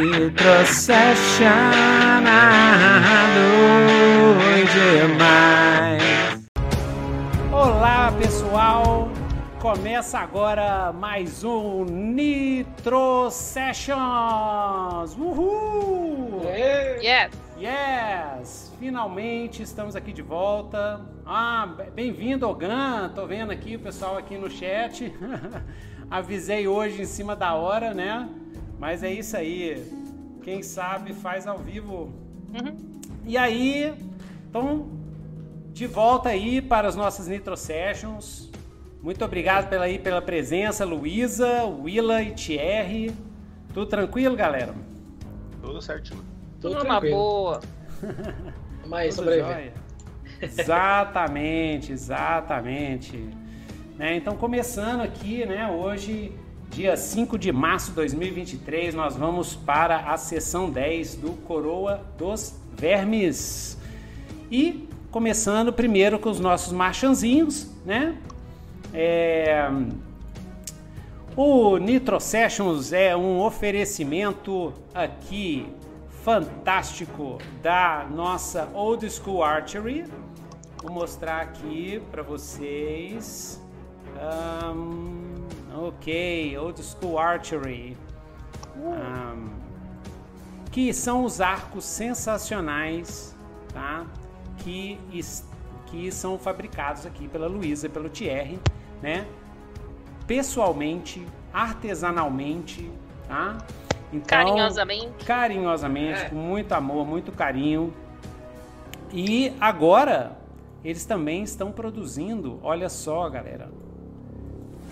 Nitro Session demais. Olá pessoal, começa agora mais um Nitro Sessions. Uhul! Yes. Yes! Finalmente estamos aqui de volta. Ah, bem-vindo, Ogan. Tô vendo aqui o pessoal aqui no chat. Avisei hoje em cima da hora, né? Mas é isso aí. Quem sabe faz ao vivo. Uhum. E aí, então, de volta aí para as nossas Nitro Sessions. Muito obrigado pela, aí, pela presença, Luísa, Willa e Thierry. Tudo tranquilo, galera? Tudo certinho. Tudo uma tranquilo. boa. Mas Tudo? Exatamente, exatamente. Né, então, começando aqui, né, hoje, dia 5 de março de 2023, nós vamos para a sessão 10 do Coroa dos Vermes. E começando primeiro com os nossos marchanzinhos, né? É, o Nitro Sessions é um oferecimento aqui fantástico da nossa Old School Archery. Vou mostrar aqui para vocês. Ahn, ok, Old School Archery. Ahn, que são os arcos sensacionais, tá? Que, que são fabricados aqui pela Luísa e pelo Thierry, né? Pessoalmente, artesanalmente, tá? Então, Carinhosamente. carinhosamente, É. com muito amor, muito carinho. E agora eles também estão produzindo, olha só, galera.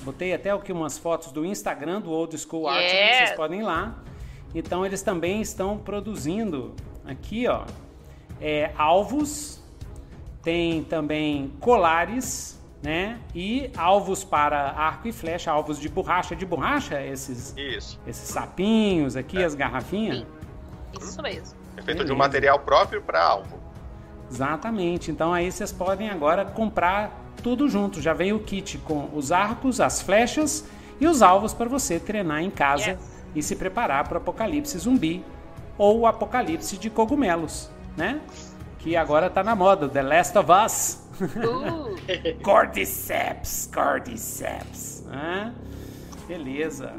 Botei até aqui umas fotos do Instagram do Old School Art, Yes. vocês podem ir lá. Então eles também estão produzindo aqui, ó, é, alvos, tem também colares, né? E alvos para arco e flecha, alvos de borracha, de borracha, esses Isso. esses sapinhos aqui, as garrafinhas. Sim. Isso mesmo. É feito de Beleza. um material próprio para alvo. Exatamente. Então aí vocês podem agora comprar tudo junto. Já vem o kit com os arcos, as flechas e os alvos para você treinar em casa Yes. e se preparar para o apocalipse zumbi ou o apocalipse de cogumelos, né? Que agora tá na moda, The Last of Us. Uh, Cordyceps, Cordyceps. né? Beleza.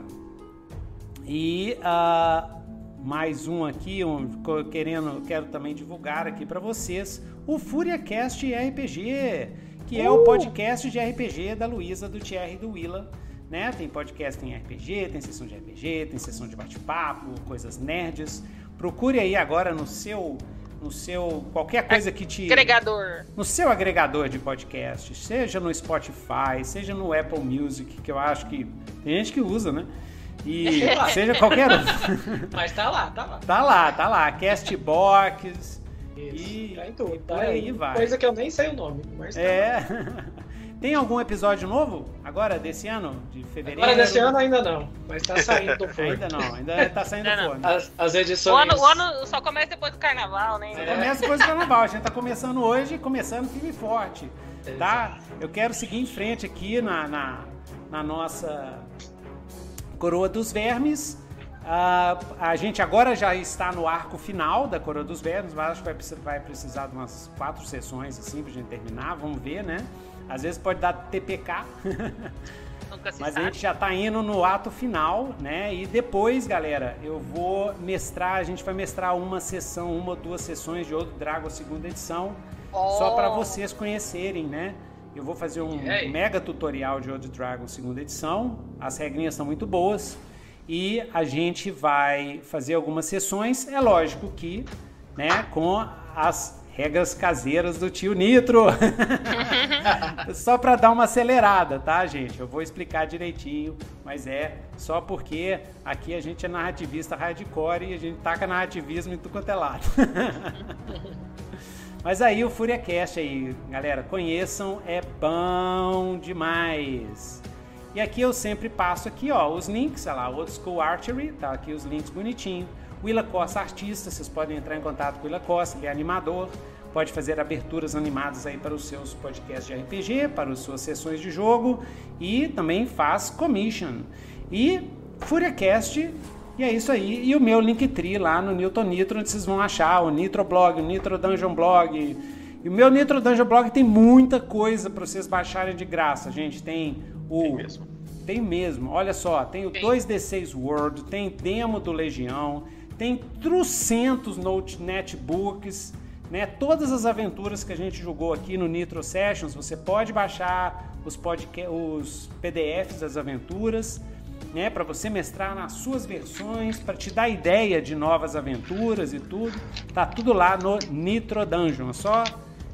E ah, mais um aqui, um, querendo, quero também divulgar aqui para vocês o FuriaCast RPG, que é o podcast de RPG da Luísa, do Thierry e do Willa. Né? Tem podcast em RPG, tem sessão de RPG, tem sessão de bate-papo, coisas nerds. Procure aí agora no seu, no seu qualquer coisa que te agregador. no seu agregador de podcast, seja no Spotify, seja no Apple Music, que eu acho que tem gente que usa, né? E seja qualquer um. Mas tá lá, tá lá. tá lá, tá lá. Castbox. Isso. E- tá em tudo. e tá por aí vai. Coisa que eu nem sei o nome, mas tá. É. Tem algum episódio novo agora desse ano? De fevereiro? Agora desse ano ainda não, mas tá saindo do forno. Ainda não, ainda tá saindo do forno. As, as O edições. ano, o ano só começa depois do carnaval, né? É. Começa depois do carnaval. A gente tá começando hoje, começando firme e forte. Tá? Eu quero seguir em frente aqui na, na, na nossa Coroa dos Vermes. Ah, a gente agora já está no arco final da Coroa dos Vermes, mas acho que vai, precis- vai precisar de umas quatro sessões assim pra gente terminar. Vamos ver, né? Às vezes pode dar TPK. Mas a sabe. gente já tá indo no ato final, né? E depois, galera, eu vou mestrar, a gente vai mestrar uma sessão, uma ou duas sessões de Old Dragon segunda edição, só Oh. para vocês conhecerem, né? Eu vou fazer um mega tutorial de Old Dragon segunda edição. As regrinhas são muito boas e a gente vai fazer algumas sessões. É lógico que, né, com as regras caseiras do tio Nitro. só para dar uma acelerada, tá, gente? Eu vou explicar direitinho, mas é só porque aqui a gente é narrativista hardcore e a gente taca narrativismo em tudo quanto é lado. Mas aí o FuriaCast aí, galera, conheçam, é bom demais. E aqui eu sempre passo aqui, ó, os links, olha lá, Old School Archery, tá aqui os links bonitinho. Willa Costa Artista, vocês podem entrar em contato com o Willa Costa, ele é animador, pode fazer aberturas animadas aí para os seus podcasts de RPG, para as suas sessões de jogo e também faz commission. E FuriaCast E é isso aí. E o meu Linktree lá no Newton Nitro, onde vocês vão achar o Nitro Blog, o Nitro Dungeon Blog. E o meu Nitro Dungeon Blog tem muita coisa para vocês baixarem de graça, gente. Tem o. Tem mesmo. Tem mesmo. Olha só, tem o Tem. 2D6 World, tem demo do Legião, tem trocentos note netbooks, né? Todas as aventuras que a gente jogou aqui no Nitro Sessions, você pode baixar os, podca- os PDFs das aventuras, né? Para você mestrar nas suas versões, para te dar ideia de novas aventuras e tudo. Tá tudo lá no Nitro Dungeon. É só,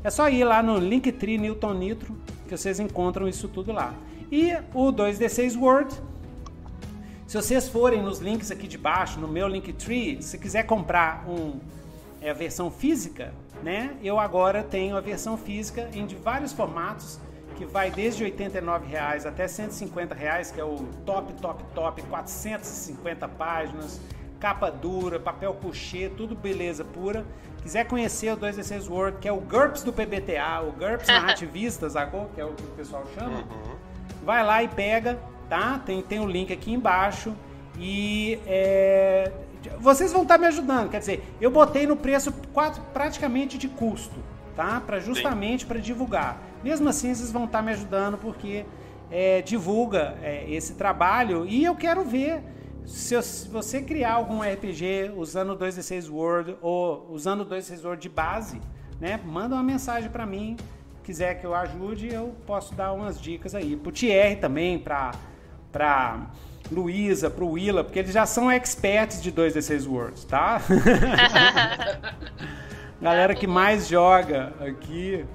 é só ir lá no Linktree Newton Nitro que vocês encontram isso tudo lá. E o 2D6 World, se vocês forem nos links aqui de baixo, no meu Linktree, se quiser comprar um, é, a versão física, né? Eu agora tenho a versão física em de vários formatos, que vai desde 89 reais até 150 reais, que é o top, top, top, 450 páginas, capa dura, papel couché, tudo beleza pura. Quiser conhecer o 2D6 World, que é o GURPS do PBTA, o GURPS Narrativistas, sacou? que é o que o pessoal chama vai lá e pega, tá? Tem, tem o link aqui embaixo e é, vocês vão estar me ajudando. Quer dizer, eu botei no preço quatro, praticamente de custo, tá? Para justamente para divulgar. Mesmo assim, vocês vão estar me ajudando porque é, divulga é, esse trabalho e eu quero ver se, eu- se você criar algum RPG usando o 2D6 Word ou usando o 2D6 Word de base, né? Manda uma mensagem para mim quiser que eu ajude, eu posso dar umas dicas aí. Pro Thierry também, pra, pra Luísa, pro Willa, porque eles já são experts de 2D6 Words, tá? Galera que mais joga aqui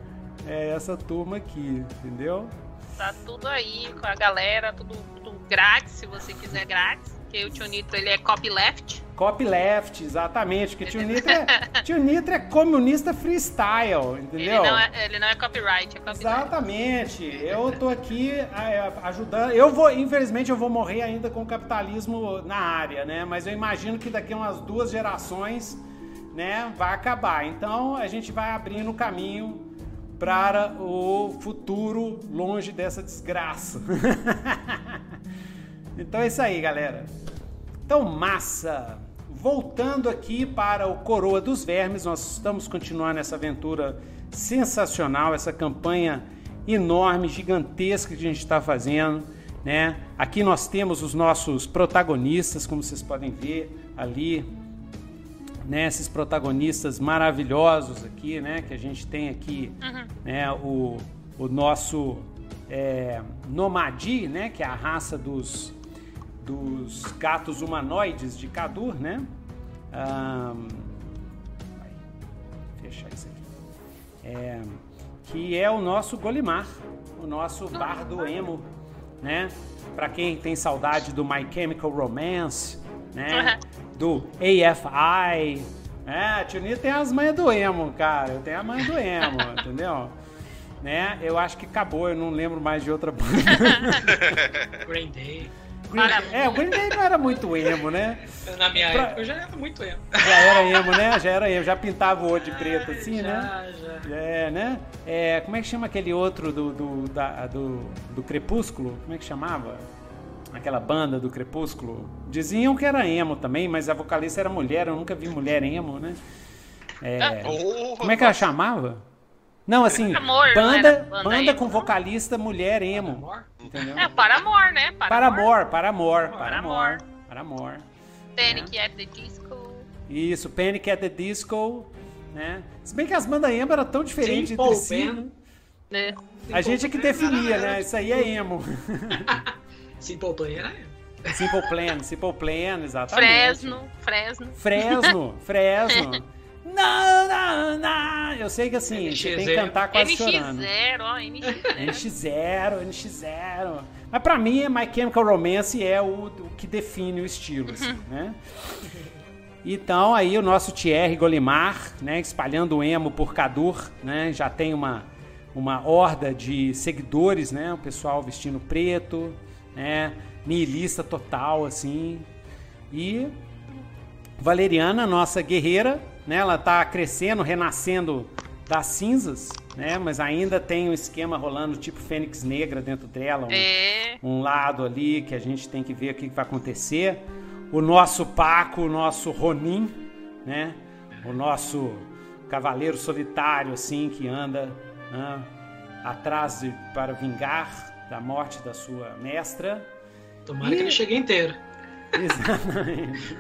é essa turma aqui, entendeu? Tá tudo aí com a galera, tudo, tudo grátis, se você quiser grátis. Porque o Tio Nito, ele é copyleft. Copyleft, exatamente, porque Tio Nitro é, Tio Nitro é comunista freestyle, Ele entendeu? não, é, ele não é copyright, é copyleft. Exatamente. Eu tô aqui ajudando. Eu vou, infelizmente, eu vou morrer ainda com o capitalismo na área, né? Mas eu imagino que daqui a umas duas gerações, né, vai acabar. Então a gente vai abrindo o caminho para o futuro longe dessa desgraça. então é isso aí, galera. Então, massa! Voltando aqui para o Coroa dos Vermes, nós estamos continuando essa aventura sensacional, essa campanha enorme, gigantesca que a gente está fazendo. Né? Aqui nós temos os nossos protagonistas, como vocês podem ver ali, né? esses protagonistas maravilhosos aqui, né? que a gente tem aqui, né? o, o nosso é, Nomadi, né? que é a raça dos, dos gatos humanoides de Cadur, né? Ahn, vai fechar isso aqui. É, que é o nosso Golimar, o nosso bardo emo, né? Para quem tem saudade do My Chemical Romance, né? Do AFI, é, tio Nito tem as manhas do emo, cara. Eu tenho a manha do emo, entendeu? Né? Eu acho que acabou, eu não lembro mais de outra banda. Green Day. Green- é, o Green Day não era muito emo, né? Na minha Pra- época eu já era muito emo. Já era emo, né? Já era emo, já pintava o olho de preto assim, né? já, já. É, né? É, como é que chama aquele outro do, do, da- do, do Crepúsculo? Como é que chamava? Aquela banda do Crepúsculo. Diziam que era emo também, mas a vocalista era mulher, eu nunca vi mulher emo, né? É, Oh, como é que ela chamava? Não, assim, Amor, não banda, era banda banda com não? vocalista mulher emo. Amor? Entendeu? É, Paramore, né? Paramore, Paramore, Paramore. Paramore. Panic at the Disco. Isso, Panic at the Disco, né? Se bem que as bandas emo eram tão diferentes Simple entre si. Plan. né? Né? A gente é que definia, né? Isso aí é emo. Simple Plan era emo. Simple Plan, Simple Plan, exatamente. Fresno, Fresno. Fresno, Fresno. Não, não, não. Eu sei que assim, você tem que cantar quase chorando. NX0, ó, NX0. NX0, NX0. Mas pra mim, My Chemical Romance é o, o que define o estilo, assim, né? Então, aí o nosso Thierry Golimar, né, espalhando o emo por Cadur, né, já tem uma, uma horda de seguidores, né, o pessoal vestindo preto, né, nihilista total, assim. E Valeriana, nossa guerreira, né, ela tá crescendo, renascendo das cinzas, né, mas ainda tem um esquema rolando tipo Fênix Negra dentro dela, um, É. um lado ali que a gente tem que ver o que que vai acontecer. o nosso Paco, o nosso Ronin, né? O nosso cavaleiro solitário, assim, que anda né, atrás de, para vingar da morte da sua mestra. Tomara e... que ele chegue inteiro. Exatamente.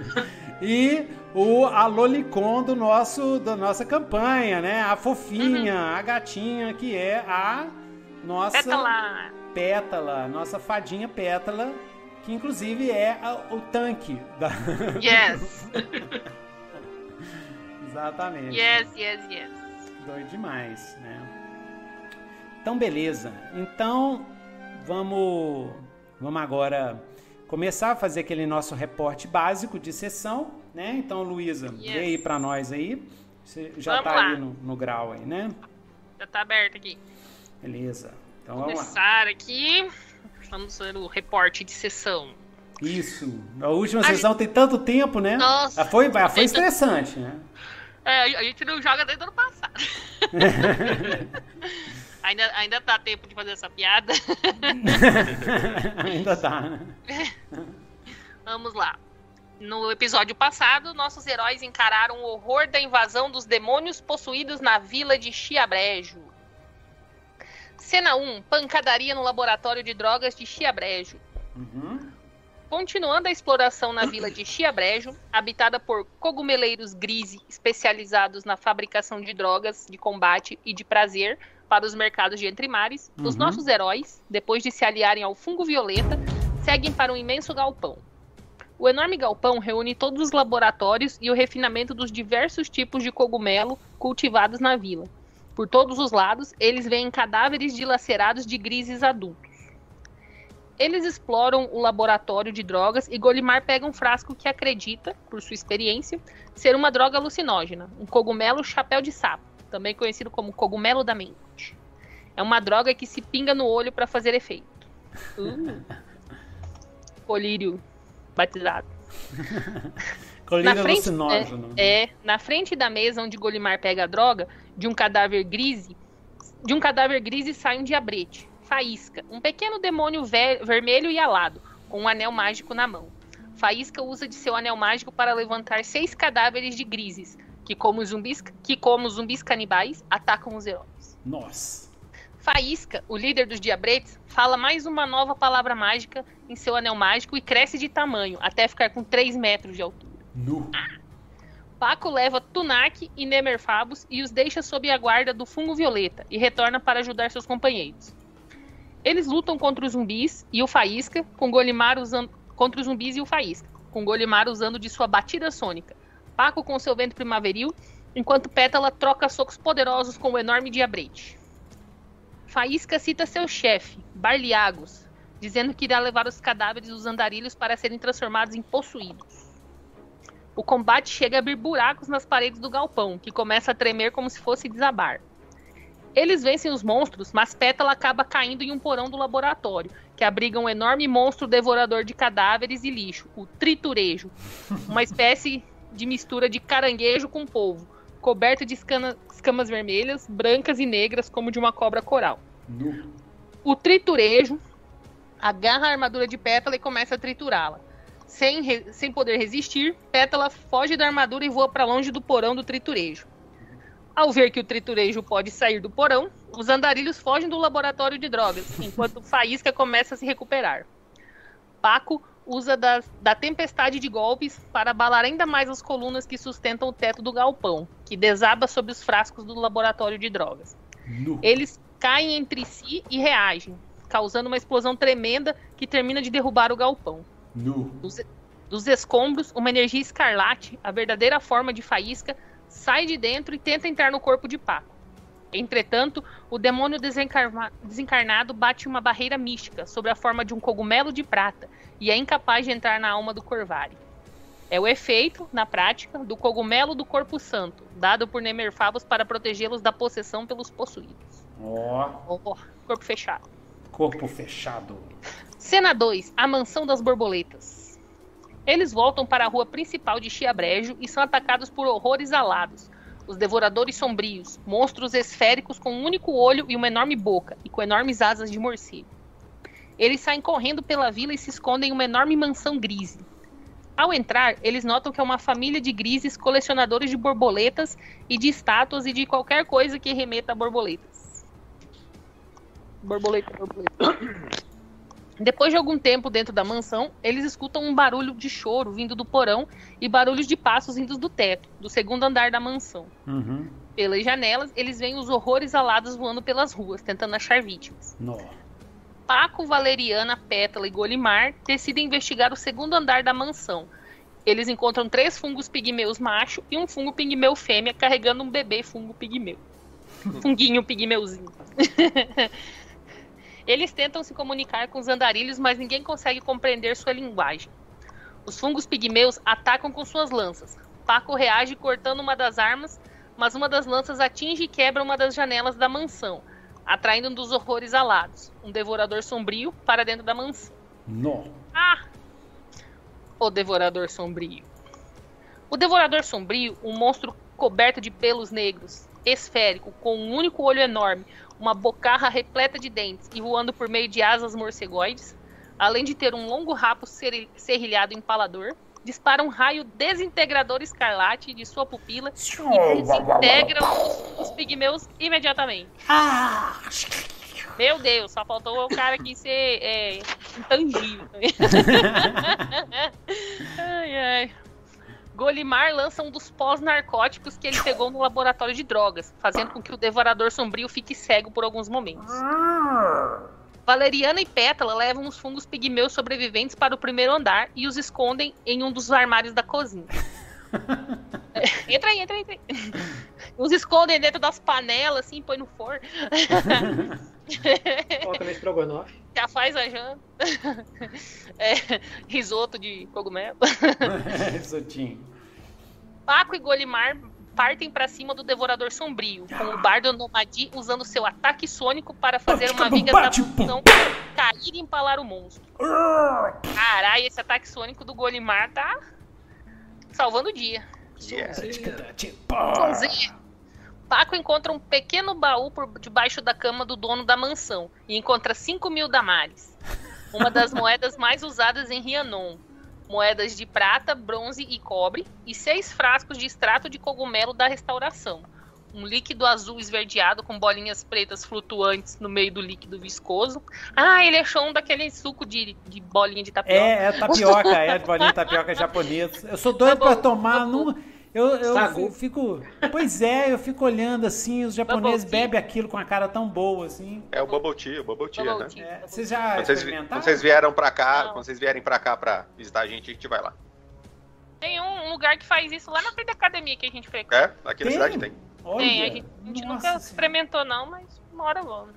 E o a Lolicon do nosso da nossa campanha, né? A fofinha, uhum. a gatinha que é a nossa Pétala. Pétala, nossa fadinha Pétala, que inclusive é a, o tanque da Yes. Exatamente. Yes, yes, yes. Doido demais, né? Então beleza. Então vamos vamos agora começar a fazer aquele nosso reporte básico de sessão, né? Então, Luísa, yes. dê aí para nós aí. Você já vamos tá lá. aí no, no, grau aí, né? Já tá aberto aqui. Beleza. Então Começar aqui. Vamos fazer o reporte de sessão. Isso. A última a sessão gente... tem tanto tempo, né? Nossa. Foi, foi estressante, né? É, a gente não joga desde o ano passado. Ainda, ainda tá tempo de fazer essa piada? ainda tá, né? Vamos lá. No episódio passado, nossos heróis encararam o horror da invasão dos demônios possuídos na vila de Chiabrejo. Cena 1: Pancadaria no laboratório de drogas de Chiabrejo. Uhum. Continuando a exploração na vila de Chiabrejo, habitada por cogumeleiros grise especializados na fabricação de drogas de combate e de prazer, para os mercados de entremares, uhum. os nossos heróis, depois de se aliarem ao fungo violeta, seguem para um imenso galpão. O enorme galpão reúne todos os laboratórios e o refinamento dos diversos tipos de cogumelo cultivados na vila. Por todos os lados, eles veem cadáveres dilacerados de grises adultos. Eles exploram o laboratório de drogas e Golimar pega um frasco que acredita, por sua experiência, ser uma droga alucinógena, um cogumelo chapéu de sapo também conhecido como cogumelo da mente. É uma droga que se pinga no olho para fazer efeito. Uh. Colírio batizado. Colírio na frente, alucinógeno. É, é, na frente da mesa onde Golimar pega a droga, de um cadáver grise, de um cadáver grise sai um diabrete, Faísca, um pequeno demônio ver, vermelho e alado, com um anel mágico na mão. Faísca usa de seu anel mágico para levantar seis cadáveres de grises, que como zumbis, que como zumbis canibais atacam os heróis. Nossa. Faísca, o líder dos diabretes, fala mais uma nova palavra mágica em seu anel mágico e cresce de tamanho, até ficar com 3 metros de altura. Nu. Paco leva Tunak e Nemerfabus e os deixa sob a guarda do fungo violeta e retorna para ajudar seus companheiros. Eles lutam contra os zumbis e o Faísca, com Golimar usando contra os zumbis e o Faísca, com Golimar usando de sua batida sônica, Paco com seu vento primaveril, enquanto Pétala troca socos poderosos com o enorme Diabrete. Faísca cita seu chefe, Barliagos, dizendo que irá levar os cadáveres dos andarilhos para serem transformados em possuídos. O combate chega a abrir buracos nas paredes do galpão, que começa a tremer como se fosse desabar. Eles vencem os monstros, mas Pétala acaba caindo em um porão do laboratório, que abriga um enorme monstro devorador de cadáveres e lixo, o Triturejo, uma espécie de mistura de caranguejo com polvo, coberta de escamas vermelhas, brancas e negras, como de uma cobra coral. O triturejo agarra a armadura de Pétala e começa a triturá-la. Sem, sem poder resistir, Pétala foge da armadura e voa para longe do porão do triturejo. Ao ver que o triturejo pode sair do porão, os andarilhos fogem do laboratório de drogas, enquanto Faísca começa a se recuperar. Paco usa da, da tempestade de golpes para abalar ainda mais as colunas que sustentam o teto do galpão, que desaba sob os frascos do laboratório de drogas. No. Eles caem entre si e reagem, causando uma explosão tremenda que termina de derrubar o galpão. Dos, dos escombros, uma energia escarlate, a verdadeira forma de faísca, sai de dentro e tenta entrar no corpo de Paco. Entretanto, o demônio desencarnado bate uma barreira mística sobre a forma de um cogumelo de prata e é incapaz de entrar na alma do Corvari. É o efeito, na prática, do cogumelo do corpo santo, dado por Nemerfabos para protegê-los da possessão pelos possuídos. Ó. Oh. oh, corpo fechado. Corpo fechado. Cena 2: A mansão das borboletas. Eles voltam para a rua principal de Chiabrejo e são atacados por horrores alados, os devoradores sombrios, monstros esféricos com um único olho e uma enorme boca, e com enormes asas de morcego. Eles saem correndo pela vila e se escondem em uma enorme mansão grise. Ao entrar, eles notam que é uma família de grises colecionadores de borboletas e de estátuas e de qualquer coisa que remeta a borboletas. Borboleta, borboleta. Depois de algum tempo dentro da mansão, eles escutam um barulho de choro vindo do porão e barulhos de passos vindos do teto, do segundo andar da mansão. Uhum. Pelas janelas, eles veem os horrores alados voando pelas ruas, tentando achar vítimas. Nó. Paco, Valeriana, Pétala e Golimar decidem investigar o segundo andar da mansão. Eles encontram três fungos pigmeus macho e um fungo pigmeu fêmea carregando um bebê fungo pigmeu. Funguinho pigmeuzinho. Eles tentam se comunicar com os andarilhos, mas ninguém consegue compreender sua linguagem. Os fungos pigmeus atacam com suas lanças. Paco reage cortando uma das armas, mas uma das lanças atinge e quebra uma das janelas da mansão, atraindo um dos horrores alados, um devorador sombrio, para dentro da mansão. Nó. Ah! O Devorador Sombrio. O Devorador Sombrio, um monstro coberto de pelos negros, esférico, com um único olho enorme, uma bocarra repleta de dentes e voando por meio de asas morcegoides, além de ter um longo rabo serri- serrilhado empalador, dispara um raio desintegrador escarlate de sua pupila e desintegra os, pigmeus imediatamente. Meu Deus, só faltou o cara aqui ser é, intangível. ai, ai. Golimar lança um dos pós-narcóticos que ele pegou no laboratório de drogas, fazendo com que o Devorador Sombrio fique cego por alguns momentos. Valeriana e Pétala levam os fungos pigmeus sobreviventes para o primeiro andar e os escondem em um dos armários da cozinha. É, entra aí, entra aí, entra aí. Os escondem dentro das panelas, assim, põe no forno. Coloca no estrogonofe. Já faz a janta. É, risoto de cogumelo. Risotinho. Paco e Golimar partem pra cima do Devorador Sombrio, com o Bardo Nomadi usando seu ataque sônico para fazer uma viga da função cair e empalar o monstro. Caralho, esse ataque sônico do Golimar tá salvando o dia. Yeah. Paco encontra um pequeno baú por debaixo da cama do dono da mansão e encontra 5 mil damares, uma das moedas mais usadas em Rianon. Moedas de prata, bronze e cobre, e seis frascos de extrato de cogumelo da restauração. Um líquido azul esverdeado com bolinhas pretas flutuantes no meio do líquido viscoso. Ah, ele achou um daquele suco de, de bolinha de tapioca. É, é tapioca, é bolinha de tapioca japonesa. Eu sou doido pra Bubble- tomar. Não, eu, eu Sagu. fico. Pois é, eu fico olhando assim, os japoneses bebem aquilo com a cara tão boa assim. É o Bubble Tea, o Bubble Tea, Bubble né? tea. É, vocês já Quando vocês, quando vocês vieram pra cá, Não. quando vocês vierem pra cá pra visitar a gente, a gente vai lá. Tem um lugar que faz isso lá na frente da academia que a gente frequenta. É? Aqui na Tem? cidade tem. Olha, Tem, a gente, a gente nunca Senhora. experimentou não, mas uma hora vamos.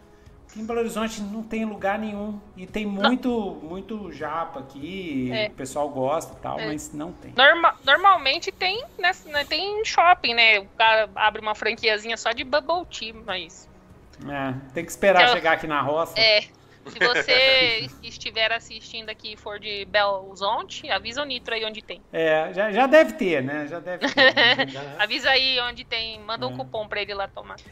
Aqui em Belo Horizonte não tem lugar nenhum. E tem muito, muito japa aqui, É. o pessoal gosta e tal, É. mas não tem. Norma- normalmente tem, né, né, tem em shopping, né? O cara abre uma franquiazinha só de bubble tea, mas É, tem que esperar Eu- chegar aqui na roça. é. Se você estiver assistindo aqui e for de Belo Horizonte, avisa o Nitro aí onde tem. É, já, já deve ter, né? Já deve ter. Já- Avisa aí onde tem, manda um É. cupom pra ele lá tomar.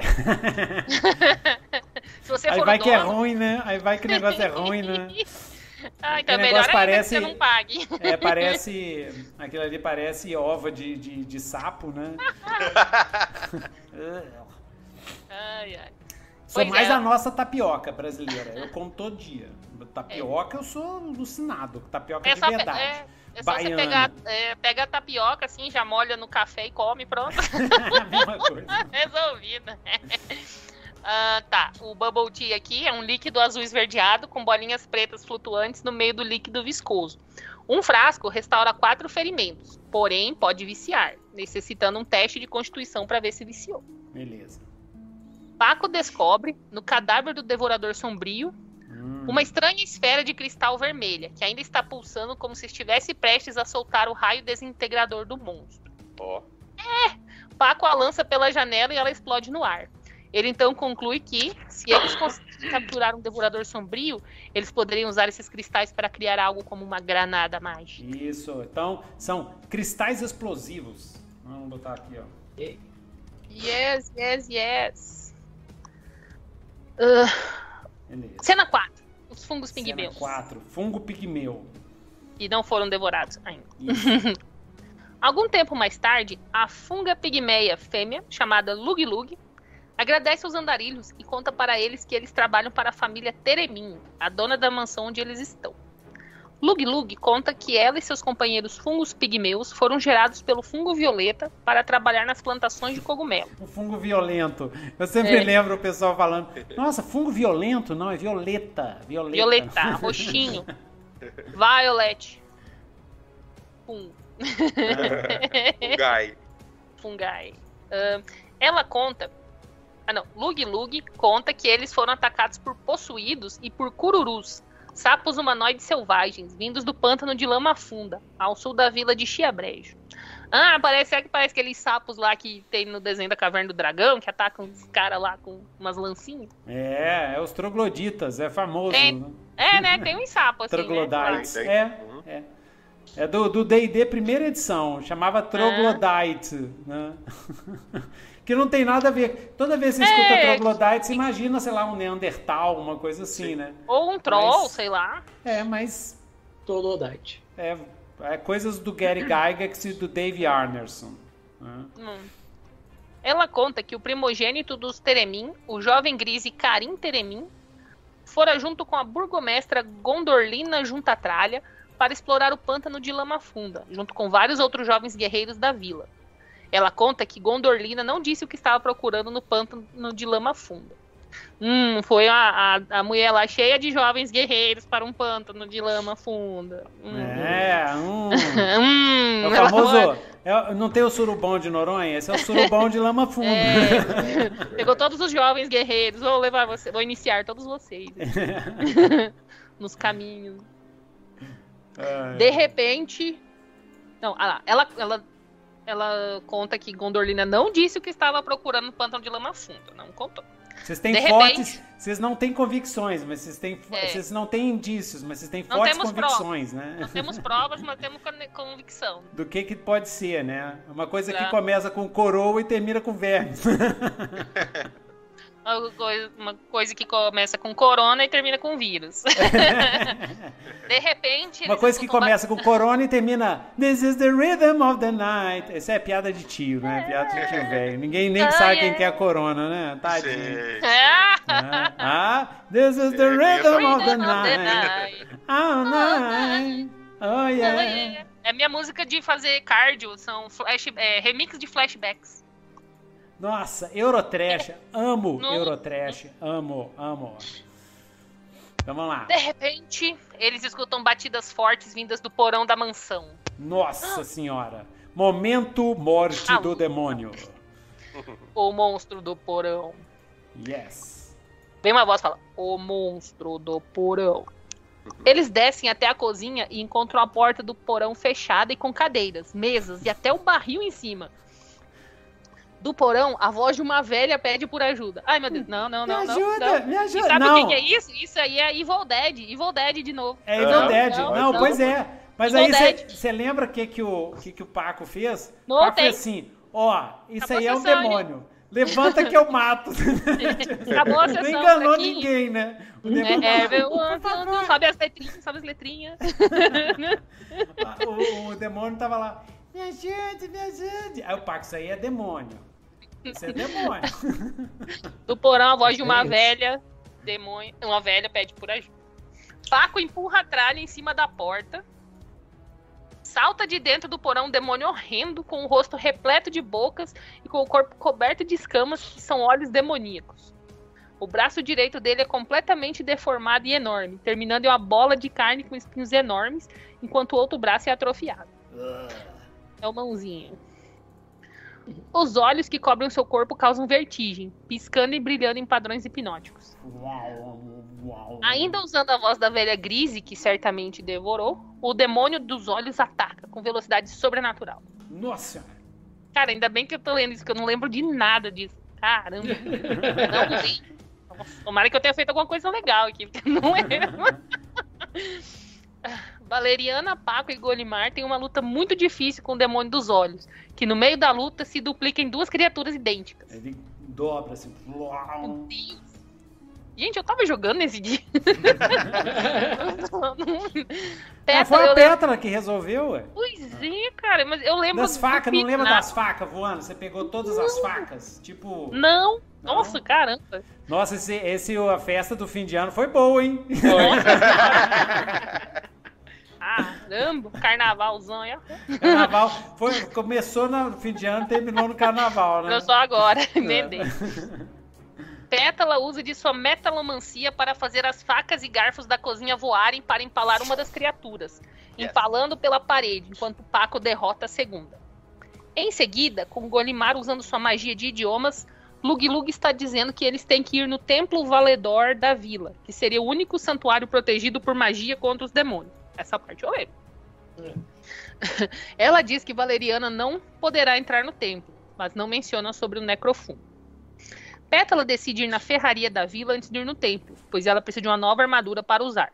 Se você Aí for vai o que é dono, ruim, né? Aí vai que o negócio é ruim, né? ah, então é melhor ainda parece- que você não pague. É, parece. Aquilo ali parece ova de, de, de sapo, né? Ai, ai. Sou Pois mais é. a nossa tapioca brasileira. Eu como todo dia. Tapioca eu sou alucinado. Tapioca É de verdade. é, é só você Baiana. pegar, é, pega a tapioca assim, já molha no café e come, pronto. a mesma coisa. Resolvido. Ah, tá, o Bubble Tea aqui é um líquido azul esverdeado com bolinhas pretas flutuantes no meio do líquido viscoso. Um frasco restaura quatro ferimentos, porém pode viciar, necessitando um teste de constituição para ver se viciou. Beleza. Paco descobre, no cadáver do devorador sombrio, Hum. uma estranha esfera de cristal vermelha, que ainda está pulsando como se estivesse prestes a soltar o raio desintegrador do monstro. Ó. Paco a lança pela janela e ela explode no ar. Ele então conclui que, se eles conseguirem capturar um devorador sombrio, eles poderiam usar esses cristais para criar algo como uma granada mágica. Isso. Então, são cristais explosivos. Vamos botar aqui, ó. Yes, yes, yes. Ah, cena 4. Os fungos Cena pigmeus. 4. Fungo pigmeu. E não foram devorados ainda. Algum tempo mais tarde, a funga pigmeia fêmea, chamada Lug Lug, agradece aos andarilhos e conta para eles que eles trabalham para a família Teremin, a dona da mansão onde eles estão. Lug Lug conta que ela e seus companheiros fungos pigmeus foram gerados pelo fungo violeta para trabalhar nas plantações de cogumelo. O fungo violento. Eu sempre É. lembro o pessoal falando: Nossa, fungo violento? Não, é violeta. Violeta. Violeta, roxinho. Violet. Fungo. Um Gai. Fungai. Ahn, ela conta. Ah, não. Lug Lug conta que eles foram atacados por possuídos e por cururus, sapos humanoides selvagens, vindos do pântano de Lama Funda, ao sul da vila de Chiabrejo. Ah, parece é que parece aqueles sapos lá que tem no desenho da Caverna do Dragão, que atacam os caras lá com umas lancinhas. É, é os trogloditas, é famoso. Tem. né? É, né? Tem uns sapos assim, né? Troglodytes. Tem, tem. É, é. É do do D&D primeira edição, chamava Troglodyte, né? que não tem nada a ver. Toda vez que você escuta É. Troglodyte, você imagina, sei lá, um Neandertal, uma coisa assim, Sim. né? Ou um troll, Mas- sei lá. É, mas Tolodite. é, é coisas do Gary Gygax e do Dave Arneson. né? Hum. Ela conta que o primogênito dos Teremin, o jovem grise Karim Teremin, fora junto com a burgomestra Gondorlina Juntatralha para explorar o pântano de Lama Funda, junto com vários outros jovens guerreiros da vila. Ela conta que Gondorlina não disse o que estava procurando no pântano de Lama Funda. Hum, foi a, a, a mulher lá cheia de jovens guerreiros para um pântano de lama funda. Hum. É, hum. Hum, É o famoso. é- não tem o surubom de Noronha? Esse é o surubom de lama funda. É, pegou todos os jovens guerreiros. Vou levar você, vou iniciar todos vocês nos caminhos. Ai. De repente, não, ah lá, ela, ela, ela conta que Gondorlina não disse o que estava procurando no pântano de lama funda, não contou. Vocês têm de fortes. Vocês não têm convicções, mas vocês têm. É. Vocês não têm indícios, mas vocês têm Não fortes convicções, né? Não temos provas, mas temos con- convicção. Do que que pode ser, né? Uma coisa que É. começa com coroa e termina com verme. Uma coisa, uma coisa que começa com corona e termina com vírus. De repente. Uma coisa que começa com corona e termina This is the rhythm of the night. Essa é piada de tio, né? Piada de tio velho. Ninguém nem Ah, sabe é. quem que é a corona, né? Tadinho. Sim. Ah! Ah, ah, this is the É, essa rhythm of the Rhythm of the night. night. Oh, night. Oh, yeah. É minha música de fazer cardio, são flash, é, remix de flashbacks. Nossa, Eurotrash. Amo Não. Eurotrash. Amo, amo. Então vamos lá. De repente, eles escutam batidas fortes vindas do porão da mansão. Nossa senhora. Momento morte Ah. do demônio. O monstro do porão. Yes. Vem uma voz e fala: O monstro do porão. Eles descem até a cozinha e encontram a porta do porão fechada e com cadeiras, mesas e até o barril em cima. Do porão, a voz de uma velha pede por ajuda. Ai, meu Deus, não, não, Me não, não. ajuda, não. me E ajuda. sabe Não, o que, é isso? Isso aí é Evil Dead. Evil Dead de novo. é Evil Não, Dead. não, Não, não. pois é. Mas Evil aí você lembra o que, que, o, que, que o Paco fez? O Não Paco tem. fez assim, ó, isso Acabou aí é um demônio. Levanta que eu mato. Acabou a Não sessão enganou aqui. ninguém, né? O demônio É, é, sabe as letrinhas, sabe as letrinhas. o, o demônio tava lá, me ajude, me ajude. Aí o Paco, isso aí é demônio. Isso é demônio. Do porão, a voz de uma É velha demônio. Uma velha pede por ajuda. Paco empurra a tralha em cima da porta. Salta de dentro do porão um demônio horrendo, com o rosto repleto de bocas e com o corpo coberto de escamas que são olhos demoníacos. O braço direito dele é completamente deformado e enorme, terminando em uma bola de carne com espinhos enormes, enquanto o outro braço é atrofiado. É o mãozinho. Os olhos que cobrem o seu corpo causam vertigem, piscando e brilhando em padrões hipnóticos. Ainda usando a voz da velha Grise, que certamente devorou, o demônio dos olhos ataca com velocidade sobrenatural. Nossa. Cara, ainda bem que eu tô lendo isso, que eu não lembro de nada disso. Caramba. Não lembro. Tomara que eu tenha feito alguma coisa legal aqui, porque não lembro. Valeriana, Paco e Golimar têm uma luta muito difícil com o demônio dos olhos, que no meio da luta se duplica em duas criaturas idênticas. Ele dobra assim. Meu Uau. Deus. Gente, eu tava jogando nesse dia. É, foi a Pétala que resolveu, ué. Pois é, cara, mas eu lembro. Das facas, não lembra das facas voando? Você pegou todas as facas? Tipo. Não, Não? nossa, caramba. Nossa, esse, esse, a festa do fim de ano foi boa, hein? Caramba, carnavalzão aí, ó. Carnaval foi, começou no fim de ano, terminou no carnaval, né? Eu só agora, É. emendei. Pétala usa de sua metalomancia para fazer as facas e garfos da cozinha voarem para empalar uma das criaturas, Yes. empalando pela parede, enquanto Paco derrota a segunda. Em seguida, com Golimar usando sua magia de idiomas, Lug Lug está dizendo que eles têm que ir no Templo Valedor da vila, que seria o único santuário protegido por magia contra os demônios. Essa parte eu lembro. Ela diz que Valeriana não poderá entrar no templo, mas não menciona sobre o necrofum. Pétala decide ir na ferraria da vila antes de ir no templo, pois ela precisa de uma nova armadura para usar.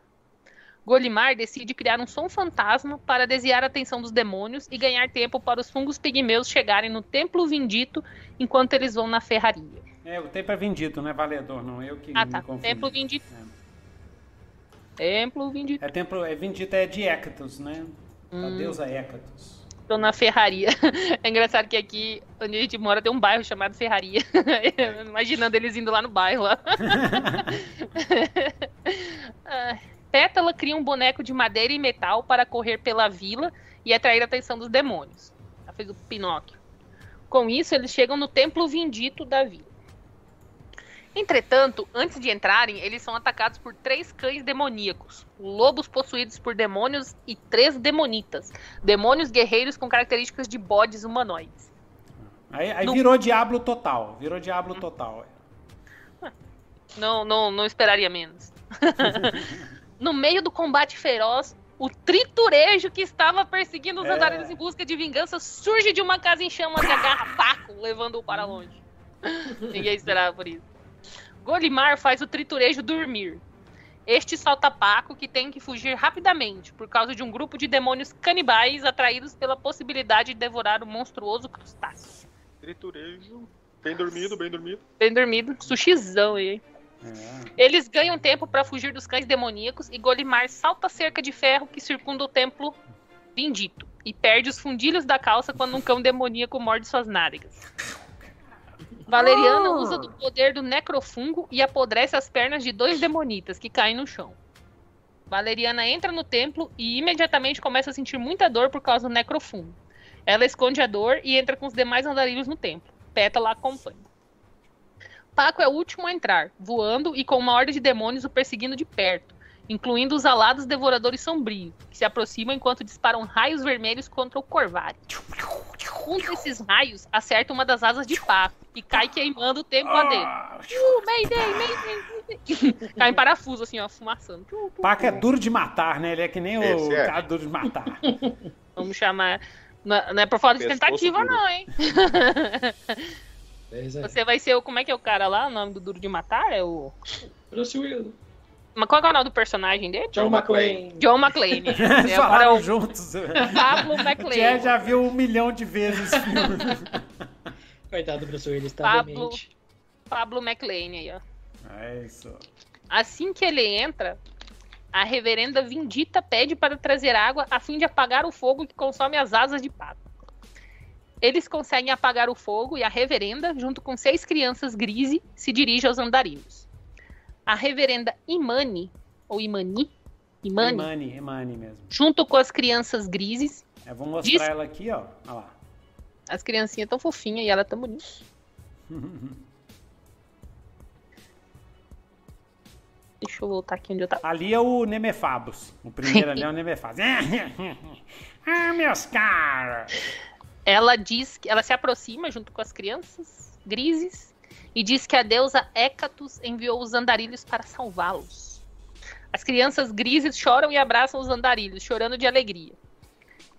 Golimar decide criar um som fantasma para desviar a atenção dos demônios e ganhar tempo para os fungos pigmeus chegarem no templo vindito enquanto eles vão na ferraria. É, o tempo é vendito, não é valedor, não. Eu que Ah, me tá. confundi. Templo vindito. Templo vindito. É templo, é vendito é de Hécatos, né? A Hum. deusa Hécatos. Tô na ferraria. É engraçado que aqui onde a gente mora tem um bairro chamado Ferraria. Imaginando eles indo lá no bairro lá. Ah, Pétala cria um boneco de madeira e metal para correr pela vila e atrair a atenção dos demônios. Ela fez o Pinóquio. Com isso, eles chegam no templo vindito da vila. Entretanto, antes de entrarem, eles são atacados por três cães demoníacos, lobos possuídos por demônios e três demonitas, demônios guerreiros com características de bodes humanoides. Aí, aí No- virou Diablo total. Virou Diablo total. é. Não, não, não esperaria menos. no meio do combate feroz, o triturejo que estava perseguindo os É. andarilhos em busca de vingança surge de uma casa em chamas e agarra Paco, levando-o para longe. Ninguém esperava por isso. Golimar faz o triturejo dormir. Este solta Paco, que tem que fugir rapidamente por causa de um grupo de demônios canibais atraídos pela possibilidade de devorar o monstruoso crustáceo. Triturejo. Bem dormido, bem dormido. Bem dormido, sushizão aí, hein? É. Eles ganham tempo para fugir dos cães demoníacos e Golimar salta a cerca de ferro que circunda o templo bendito e perde os fundilhos da calça quando um cão demoníaco morde suas nádegas. Valeriana Oh! usa do poder do necrofungo e apodrece as pernas de dois demonitas que caem no chão. Valeriana entra no templo e imediatamente começa a sentir muita dor por causa do necrofungo. Ela esconde a dor e entra com os demais andarilhos no templo. Pétala a acompanha. Paco é o último a entrar, voando e com uma horda de demônios o perseguindo de perto, incluindo os alados devoradores sombrios, que se aproximam enquanto disparam raios vermelhos contra o Corvário. Um desses raios acerta uma das asas de Paco e cai queimando o templo adentro. Ah, Uh, Mayday, Mayday, Mayday. Cai em parafuso, assim, ó, fumaçando. Paco é duro de matar, né? Ele é que nem o é. cara duro de matar. Vamos chamar. Não é por falta de tentativa, duro. não, hein? Você vai ser o. Como é que é o cara lá? O nome do Duro de Matar? É o. Bruce Willis. Mas qual é o nome do personagem dele? John McClane. John McClane. Eles É, é falaram o juntos. Pablo McClane. já viu um milhão de vezes esse filme. Coitado do Bruce Willis, tá Pablo. demente. Pablo McClane aí, ó. É isso. Assim que ele entra, a reverenda Vindita pede para trazer água a fim de apagar o fogo que consome as asas de Paco. Eles conseguem apagar o fogo e a reverenda, junto com seis crianças grise, se dirige aos andarilhos. A reverenda Imani, ou Imani, Imani, Imani, Imani mesmo. junto com as crianças grises, Eu vou mostrar Diz- ela aqui, ó. Olha lá. as criancinhas tão fofinhas e ela tão bonita. Deixa eu voltar aqui onde eu tava. Ali é o Nemefabos. O primeiro ali é o Nemefabos. ah, meus caras. Ela diz que ela se aproxima junto com as crianças grises e diz que a deusa Hécatos enviou os andarilhos para salvá-los. As crianças grises choram e abraçam os andarilhos, chorando de alegria.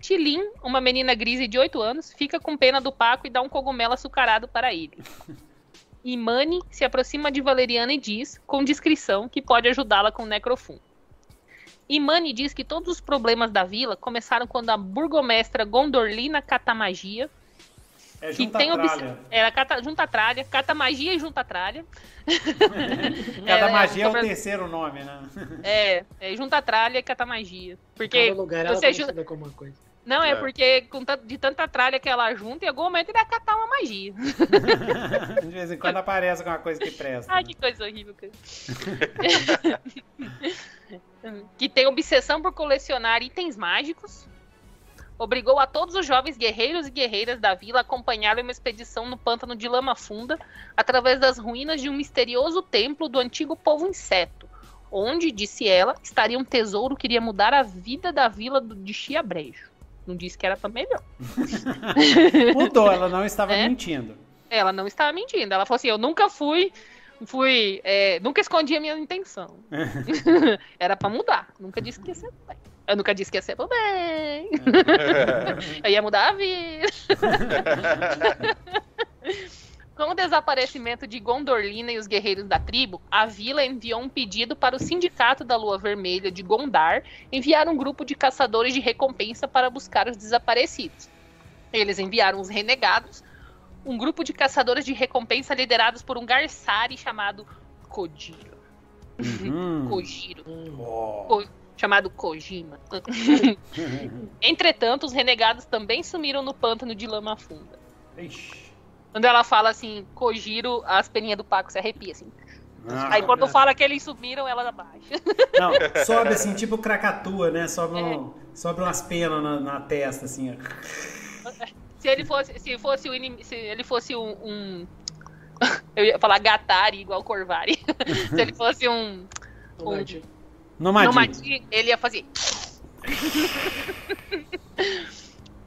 Tilin, uma menina grise de 8 anos, fica com pena do Paco e dá um cogumelo açucarado para ele. Imani se aproxima de Valeriana e diz, com discrição, que pode ajudá-la com o necrofum. Imani diz que todos os problemas da vila começaram quando a burgomestra Gondorlina Catamagia É que junta tem tralha. Era cata, junta tralha, cata magia e junta tralha. Cada É, magia é o sobre- terceiro nome, né? É, é junta tralha e cata magia. Porque Cada lugar ela você é ju- conhecida como uma coisa. Não, é, É. porque de tanta tralha que ela junta, em algum momento ele vai catar uma magia. De vez em quando aparece alguma coisa que presta. Ai, né? que coisa horrível. cara. que tem obsessão por colecionar itens mágicos. Obrigou a todos os jovens guerreiros e guerreiras da vila a acompanharem uma expedição no pântano de Lama Funda através das ruínas de um misterioso templo do antigo povo inseto, onde, disse ela, estaria um tesouro que iria mudar a vida da vila de Chiabrejo. Não disse que era pra melhor. Mudou, ela não estava É? mentindo. Ela não estava mentindo. Ela falou assim: eu nunca fui. Fui. é, nunca escondi a minha intenção. Era pra mudar. Nunca disse que ia ser bem. Eu nunca disse que ia ser pro bem. Eu ia mudar a vida. Com o desaparecimento de Gondorlina e os guerreiros da tribo, a vila enviou um pedido para o Sindicato da Lua Vermelha de Gondar enviar um grupo de caçadores de recompensa para buscar os desaparecidos. Eles enviaram os renegados, um grupo de caçadores de recompensa liderados por um Garçari chamado Kojiro. Uhum. Kojiro Oh. Chamado Kojima. Entretanto, os renegados também sumiram no pântano de lama funda. Ixi. Quando ela fala assim, Kojiro, as peninhas do Paco se arrepiam, assim. Ah, Aí quando fala que eles sumiram, ela abaixa. Não, sobe assim, tipo Krakatoa, né? Sobe, É. um, sobe umas penas na, na testa, assim, ó. Se ele fosse, se fosse, o inim- se ele fosse um, um- Eu ia falar Gatari igual Corvari. se ele fosse um. um Nomadinho. Nomadinho, ele ia fazer.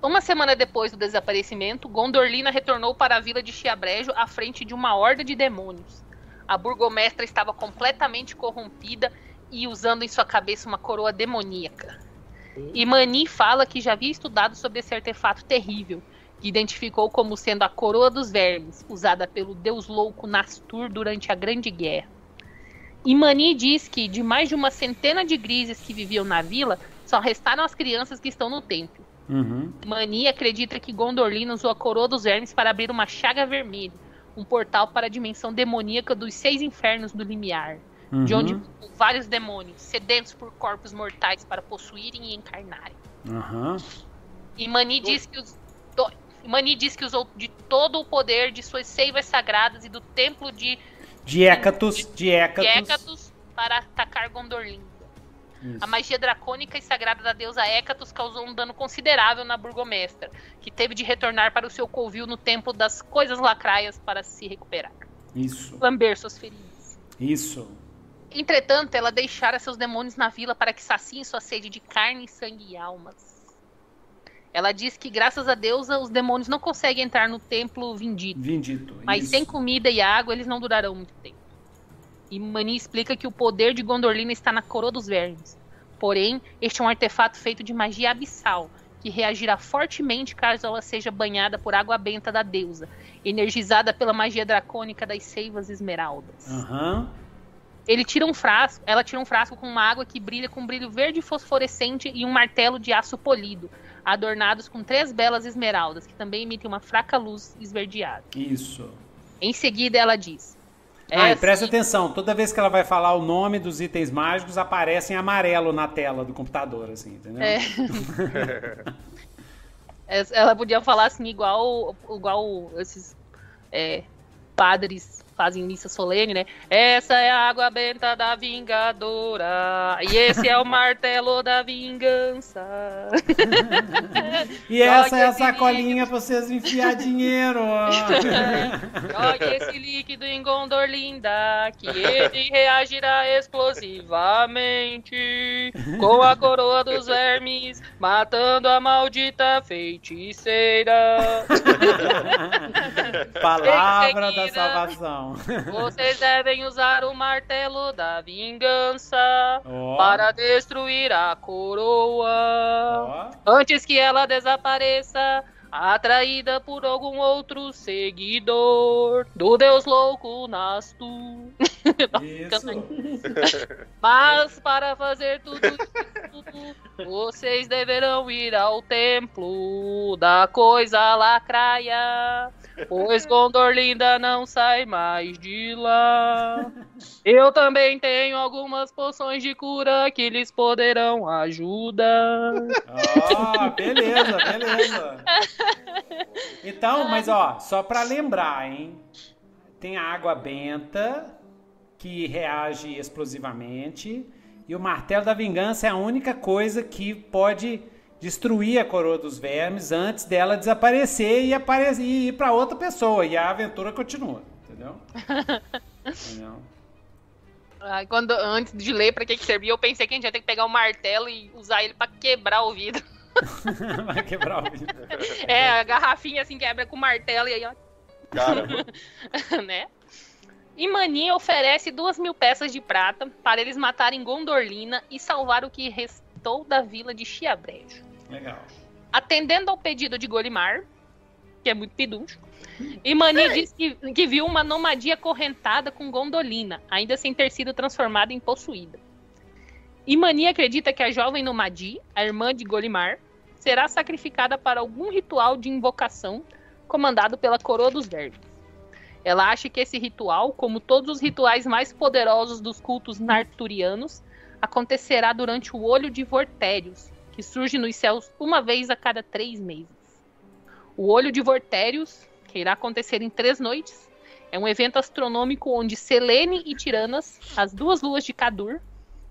Uma semana depois do desaparecimento, Gondorlina retornou para a vila de Chiabrejo à frente de uma horda de demônios. A burgomestra estava completamente corrompida e usando em sua cabeça uma coroa demoníaca. E Mani fala que já havia estudado sobre esse artefato terrível, que identificou como sendo a coroa dos vermes, usada pelo deus louco Nastur durante a Grande Guerra. E Mani diz que de mais de uma centena de grises que viviam na vila, só restaram as crianças que estão no templo. Uhum. Mani acredita que Gondorlina usou a coroa dos vermes para abrir uma chaga vermelha, um portal para a dimensão demoníaca dos seis infernos do limiar, de Uhum. onde vários demônios, sedentos por corpos mortais para possuírem e encarnarem. Aham. E Mani diz que os do- Mani diz que usou de todo o poder de suas seivas sagradas e do templo de De Hécatos. De Hécatos. Hécatos para atacar Gondorlinda. Isso. A magia dracônica e sagrada da deusa Hécatos causou um dano considerável na burgomestra, que teve de retornar para o seu covil no templo das coisas lacraias para se recuperar. Isso. Lamber suas feridas. Isso. Entretanto, ela deixara seus demônios na vila para que saciem sua sede de carne, sangue e almas. Ela diz que, graças a deusa, os demônios não conseguem entrar no templo vindito. Vindito. Mas Isso. sem comida e água, eles não durarão muito tempo. E Mani explica que o poder de Gondorlina está na coroa dos vermes. Porém, este é um artefato feito de magia abissal, que reagirá fortemente caso ela seja banhada por água benta da deusa, energizada pela magia dracônica das seivas esmeraldas. Aham. Ele tira um frasco, ela tira um frasco com uma água que brilha com um brilho verde fosforescente e um martelo de aço polido, adornados com três belas esmeraldas, que também emitem uma fraca luz esverdeada. Isso. Em seguida, ela diz: Ah, "Essa- presta atenção, toda vez que ela vai falar o nome dos itens mágicos, aparece em amarelo na tela do computador, assim, entendeu? É. Ela podia falar assim, igual, igual esses é, padres fazem missa solene, né? Essa é a água benta da vingadora. E esse é o martelo da vingança. E essa é a sacolinha pra vocês enfiar dinheiro. Jogue esse líquido em Gondorlinda, que ele reagirá explosivamente com a coroa dos vermes, matando a maldita feiticeira. Palavra da seguida- salvação. Vocês devem usar o martelo da vingança Ó, para destruir a coroa. ó. Antes que ela desapareça, atraída por algum outro seguidor do Deus louco Nastu. Isso. Mas para fazer tudo isso, vocês deverão ir ao templo da coisa lacraia, pois Gondorlinda não sai mais de lá. Eu também tenho algumas poções de cura que lhes poderão ajudar. Ó, beleza, beleza. Então, mas ó, só pra lembrar, hein? Tem a água benta que reage explosivamente e o martelo da vingança é a única coisa que pode destruir a coroa dos vermes antes dela desaparecer e, aparecer, e ir pra outra pessoa e a aventura continua, entendeu? entendeu? Ai, quando, antes de ler pra que, que servia, eu pensei que a gente ia ter que pegar o martelo e usar ele pra quebrar o vidro. Vai quebrar o vidro. É, a garrafinha assim quebra com o martelo e aí, ó, Caramba. né? E Mani oferece duas mil peças de prata para eles matarem Gondorlina e salvar o que restou da vila de Chiabrejo. Legal. Atendendo ao pedido de Golimar, que é muito peduncho, e Mani diz que, que viu uma nomadia correntada com Gondolina, ainda sem ter sido transformada em possuída. E Mani acredita que a jovem Nomadi, a irmã de Golimar, será sacrificada para algum ritual de invocação comandado pela Coroa dos Verdes. Ela acha que esse ritual, como todos os rituais mais poderosos dos cultos narturianos, acontecerá durante o Olho de Vortérios, que surge nos céus uma vez a cada três meses. O Olho de Vortérios, que irá acontecer em três noites, é um evento astronômico onde Selene e Tiranas, as duas luas de Cadur,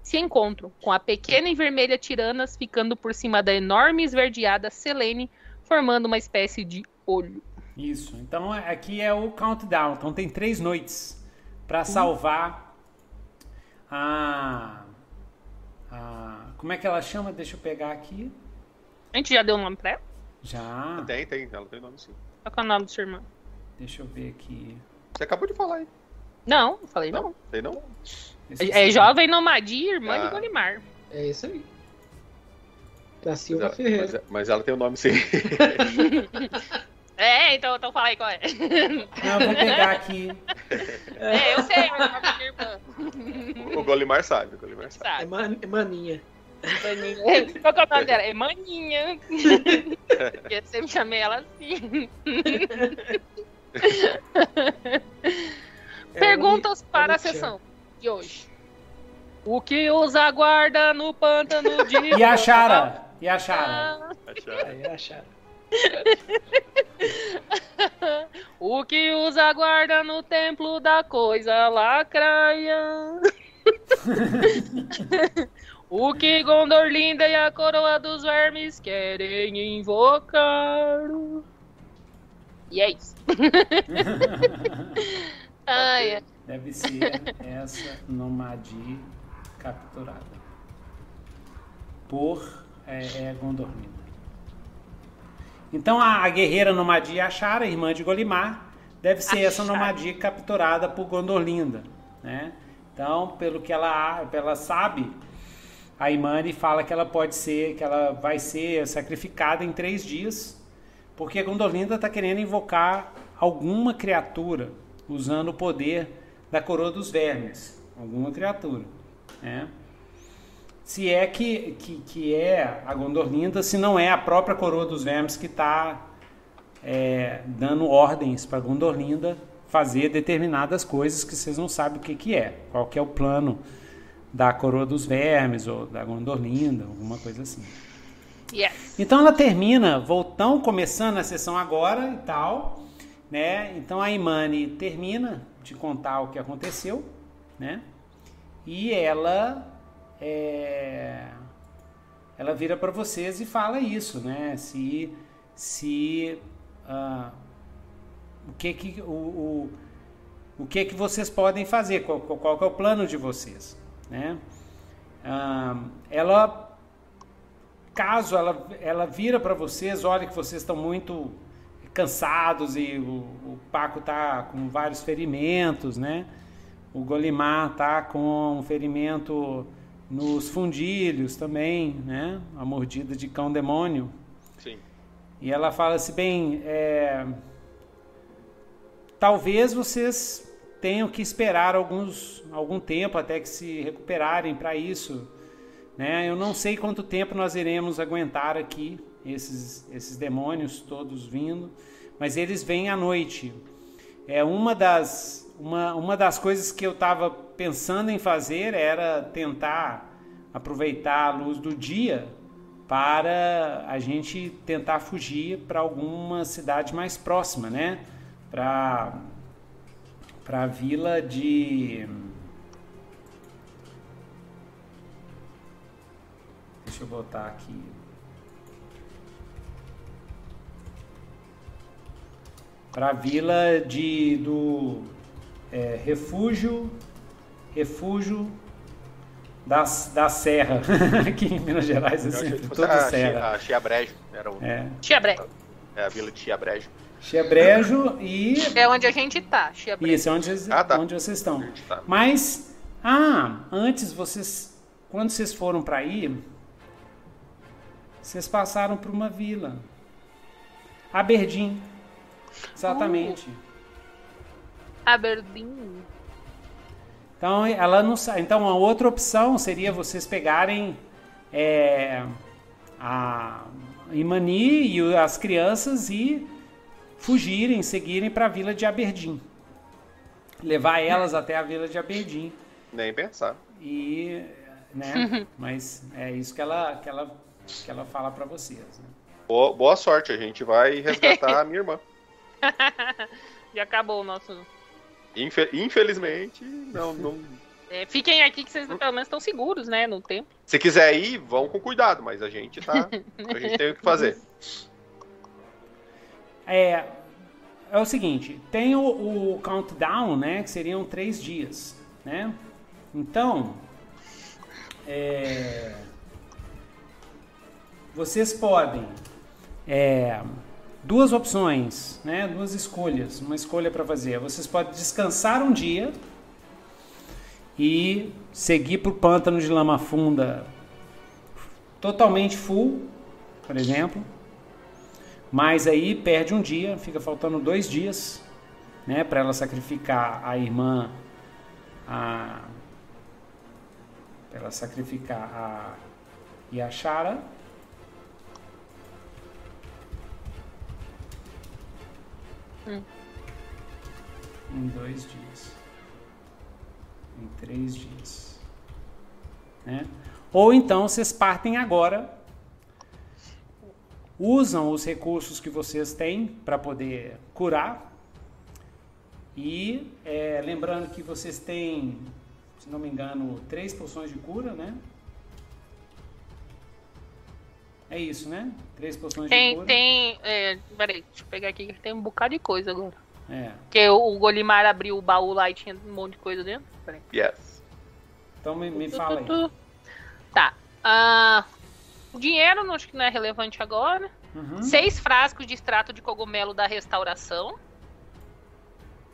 se encontram, com a pequena e vermelha Tiranas ficando por cima da enorme esverdeada Selene, formando uma espécie de olho. Isso. Então aqui é o countdown. Então tem três noites para salvar a, a. Como é que ela chama? Deixa eu pegar aqui. A gente já deu o nome pra ela? Já. Tem, tem. Ela tem nome sim. Qual é o nome do seu irmão? Deixa eu ver aqui. Você acabou de falar aí. Não, não falei não. Tem não? Esqueci. É jovem Nomadia, irmã de Ah. Golimar. É isso aí. Da Silva Mas, Ferreira. mas- mas ela tem o nome sim. É, então, então fala aí qual é. Não, eu vou pegar aqui. É, eu sei, mas da irmã. o Golimar sabe. O Golimar sabe. É, Sabe? man- é maninha. Maninha. Qual que é o nome dela? É Maninha. Porque você me chamei ela assim. É Perguntas um- para é a sessão de hoje. O que os aguarda no pântano de... E a Chara? E a Chara? Acharam. Aí acharam. O que os aguarda no templo da coisa lacraia? O que Gondorlinda e a coroa dos vermes querem invocar? E é isso. Ai, ai. Deve ser essa Nomadi capturada. Por é, é, Gondorlinda. Então a, a guerreira Nomadi Achara, irmã de Golimar, deve ser essa Achara. Nomadi capturada por Gondorlinda. Né? Então, pelo que ela, ela sabe, a Imani fala que ela pode ser, que ela vai ser sacrificada em três dias, porque a Gondolinda está querendo invocar alguma criatura usando o poder da coroa dos vermes, alguma criatura, né? Se é que, que, que é a Gondorlinda, se não é a própria coroa dos vermes que está dando ordens para Gondorlinda fazer determinadas coisas que vocês não sabem o que, que é, qual que é o plano da coroa dos vermes ou da Gondorlinda, alguma coisa assim. Yes. Então ela termina, voltão começando a sessão agora e tal, né? Então a Imani termina de contar o que aconteceu, né? E ela é, ela vira para vocês e fala isso, né? Se se ah, o que que o, o, o que que vocês podem fazer? Qual, qual, qual que é o plano de vocês, né? Ah, ela caso ela, ela vira para vocês, olha que vocês estão muito cansados e o, o Paco tá com vários ferimentos, né? O Golimar tá com um ferimento nos fundilhos também, né? A mordida de cão demônio. Sim. E ela fala assim, bem, é, talvez vocês tenho que esperar alguns, algum tempo até que se recuperarem para isso. Né? Eu não sei quanto tempo nós iremos aguentar aqui, esses, esses demônios todos vindo, mas eles vêm à noite. É uma das, uma, uma das coisas que eu estava pensando em fazer era tentar aproveitar a luz do dia para a gente tentar fugir para alguma cidade mais próxima, né? Para para a vila de Deixa eu botar aqui. Para a vila de do é, refúgio refúgio da, da Serra, aqui em Minas Gerais, é sempre, tudo a, Serra. A Chiabrejo, era o, É. Chiabrejo. é a vila de Chiabrejo. Chiabrejo e. É onde a gente tá, Chiabrejo. Isso, é onde vocês, Ah, tá. onde vocês estão. Tá. Mas, ah, antes vocês. Quando vocês foram para aí, vocês passaram por uma vila. Aberdeen. Exatamente. Aberdeen. Então, ela não sa- Então, a outra opção seria vocês pegarem é, a Imani e as crianças e fugirem, seguirem para a vila de Aberdeen. Levar elas até a vila de Aberdeen. Nem pensar. E, né? Mas é isso que ela, que ela, que ela fala para vocês. né? Boa, boa sorte, a gente vai resgatar a minha irmã. Já acabou o nosso. Infe- infelizmente, não, não. É, fiquem aqui que vocês pelo menos estão seguros, né? No tempo. Se quiser ir, vão com cuidado, mas a gente tá. A gente tem o que fazer. É, é o seguinte, tem o, o countdown, né, que seriam três dias, né? Então, é, vocês podem é, duas opções, né, duas escolhas, uma escolha para fazer. Vocês podem descansar um dia e seguir para o pântano de lama funda totalmente full, por exemplo. Mas aí perde um dia, fica faltando dois dias, né, para ela sacrificar a irmã, a, pra ela sacrificar a Yashara. Hum. Em dois dias, em três dias, né? Ou então vocês partem agora usam os recursos que vocês têm para poder curar. E é, lembrando que vocês têm, se não me engano, três poções de cura, né? É isso, né? Três poções de Tem, cura. tem. É, peraí, deixa eu pegar aqui que tem um bocado de coisa agora. É. Porque o, o Golimar abriu o baú lá e tinha um monte de coisa dentro. Peraí. Yes. Então me, me Tu, fala tu, aí. Tá. Ah, o dinheiro não, acho que não é relevante agora. Uhum. Seis frascos de extrato de cogumelo da restauração.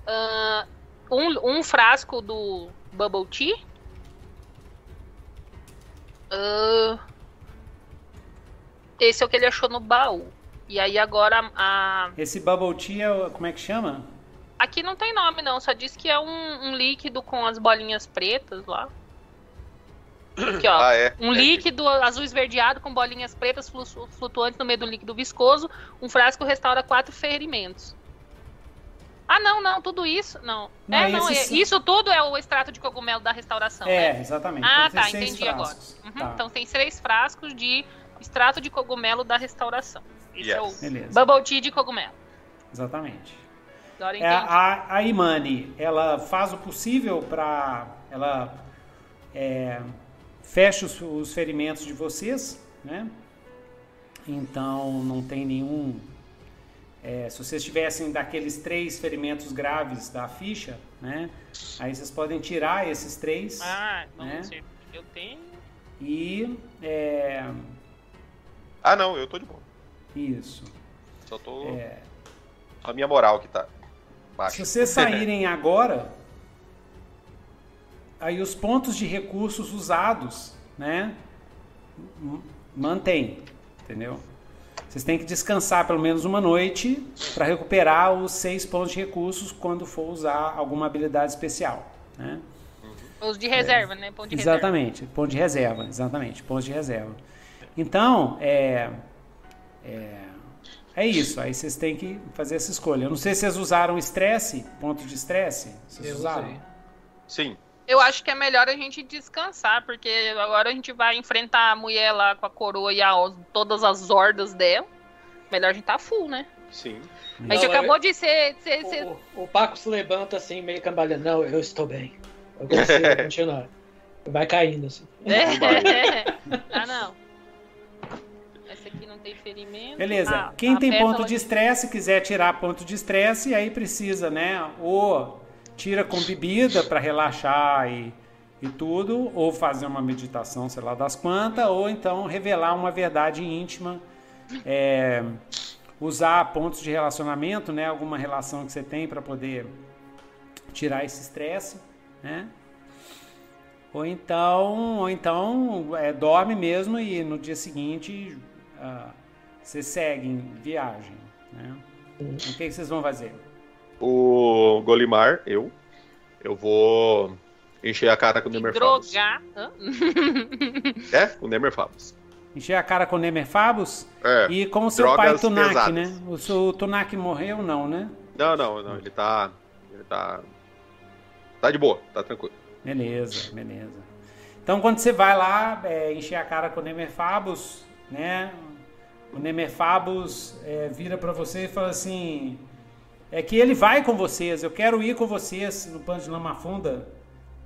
Ah, um, um frasco do Bubble Tea. Ah, esse é o que ele achou no baú. E aí agora a. Esse bubble tea, é como é que chama? Aqui não tem nome não, só diz que é um, um líquido com as bolinhas pretas lá. Aqui, ó. Ah, é. Um É, líquido azul esverdeado com bolinhas pretas flu- flutuantes no meio do líquido viscoso. Um frasco restaura quatro ferimentos. Ah, não, não, tudo isso. Não. Não, é, não, é- isso tudo é o extrato de cogumelo da restauração. É, né? exatamente. Ah, Então, tem tá, seis entendi agora. frascos. Uhum, Tá, Então tem três frascos de extrato de cogumelo da restauração. Esse é o Yes. Beleza, Bubble Tea de cogumelo. exatamente. Agora É, a, a Imani, ela faz o possível para ela é, fecha os, os ferimentos de vocês, né? Então não tem nenhum. é, se vocês tivessem daqueles três ferimentos graves da ficha, né? Aí vocês podem tirar esses três Ah, vamos né? Eu tenho. e é, Ah, não, eu tô de boa. isso. Só tô. É, A minha moral que tá baixa. Se vocês saírem agora, aí os pontos de recursos usados, né, mantém, entendeu? Vocês têm que descansar pelo menos uma noite para recuperar os seis pontos de recursos quando for usar alguma habilidade especial. Né? Os de reserva, né? Ponto de exatamente, ponto de reserva, exatamente, pontos de reserva. Então, é, é, é isso. Aí vocês têm que fazer essa escolha. Eu não sei se vocês usaram estresse, ponto de estresse. Vocês Eu usaram? usei. Sim. Eu acho que é melhor a gente descansar, porque agora a gente vai enfrentar a mulher lá com a coroa e a, todas as hordas dela. Melhor a gente tá full, né? Sim. A gente Não, acabou eu- de ser. ser- ser- O, o Paco se levanta assim, meio cambalhando. Não, eu estou bem. Eu consigo continuar. Vai caindo assim. É. ah, não. Essa aqui não tem ferimento. Beleza. Ah, Quem a tem ponto de estresse, quiser tirar ponto de estresse, aí precisa, né? Ou tira com bebida para relaxar e, e tudo, ou fazer uma meditação, sei lá das quantas, ou então revelar uma verdade íntima, é, usar pontos de relacionamento, né? Alguma relação que você tem para poder tirar esse estresse, né? Ou então, ou então é, dorme mesmo e no dia seguinte ah, você segue em viagem. Né? O que, que vocês vão fazer? O Golimar, eu. Eu vou encher a cara com o de Nemerfabus. drogar. É? Com o Nemerfabus. Encher a cara com Nemerfabus? É. E com o seu pai Tunak, pesadas. né? O seu Tunak morreu, não, né? Não, não, não. Ele tá. Ele tá. Tá de boa, tá tranquilo. Beleza, beleza. Então, quando você vai lá é, encher a cara com o Nemerfabus, né? O Nemerfabus é, vira pra você e fala assim: é que ele vai com vocês, eu quero ir com vocês no Pano de Lama Funda,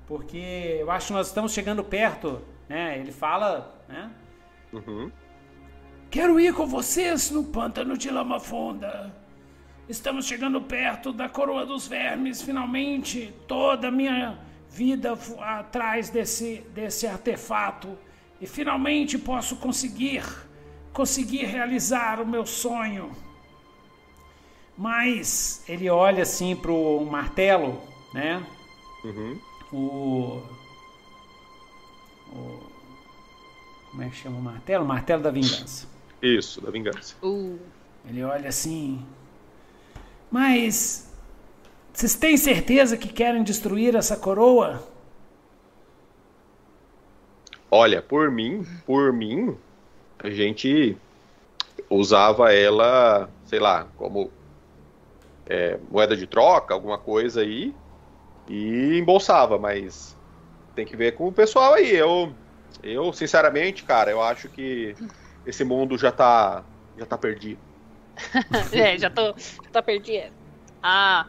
porque eu acho que nós estamos chegando perto, né? Ele fala, né? Uhum. Quero ir com vocês no pântano de lama funda. Estamos chegando perto da coroa dos vermes, finalmente. Toda a minha vida atrás desse, desse artefato. E finalmente posso conseguir, conseguir realizar o meu sonho. Mas ele olha assim pro martelo, né? Uhum. o, o- como é que chama o martelo? Martelo da vingança. Isso, da vingança. Uh, Ele olha assim. Mas vocês têm certeza que querem destruir essa coroa? Olha, por mim, por mim, a gente usava ela, sei lá, como é, moeda de troca, alguma coisa aí, e embolsava, mas tem que ver com o pessoal aí. Eu, eu sinceramente, cara, eu acho que esse mundo já tá, já tá perdido. é, já tô, já tô perdida. Ah,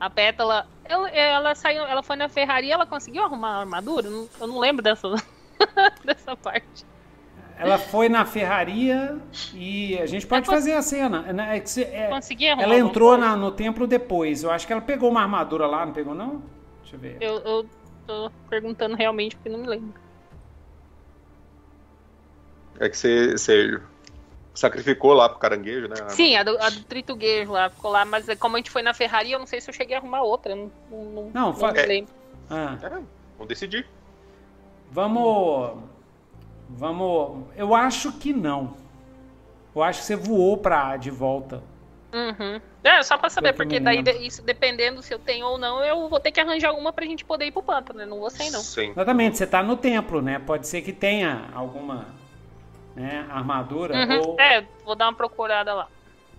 a pétala. Ela, ela saiu, ela foi na ferraria, ela conseguiu arrumar a armadura? Eu não lembro dessa, dessa parte. Ela foi na ferraria e a gente pode Ela fazer a cena. né? É é- Consegui arrumar. ela entrou na- no templo depois. Eu acho que ela pegou uma armadura lá, não pegou não? Deixa eu ver. Eu, eu tô perguntando realmente porque não me lembro. É que você, você sacrificou lá pro caranguejo, né? Sim, a do, a do trituguejo lá ficou lá, mas como a gente foi na ferraria, eu não sei se eu cheguei a arrumar outra. Não, não, não, Não, me lembro. Ah, É, vamos decidir. vamos. Vamos. Eu acho que não. Eu acho que você voou pra de volta. Uhum. É, só pra saber, que porque daí de- isso dependendo se eu tenho ou não, eu vou ter que arranjar uma pra gente poder ir pro pântano, né? Não vou sem não. Sim. Exatamente, você tá no templo, né? Pode ser que tenha alguma né, armadura Uhum. ou. É, vou dar uma procurada lá.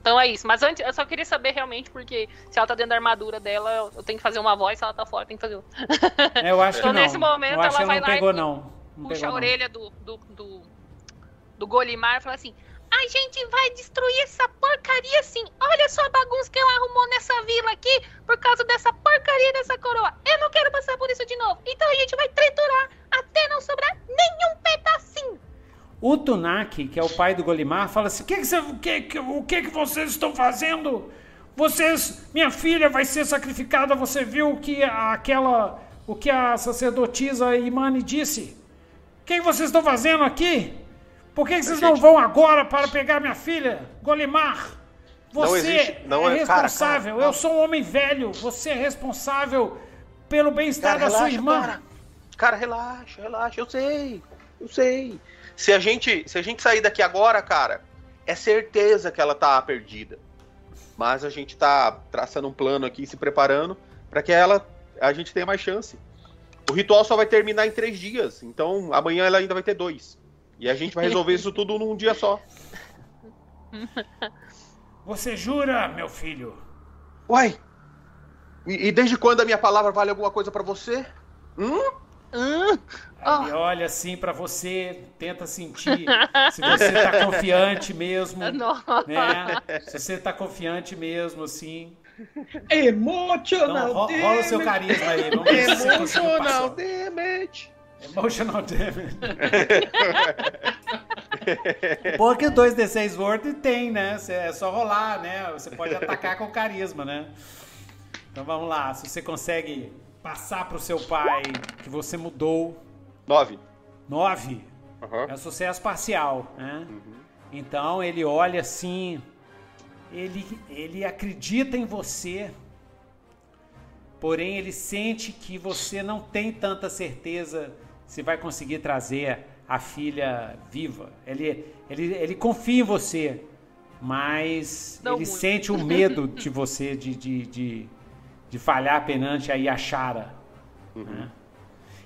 Então é isso. Mas antes, eu só queria saber realmente, porque se ela tá dentro da armadura dela, eu- eu tenho que fazer uma voz, se ela tá fora, eu tenho que fazer outra. É, eu acho que Então, não. nesse momento, eu acho que ela ela não vai lá e pegou, pu- não. Não Puxa a orelha do, do, do, do Golimar e fala assim: A gente vai destruir essa porcaria sim. Olha só a bagunça que ela arrumou nessa vila aqui por causa dessa porcaria dessa coroa. Eu não quero passar por isso de novo. Então a gente vai triturar até não sobrar nenhum pedacinho. O Tunak, que é o pai do Golimar, fala assim: o que, que, você- que, que- o que, que vocês estão fazendo? Vocês, minha filha vai ser sacrificada. Você viu o que aquela, o que a sacerdotisa Imani disse? O que, vocês estão fazendo aqui? Por que, que vocês não vão agora para pegar minha filha, Golimar? Não Você existe- não é é- cara, responsável. cara, Eu sou um homem velho. Você é responsável pelo bem-estar da sua irmã. Cara. Cara, relaxa, relaxa, eu sei. Eu sei. Se a gente, se a gente sair daqui agora, cara, é certeza que ela tá perdida. Mas a gente tá traçando um plano aqui, se preparando para que ela a gente tenha mais chance. O ritual só vai terminar em três dias, então amanhã ela ainda vai ter dois. E a gente vai resolver isso tudo num dia só. Você jura, meu filho? Uai! E, e desde quando a minha palavra vale alguma coisa para você? Hum? Hum, Ele olha assim pra você, tenta sentir se você tá confiante mesmo, nossa. né? Se você tá confiante mesmo, assim. Então Emotional ro rola o seu damage. carisma aí, vamos ver Emotional damage. Emotional damage. Porque o 2D6 Word tem, né? Cê- É só rolar, né? Você pode atacar com carisma, né? Então vamos lá, se você consegue passar pro seu pai que você mudou Nove. 9, Aham. é um sucesso parcial, né? Então ele olha assim, ele, ele acredita em você, porém ele sente que você não tem tanta certeza se vai conseguir trazer a filha viva. Ele, ele, ele confia em você, mas Não ele muito. sente o medo de você de, de, de, de falhar perante a Yashara. né?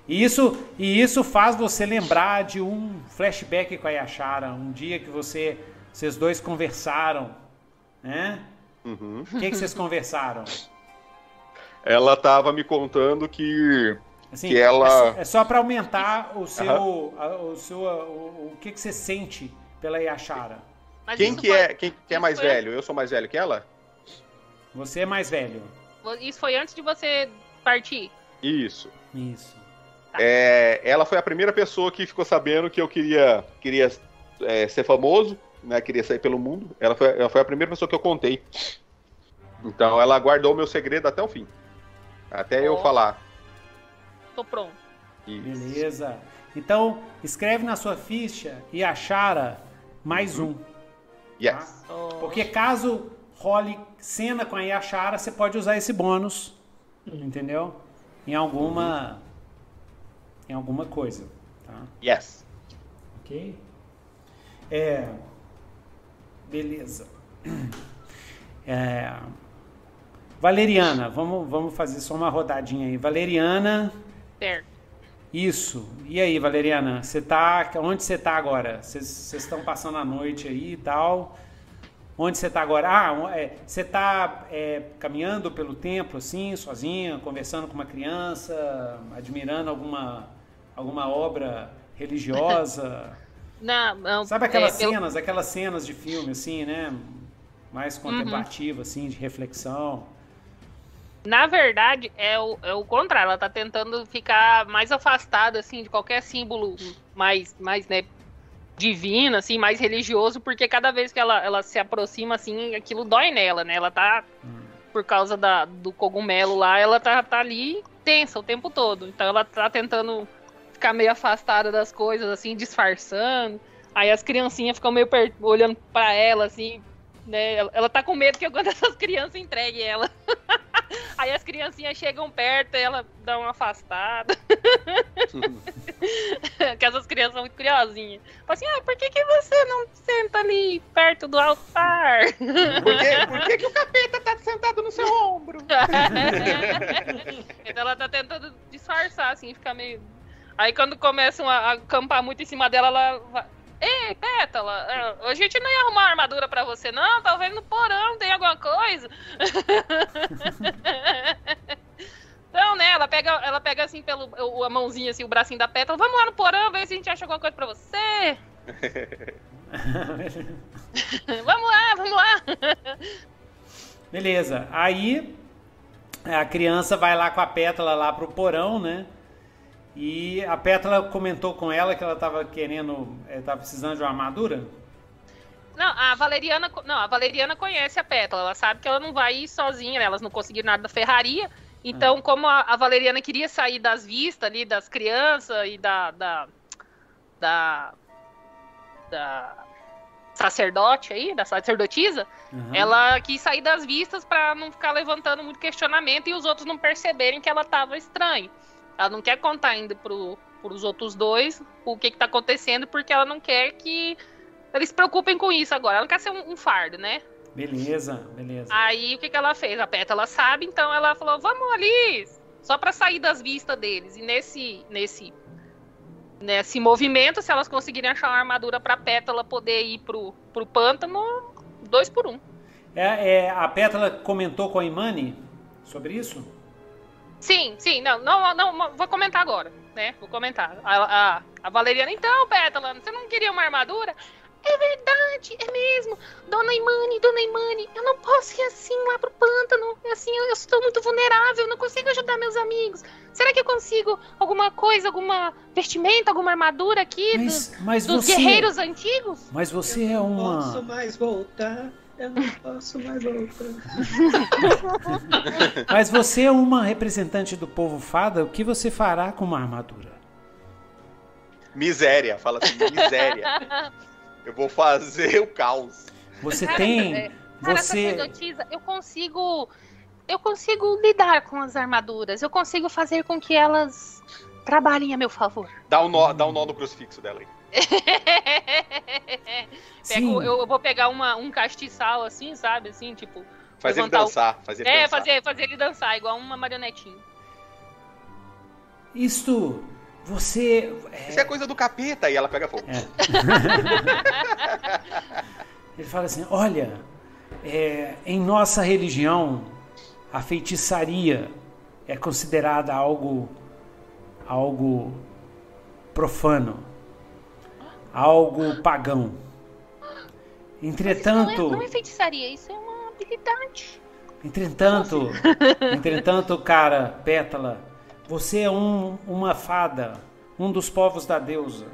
E isso, e isso faz você lembrar de um flashback com a Yashara, um dia que você, vocês dois conversaram, né? Uhum. O que, que vocês conversaram? Ela tava me contando que. Assim, Que ela- é só, é para aumentar o seu, a- o seu, o, o que, que você sente pela Yashara. Mas Quem que foi- é, quem que é mais foi- velho? Eu sou mais velho que ela? Você é mais velho. Isso foi antes de você partir. Isso. Isso. É, ela foi a primeira pessoa que ficou sabendo que eu queria, queria é, ser famoso, né? Queria sair pelo mundo. Ela foi, ela foi a primeira pessoa que eu contei. Então ela guardou o meu segredo até o fim. Até eu Ó. falar. Tô pronto. Isso. Beleza. Então, escreve na sua ficha Yashara mais um. Yes. Ó. Porque caso role cena com a Yashara, você pode usar esse bônus, entendeu? Em alguma em alguma coisa, tá? Yes. Ok? É beleza. É, Valeriana, vamos vamos fazer só uma rodadinha aí. Valeriana, Certo. isso. E aí, Valeriana, você tá onde você tá agora? Vocês estão passando a noite aí e tal? Onde você está agora? Ah, é, você está caminhando pelo templo assim, sozinha, conversando com uma criança, admirando alguma, alguma obra religiosa? Não, Sabe aquelas é, pelo- cenas, aquelas cenas de filme assim, né? Mais contemplativa, assim, de reflexão. Na verdade, é o, é o contrário. Ela tá tentando ficar mais afastada, assim, de qualquer símbolo mais, mais né, divino, assim, mais religioso, porque cada vez que ela, ela se aproxima, assim, aquilo dói nela, né? Ela tá, por causa da, do cogumelo lá, ela tá, tá ali tensa o tempo todo. Então ela tá tentando ficar meio afastada das coisas, assim, disfarçando. Aí as criancinhas ficam meio per- olhando pra ela, assim, né? Ela, tá com medo que alguma dessas crianças entregue ela. Aí as criancinhas chegam perto e ela dá uma afastada. que essas crianças são muito curiosinhas. Fala assim, ah, por que, que você não senta ali perto do altar? Por que, por que, que o capeta tá sentado no seu ombro? então ela tá tentando disfarçar, assim, ficar meio. Aí quando começam a acampar muito em cima dela, ela vai. Ei, Pétala, é, a gente não ia arrumar uma armadura pra você, não? Talvez no porão tem alguma coisa. Então, né, ela pega, ela pega assim pelo a mãozinha, assim, o bracinho da pétala, vamos lá no porão ver se a gente acha alguma coisa pra você. vamos lá, vamos lá. Beleza. Aí a criança vai lá com a pétala lá pro porão, né? E a pétala comentou com ela que ela tava querendo, eh, tava precisando de uma armadura. Não, a Valeriana, não, a Valeriana conhece a Pétala, ela sabe que ela não vai ir sozinha, né? elas não conseguiram nada da ferraria. Então, como a, a Valeriana queria sair das vistas ali das crianças e da da, da da sacerdote aí, da sacerdotisa, Aham. ela quis sair das vistas pra não ficar levantando muito questionamento e os outros não perceberem que ela tava estranha. Ela não quer contar ainda pro, pros outros dois o que que tá acontecendo, porque ela não quer que eles se preocupem com isso agora. Ela não quer ser um, um fardo, né? Beleza, beleza. Aí o que, que ela fez? A Pétala sabe, então ela falou: vamos ali, só pra sair das vistas deles. E nesse, nesse, nesse movimento, se elas conseguirem achar uma armadura pra Pétala poder ir pro, pro pântano, dois por um. É, é, a Pétala comentou com a Imani sobre isso? Sim, sim, não, não, não, vou comentar agora, né? Vou comentar. A, a, a Valeriana, então, Pétala, você não queria uma armadura? É verdade, é mesmo. Dona Imani, Dona Imani, eu não posso ir assim lá pro pântano. Assim, eu, eu estou muito vulnerável, não consigo ajudar meus amigos. Será que eu consigo alguma coisa, alguma vestimenta, alguma armadura aqui Mas- dos, mas dos você- guerreiros antigos? Mas você é Não uma. posso mais voltar. Eu não posso mais voltar. Mas você é uma representante do povo fada. O que você fará com uma armadura? Miséria, fala assim, miséria. Eu vou fazer o caos. Você Cara, tem. é, Cara, Você. sacerdotisa, eu consigo. Eu consigo lidar com as armaduras. Eu consigo fazer com que elas trabalhem a meu favor. Dá um nó, dá um nó no crucifixo dela aí. Sim. Pego- eu, eu vou pegar uma, um castiçal assim, sabe? Assim, tipo. Fazer ele Levantar o- dançar, fazer ele É, dançar. fazer, fazer ele dançar, igual uma marionetinha. Isto. Você. Isso é coisa do capeta, e ela pega fogo. É. Ele fala assim: olha, é, em nossa religião, a feitiçaria é considerada algo, algo profano, algo pagão. Entretanto, Não é, não feitiçaria, isso é uma habilidade. Entretanto, entretanto, cara, Pétala, você é um, uma fada, um dos povos da deusa.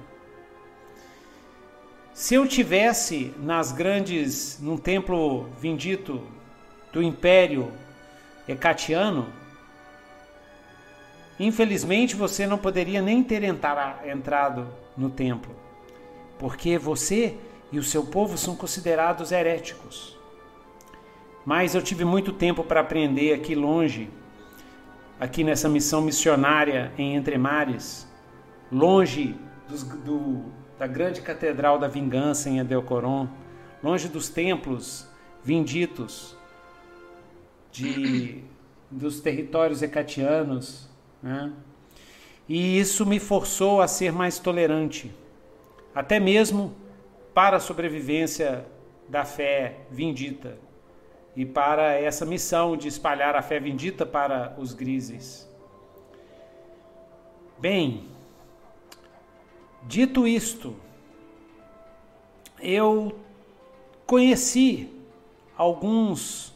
Se eu tivesse nas grandes, num templo vindito do Império Hecatiano, infelizmente você não poderia nem ter entrado no templo, porque você e o seu povo são considerados heréticos. Mas eu tive muito tempo para aprender aqui longe, aqui nessa missão missionária em Entremares, longe dos- do- da grande catedral da vingança em Edelcoron, longe dos templos vinditos de, dos territórios hecatianos. Né? E isso me forçou a ser mais tolerante, até mesmo para a sobrevivência da fé vindita e para essa missão de espalhar a fé vindita para os grises. Bem, dito isto, eu conheci alguns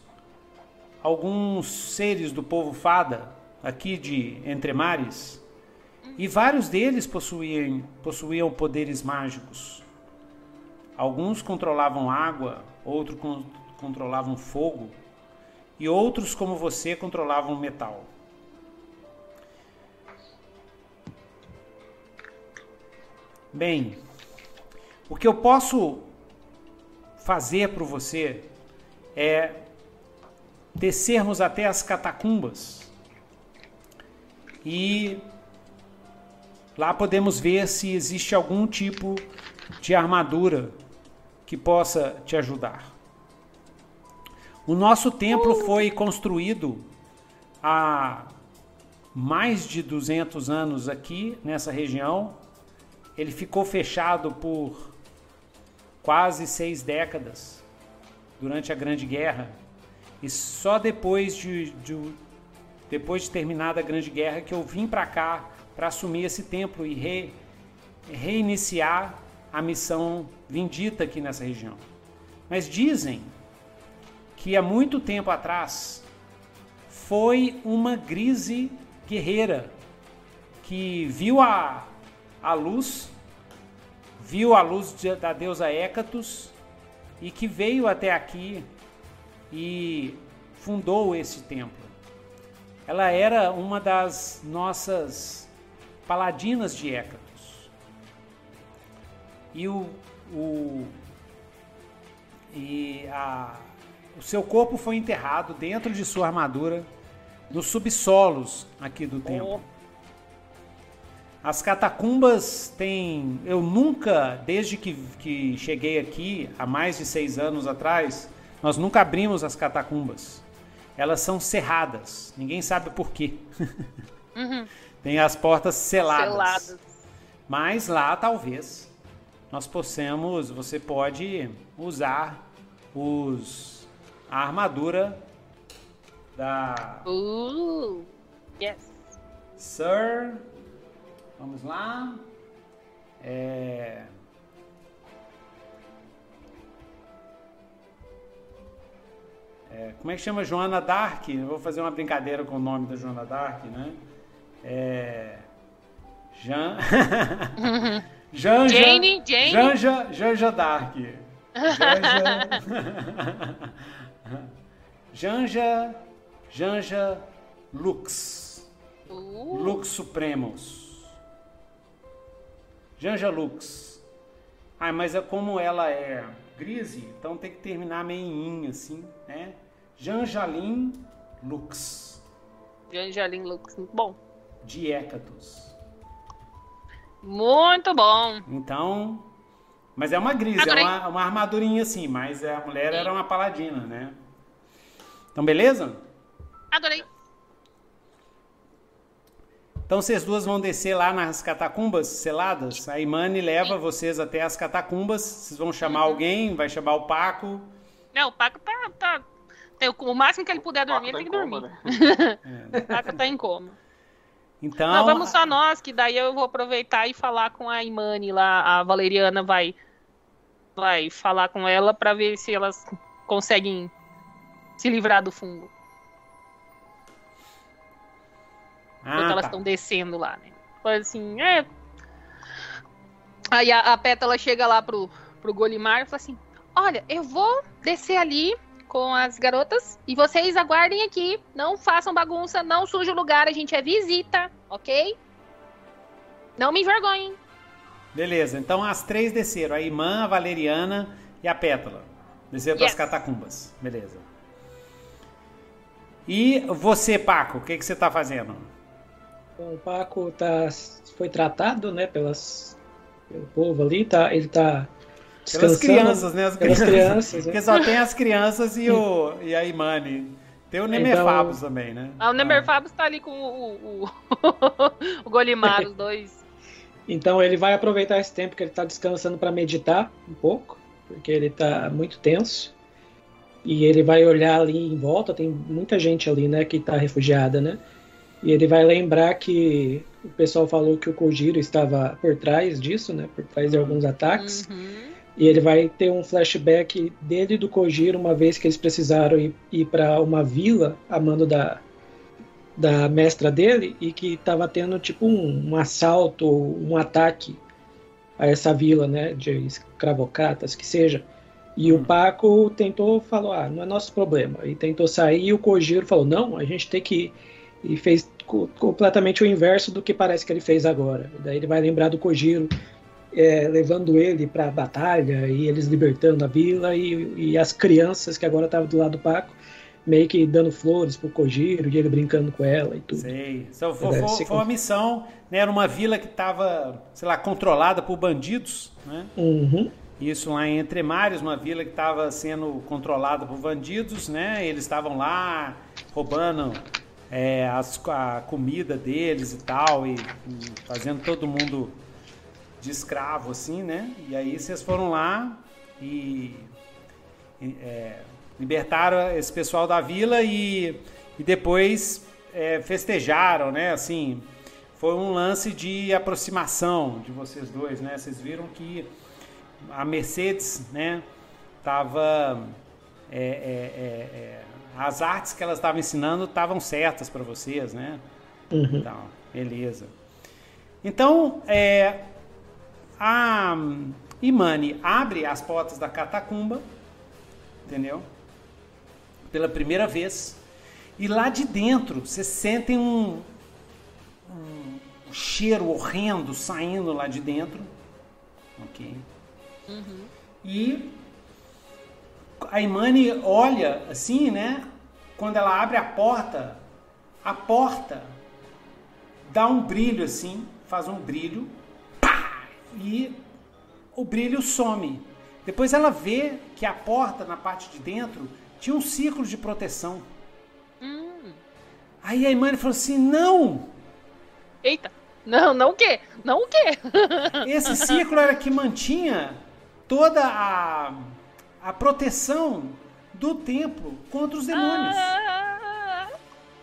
alguns seres do povo fada aqui de Entremares e vários deles possuíam possuíam poderes mágicos. Alguns controlavam água, outros con- controlavam fogo e outros, como você, controlavam metal. Bem, o que eu posso fazer para você é descermos até as catacumbas e lá podemos ver se existe algum tipo de armadura que possa te ajudar. O nosso templo foi construído há mais de 200 anos aqui nessa região. Ele ficou fechado por quase seis décadas durante a Grande Guerra. E só depois de, de- depois de terminada a Grande Guerra que eu vim para cá para assumir esse templo e re- reiniciar a missão vindita aqui nessa região. Mas dizem que há muito tempo atrás foi uma grise guerreira que viu a, a luz, viu a luz de- da deusa Hécatos e que veio até aqui e fundou esse templo. Ela era uma das nossas paladinas de Hécatos. E o, o e a, o seu corpo foi enterrado dentro de sua armadura nos subsolos aqui do templo. As catacumbas têm. Eu nunca, desde que, que cheguei aqui, há mais de seis anos atrás, nós nunca abrimos as catacumbas. Elas são cerradas. Ninguém sabe por quê. Uhum. Tem as portas seladas. Seladas. Mas lá talvez nós possamos, você pode usar os a armadura da Uh, yes. Sir. Vamos lá. É... É, como é que chama Joana Dark? Eu vou fazer uma brincadeira com o nome da Joana Dark, né? É... Jan... Janja, Jane, Jane. Janja, Janja Dark. Janja... Janja, Janja Lux. Uh, Lux Supremos. Janja Lux. Ah, mas é como ela é grise, então tem que terminar meio em assim, né? Janjalim Lux. Angeline Lux. Bom, De Hécatos. muito bom. Então. Mas é uma grise, é uma, uma armadurinha assim, mas a mulher era uma paladina, né? Então, beleza? Adorei. Então vocês duas vão descer lá nas catacumbas seladas. A Imani leva vocês até as catacumbas. Vocês vão chamar alguém, vai chamar o Paco. Não, o Paco tá. tá tem o, o máximo que ele puder dormir, ele tá tem em que coma, dormir. né? O Paco tá em coma. Então, Não, vamos só nós, que daí eu vou aproveitar e falar com a Imani lá. A Valeriana vai, vai falar com ela pra ver se elas conseguem se livrar do fungo. Enquanto ah, elas tá. estão descendo lá, né? Foi assim, é. Aí a, a Pétala chega lá pro, pro Golimar e fala assim: Olha, eu vou descer ali com as garotas e vocês aguardem aqui. Não façam bagunça, não sujem o lugar, a gente é visita, ok? Não me envergonhem. Beleza, então as três desceram. A Imã, a Valeriana e a Pétala. Desceram para as Yes. catacumbas. Beleza. E você, Paco, o que, que você tá fazendo? Bom, o Paco tá, foi tratado, né, pelas, pelo povo ali, tá, ele tá Pelas descansando. crianças, né? As Pelas crianças. crianças, né? Porque só tem as crianças e, o, e a Imani. Tem o Nemefabos também, né? Ah, o Nemerfabus tá ali com o, o, o, o Golimar, os dois. Então ele vai aproveitar esse tempo que ele tá descansando para meditar um pouco, porque ele tá muito tenso. E ele vai olhar ali em volta, tem muita gente ali, né, que tá refugiada, né? E ele vai lembrar que o pessoal falou que o Kojiro estava por trás disso, né, por trás de alguns ataques. Uhum. E ele vai ter um flashback dele e do Kojiro uma vez que eles precisaram ir, ir para uma vila a mando da, da mestra dele e que estava tendo tipo um, um assalto, um ataque a essa vila, né, de escravocatas, que seja. E Hum. o Paco tentou, falou, ah, não é nosso problema. E tentou sair e o Kojiro falou, não, a gente tem que ir. E fez co- completamente o inverso do que parece que ele fez agora. Daí ele vai lembrar do Kojiro é, levando ele para a batalha e eles libertando a vila e, e as crianças que agora estavam do lado do Paco meio que dando flores pro Kojiro e ele brincando com ela e tudo. Sei. Então, foi, Deve foi- foi uma missão, né? Era uma vila que estava, sei lá, controlada por bandidos, né? Uhum. Isso lá em Entremários, uma vila que estava sendo controlada por bandidos, né? Eles estavam lá roubando é, as- a comida deles e tal, e, e fazendo todo mundo de escravo, assim, né? E aí vocês foram lá e, e, é, libertaram esse pessoal da vila e, e depois é, festejaram, né? Assim, foi um lance de aproximação de vocês dois, né? Vocês viram que a Mercedes, né, tava é, é, é, é, as artes que elas estavam ensinando estavam certas para vocês, né? Uhum. Então, beleza. Então, é, a Imani abre as portas da catacumba, entendeu? Pela primeira vez. E lá de dentro, vocês sentem um, um cheiro horrendo saindo lá de dentro. Ok? E a Imani olha assim, né? Quando ela abre a porta, a porta dá um brilho assim, faz um brilho e o brilho some. Depois ela vê que a porta na parte de dentro tinha um círculo de proteção. Hum. Aí a Imani falou assim: não! Eita! Não, não o quê? Não o quê? Esse círculo era que mantinha toda a, a proteção do templo contra os demônios. Ah,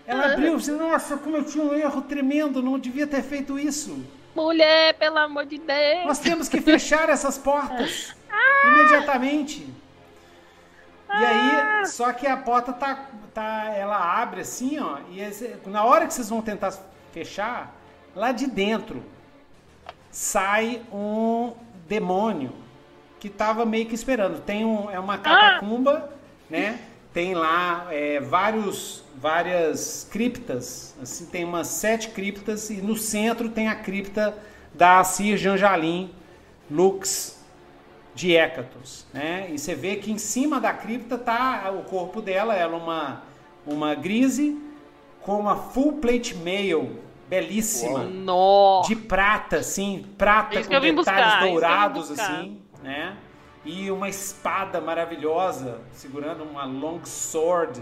Ela abriu e disse: Nossa, eu cometi um erro tremendo, não devia ter feito isso. Mulher, pelo amor de Deus. Nós temos que fechar essas portas imediatamente. E aí, só que a porta tá, tá, ela abre assim, ó, e na hora que vocês vão tentar fechar, lá de dentro sai um demônio que tava meio que esperando. Tem um, é uma catacumba, né? Tem lá é, vários, várias criptas, assim, tem umas sete criptas e no centro tem a cripta da Sir Janjalim Lux de Hécatos, né? E você vê que em cima da cripta tá o corpo dela, ela é uma uma grise com uma full plate mail belíssima. De prata, assim, prata É isso com detalhes buscar, é dourados, assim, né? E uma espada maravilhosa, segurando uma long sword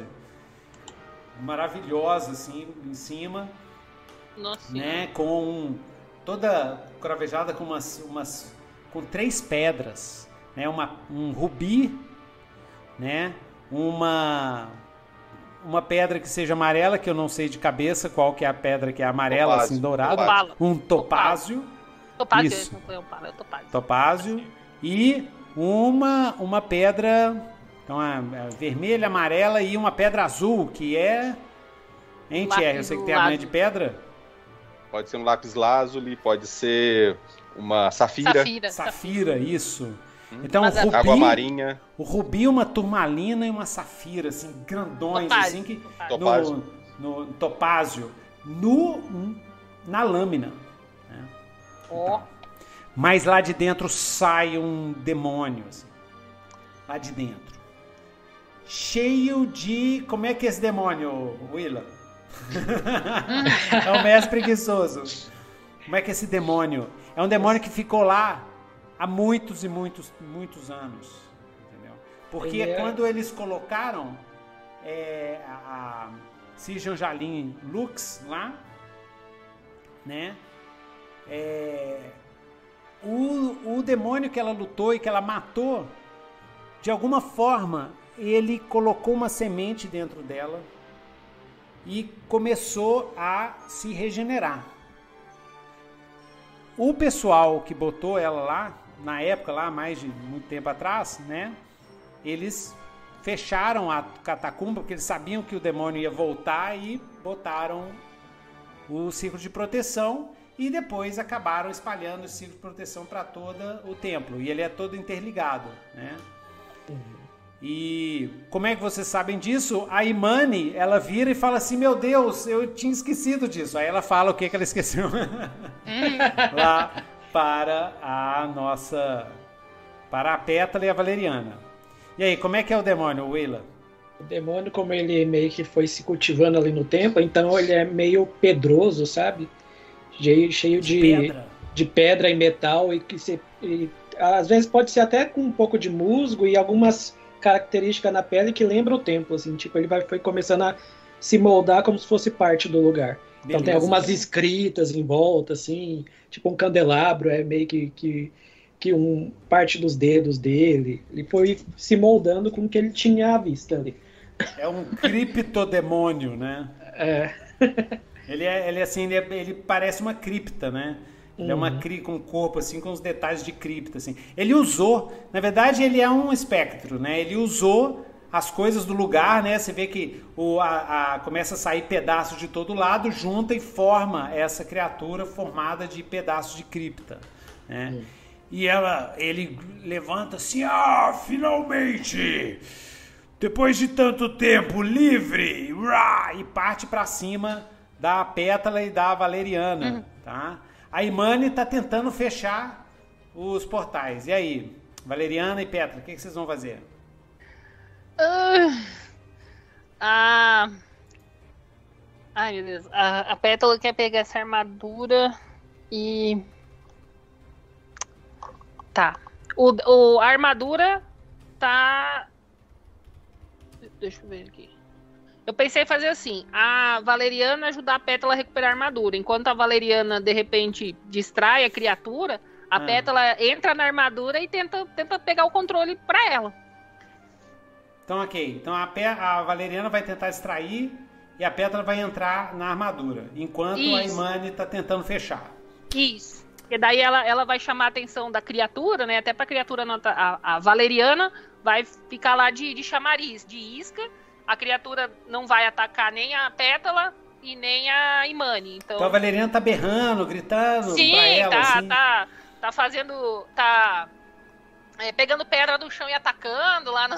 maravilhosa, assim, em cima, Nossa. né? Com toda cravejada com umas, umas com três pedras, né? Uma, um rubi, né? Uma uma pedra que seja amarela, que eu não sei de cabeça qual que é a pedra que é amarela, Topázio, assim, dourada. topázio. Um topázio, Topázio, Isso. não foi um palo, é o topázio. topázio e uma uma pedra então, a, a vermelha, amarela e uma pedra azul, que é Hein, Thierry? Eu sei que tem a manha de pedra. Pode ser um lápis lazuli, pode ser uma safira, Safira. Safira, isso. Então, Mas o a- rubi, água marinha, o rubi, uma turmalina e uma safira, assim, grandões, Topázio, assim, que topázio. No, no topázio, no, na lâmina. né? Ó. Mas lá de dentro sai um demônio, assim. Lá de dentro. Cheio de. Como é que é esse demônio, Willa? é o mestre preguiçoso. Como é que é esse demônio? É um demônio que ficou lá há muitos e muitos, muitos anos. Entendeu? Porque é- quando eles colocaram é, a, a Sijan Jalim Lux lá, né? É, o, o demônio que ela lutou e que ela matou, de alguma forma, ele colocou uma semente dentro dela e começou a se regenerar. O pessoal que botou ela lá, na época, lá mais de muito tempo atrás, né? Eles fecharam a catacumba porque eles sabiam que o demônio ia voltar e botaram o círculo de proteção e depois acabaram espalhando o círculo de proteção para todo o templo. E ele é todo interligado, né? E como é que vocês sabem disso? A Imani, ela vira e fala assim: Meu Deus, eu tinha esquecido disso. Aí ela fala o que, que ela esqueceu lá para a nossa. Para a Pétala e a Valeriana. E aí, como é que é o demônio, Willa? O demônio, como ele meio que foi se cultivando ali no tempo, então ele é meio pedroso, sabe? Cheio, cheio de, Pedra. de pedra e metal e que se, e, às vezes pode ser até com um pouco de musgo e algumas características na pele que lembram o tempo, assim, tipo, ele vai, foi começando a se moldar como se fosse parte do lugar. Então tem Beleza. algumas escritas em volta, assim, tipo um candelabro, é meio que, que, que um parte dos dedos dele. Ele foi se moldando com o que ele tinha à vista ali. É um criptodemônio, né? É, Ele é, ele é assim, ele, é- ele parece uma cripta, né? Ele é uma Uhum. cri com um corpo assim, com os detalhes de cripta, assim. Ele usou, na verdade, ele é um espectro, né? Ele usou as coisas do lugar, né? Você vê que o, a, a- começa a sair pedaços de todo lado, junta e forma essa criatura formada de pedaços de cripta, né? E ela, ele levanta assim, ah, finalmente! Depois de tanto tempo livre, e parte pra cima da Pétala e da Valeriana, tá? A Imani tá tentando fechar os portais. E aí, Valeriana e Pétala, o que, que vocês vão fazer? Ah, ah, ai, meu Deus. A, a Pétala quer pegar essa armadura E. Tá. O, o, a armadura tá. Deixa eu ver aqui. Eu pensei em fazer assim: a Valeriana ajudar a Pétala a recuperar a armadura. Enquanto a Valeriana, de repente, distrai a criatura, a ah. Pétala entra na armadura e tenta, tenta pegar o controle para ela. Então, ok. Então a, a Valeriana vai tentar extrair e a Pétala vai entrar na armadura, enquanto Isso. a Imane tá tentando fechar. Isso. E daí ela, ela vai chamar a atenção da criatura, né? Até pra criatura, a, a Valeriana vai ficar lá de, de chamariz, de isca. A criatura não vai atacar nem a Pétala e nem a Imane. Então, então a Valeriana tá berrando, gritando Sim, pra ela, tá, assim. tá, tá fazendo, tá é, pegando pedra do chão e atacando lá no...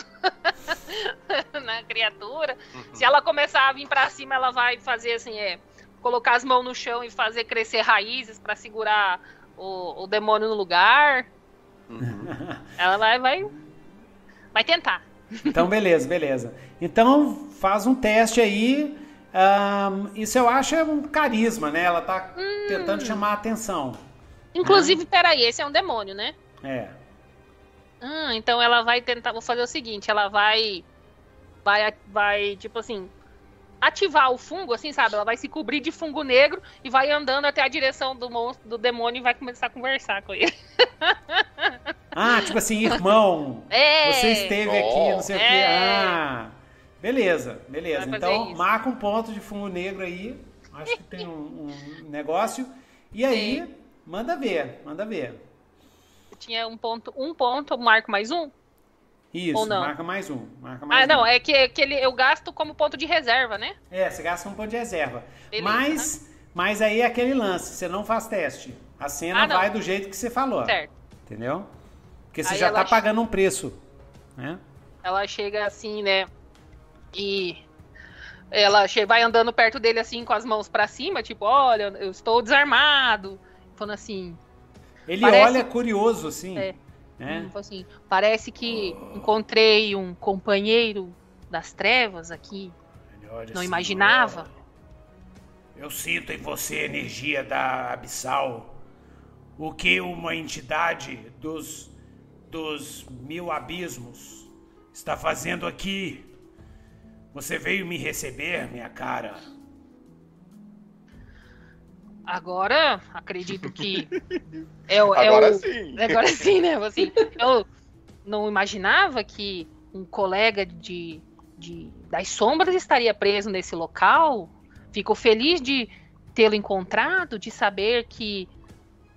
na criatura. Uhum. Se ela começar a vir para cima, ela vai fazer assim, é, colocar as mãos no chão e fazer crescer raízes para segurar o, o, demônio no lugar. Uhum. Ela vai, vai, vai tentar. Então, beleza, beleza. Então, faz um teste aí. Um, isso eu acho é um carisma, né? Ela tá hum. tentando chamar a atenção. Inclusive, peraí, esse é um demônio, né? É. Ah, então ela vai tentar. Vou fazer o seguinte: ela vai. Vai, vai tipo assim, ativar o fungo, assim, sabe? Ela vai se cobrir de fungo negro e vai andando até a direção do monstro, do demônio e vai começar a conversar com ele. Ah, tipo assim, irmão, é. você esteve oh. aqui, não sei é. o quê. Ah, beleza, beleza. Então, isso. marca um ponto de fungo negro aí. Acho que tem um, um negócio. E aí, Sim. manda ver, manda ver. Tinha um ponto, um ponto, marco mais um? Isso, Ou não? marca mais um. Marca mais ah, não, é que, que ele, eu gasto como ponto de reserva, né? É, você gasta como ponto de reserva. Beleza, mas, né? mas aí é aquele lance, você não faz teste. A cena ah, vai do jeito que você falou. Certo. Entendeu? Porque você aí já tá pagando um preço. Né? Ela chega assim, né? E ela vai andando perto dele assim com as mãos para cima, tipo, olha, eu estou desarmado. Falando assim. Ele parece... olha curioso, assim. É. É. Hum, assim, parece que encontrei um companheiro das trevas aqui. Não imaginava. Eu sinto em você energia da Abissal. O que uma entidade dos, dos mil abismos está fazendo aqui? Você veio me receber, minha cara. Agora, acredito que. É, é agora o, sim. Agora sim, né? Assim, eu não imaginava que um colega de, de, das sombras estaria preso nesse local. Fico feliz de tê-lo encontrado, de saber que,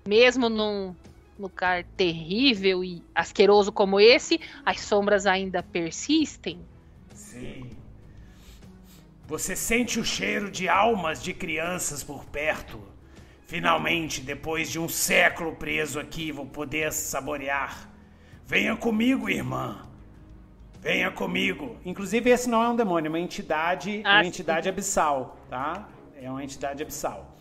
mesmo num lugar terrível e asqueroso como esse, as sombras ainda persistem. Sim. Você sente o cheiro de almas de crianças por perto. Finalmente, depois de um século preso aqui, vou poder saborear. Venha comigo, irmã. Venha comigo. Inclusive, esse não é um demônio, é uma entidade, ah, uma entidade abissal, tá? É uma entidade abissal.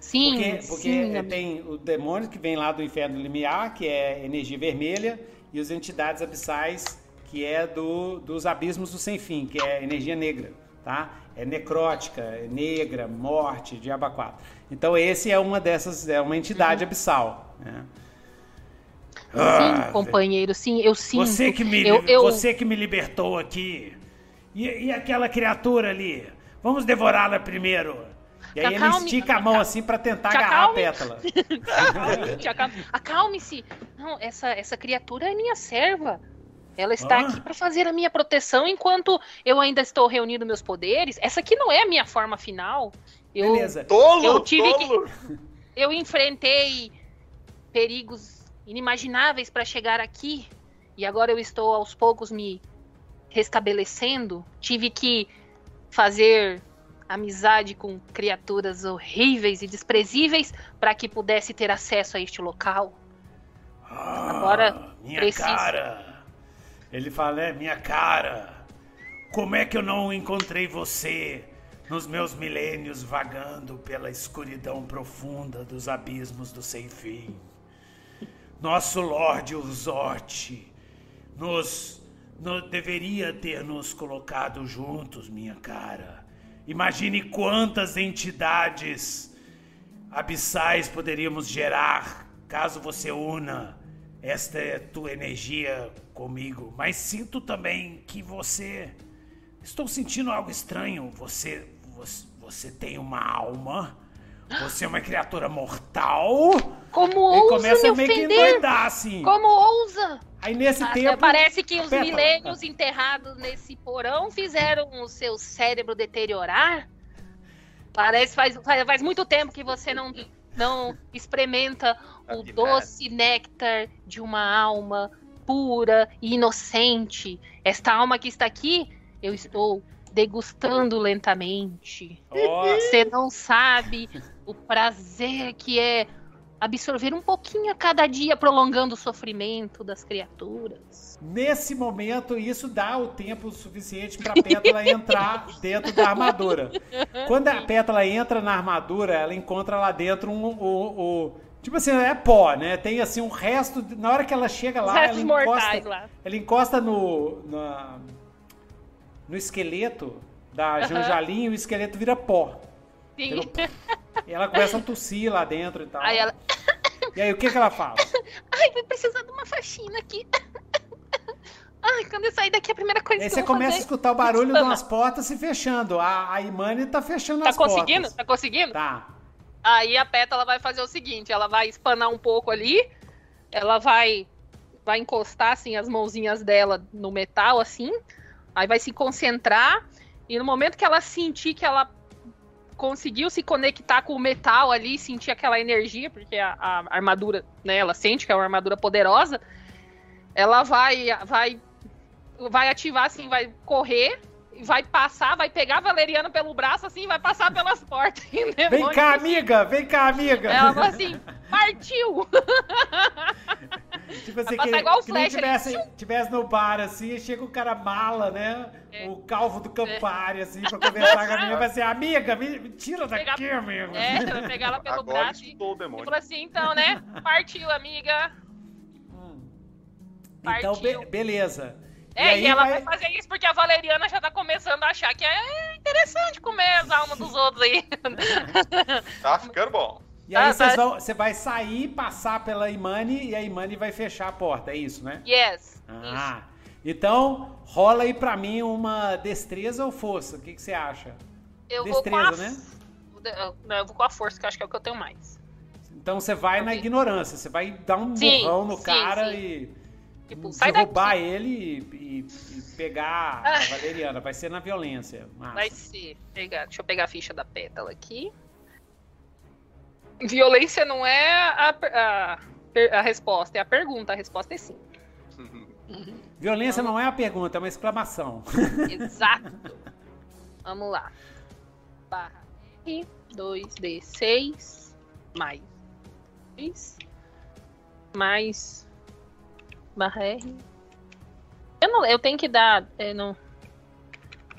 Sim, porque, porque sim. tem o demônio que vem lá do inferno limiar, que é energia vermelha, e as entidades abissais, que é do, dos abismos do sem fim, que é energia negra, tá? É necrótica, é negra, morte, diaba 4. Então esse é uma dessas, é uma entidade uhum. abissal. Né? Sim, ah, companheiro, sim, eu sinto. Você que me, eu, eu... Você que me libertou aqui. E, e aquela criatura ali? Vamos devorá-la primeiro. E aí ele estica a mão assim para tentar agarrar a pétala. Acalme-se. Não, essa, essa criatura é minha serva. Ela está ah. aqui para fazer a minha proteção enquanto eu ainda estou reunindo meus poderes. Essa aqui não é a minha forma final. Eu, Beleza. Tolo, eu tive tolo. que. Eu enfrentei perigos inimagináveis para chegar aqui. E agora eu estou aos poucos me restabelecendo. Tive que fazer amizade com criaturas horríveis e desprezíveis para que pudesse ter acesso a este local. Ah, agora minha preciso. cara. Ele fala, é minha cara. Como é que eu não encontrei você nos meus milênios vagando pela escuridão profunda dos abismos do sem fim. Nosso Lorde Uzote nos, nos deveria ter nos colocado juntos, minha cara. Imagine quantas entidades abissais poderíamos gerar caso você una esta tua energia comigo. Mas sinto também que você. Estou sentindo algo estranho. Você. Você, você tem uma alma. Você é uma criatura mortal. Como ousa e começa me a meio que ofender? endoidar, assim. Como ousa? Aí nesse Ah, tempo. Parece que os milênios enterrados nesse porão fizeram o seu cérebro deteriorar. Parece faz, faz, faz muito tempo que você não, não experimenta o doce néctar de uma alma pura e inocente. Esta alma que está aqui, eu estou degustando lentamente. Ó, Você não sabe o prazer que é absorver um pouquinho a cada dia, prolongando o sofrimento das criaturas. Nesse momento, isso dá o tempo suficiente pra Pétala entrar dentro da armadura. Quando a Pétala entra na armadura, ela encontra lá dentro um. o- o- tipo assim, é pó, né? Tem assim um resto. de- na hora que ela chega lá, ela encosta, lá. ela encosta no. na- no esqueleto da. Janjalinha e o esqueleto vira pó. Sim. E ela começa a tossir lá dentro e tal. Aí ela. E aí, o que, que ela fala? Ai, vou precisar de uma faxina aqui. Ai, quando eu sair daqui, a primeira coisa E aí que você eu vou começa a escutar o barulho de Spana. umas portas se fechando. A, a Imani tá fechando Tá as conseguindo? portas. Tá conseguindo? Tá. Aí a Pétala vai fazer o seguinte, ela vai espanar um pouco ali, ela vai vai encostar assim as mãozinhas dela no metal assim, aí vai se concentrar e no momento que ela sentir que ela conseguiu se conectar com o metal ali, sentir aquela energia, porque a, a armadura, né, ela sente que é uma armadura poderosa, ela vai vai vai ativar assim, vai correr vai passar, vai pegar a Valeriana pelo braço assim, e vai passar pelas portas. E Vem cá, amiga! Vem cá, amiga! ela falou assim, partiu! tipo assim, vai que, igual o Flash ali. tivesse, tivesse no bar, assim, e chega o cara mala, né? É. O calvo do Campari, assim, pra conversar com a amiga. Vai assim, amiga, me, me tira Pegar- daqui, amigo. É, vai pegar ela pelo Agora braço e, o e demônio. falou assim, então, né? Partiu, amiga. Então, be- partiu. beleza. É, aí e ela vai- vai fazer isso porque a Valeriana já tá começando a achar que é interessante comer as almas dos outros aí. Tá ficando bom. E aí Ah, vocês tá. vão, você vai sair, passar pela Imani e a Imani vai fechar a porta, é isso, né? Yes. Isso. Ah, então rola aí pra mim uma destreza ou força, o que, que você acha? Eu vou com a... destreza, né? Eu- Não, eu vou com a força, que eu acho que é o que eu tenho mais. Então você vai na Ok. ignorância, você vai dar um Sim, burrão no sim, cara sim. e Tipo, sai derrubar daqui. ele e, e- e pegar Ah. a Valeriana. Vai ser na violência. Massa. Vai ser. Pegar, deixa eu pegar a ficha da pétala aqui. Violência não é a, a, a resposta, é a pergunta. A resposta é sim. Violência não é a pergunta, é uma exclamação. Exato. Vamos lá. Barra R, 2D6, mais 2, mais barra R. Eu, não, eu tenho que dar. é, não...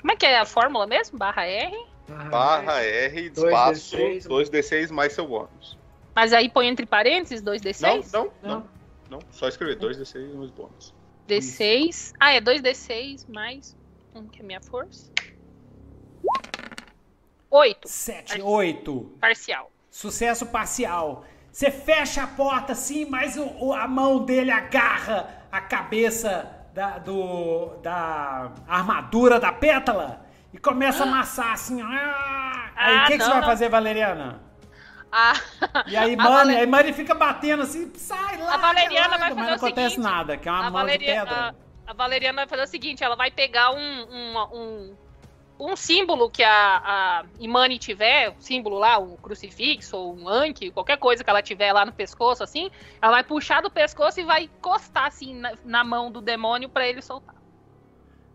Como é que é a fórmula mesmo? Barra R? Barra R, Dois espaço, D6. 2D6 mais seu bônus. Mas aí põe entre parênteses 2D6? Não, não, Não. não, não. Só escrever 2D6 e uns bônus. D6. Ah, é 2D6 mais um que é minha força. 8. 7, 8. Parcial. Sucesso parcial. Você fecha a porta assim, mas o, o- a mão dele agarra a cabeça da, do, da armadura da pétala e começa a amassar assim. Ah! Aí o Ah, que, que você não, vai não. fazer, Valeriana? Ah, E aí, mano, Vale- aí Mani fica batendo assim, sai lá. A Valeriana vai mas fazer não o acontece seguinte, nada, que é uma mão de Valeria- pedra. a- a Valeriana vai fazer o seguinte: ela vai pegar um, um, um, um símbolo que a, a Imani tiver, o símbolo lá, um crucifixo ou um anque, qualquer coisa que ela tiver lá no pescoço, assim, ela vai puxar do pescoço e vai encostar assim na, na mão do demônio pra ele soltar.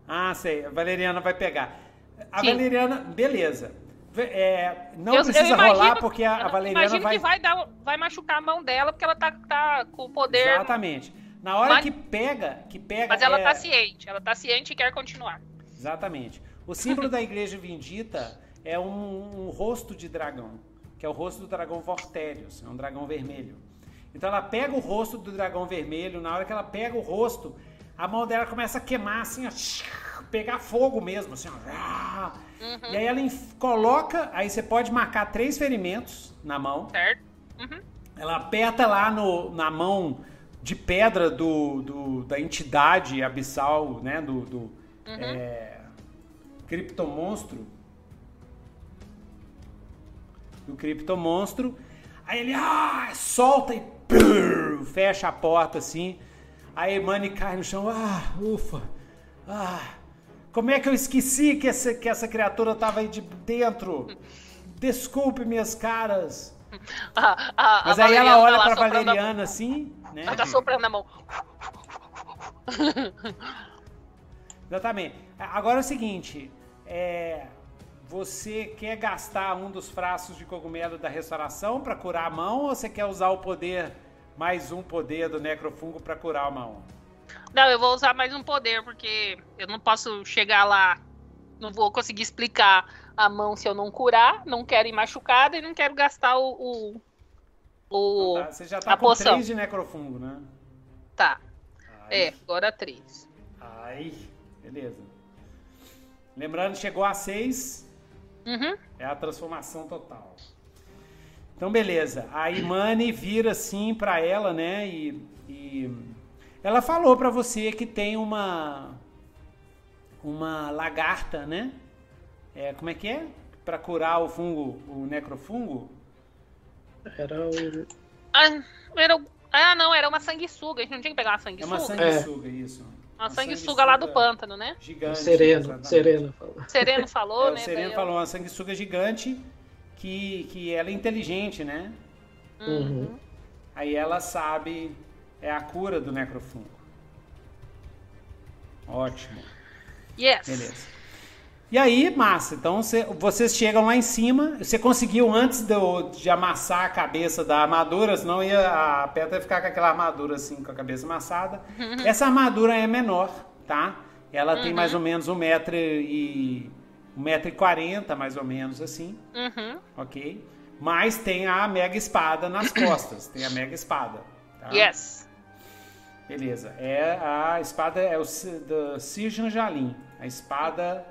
Ah, sei. A Valeriana vai pegar. A Sim. Valeriana, beleza. É, não Eu- eu precisa imagino- rolar porque a, a Eu Valeriana imagino vai. que vai, dar, vai machucar a mão dela porque ela tá, tá com o poder. Exatamente. Na hora Mas- que pega, que pega. Mas ela é- tá ciente, ela tá ciente e quer continuar. Exatamente. O símbolo da Igreja Vindita é um, um rosto de dragão, que é o rosto do dragão Vortérios, é um dragão vermelho. Então ela pega o rosto do dragão vermelho, na hora que ela pega o rosto, a mão dela começa a queimar assim, ó, pegar fogo mesmo, assim, ó. Uhum. E aí ela coloca, aí você pode marcar três ferimentos na mão. Certo. Uhum. Ela aperta lá no, na mão de pedra do, do da entidade abissal, né? Do, do uhum. é, criptomonstro. Do criptomonstro. Aí ele ah, solta e brrr, fecha a porta assim. Aí Mani cai no chão. Ah, ufa. Ah, como é que eu esqueci que essa, que essa criatura tava aí de dentro? Desculpe, minhas caras. Ah, ah, Mas aí ela olha pra Valeriana assim, né? Ela tá soprando a mão. Exatamente. Agora é o seguinte, é, você quer gastar um dos frascos de cogumelo da restauração para curar a mão ou você quer usar o poder, mais um poder do necrofungo para curar a mão? Não, eu vou usar mais um poder, porque eu não posso chegar lá, não vou conseguir explicar a mão se eu não curar, não quero ir machucada e não quero gastar o. o, o então tá, Você já tá com poção. 3 de necrofungo, né? Tá. Ai. É, agora 3. Ai, beleza. Lembrando, chegou a 6. Uhum. É a transformação total. Então, beleza. A Imani vira assim pra ela, né? E, e ela falou pra você que tem uma uma lagarta, né? É, como é que é? Para curar o fungo, o necrofungo? Era o. Ah, era o... ah, não, era uma sanguessuga. A gente não tinha que pegar uma sanguessuga. É uma sanguessuga, é. isso. Uma, sanguessuga, lá do pântano, né? Gigante. Sereno, Sereno falou. Sereno falou, é, né? O Sereno falou, uma sanguessuga gigante que, que ela é inteligente, né? Uhum. Aí ela sabe, é a cura do necrofungo. Ótimo. Yes. Beleza. E aí, massa. Então cê, vocês chegam lá em cima. Você conseguiu antes de, de amassar a cabeça da armadura, senão ia, a Petra ia ficar com aquela armadura assim, com a cabeça amassada. Uhum. Essa armadura é menor, tá? Ela uhum. tem mais ou menos um metro e. um metro e quarenta, mais ou menos assim. Uhum. Ok? Mas tem a mega espada nas costas. tem a mega espada. Tá? Yes. Beleza. É a espada é o da Sir Jalim. A espada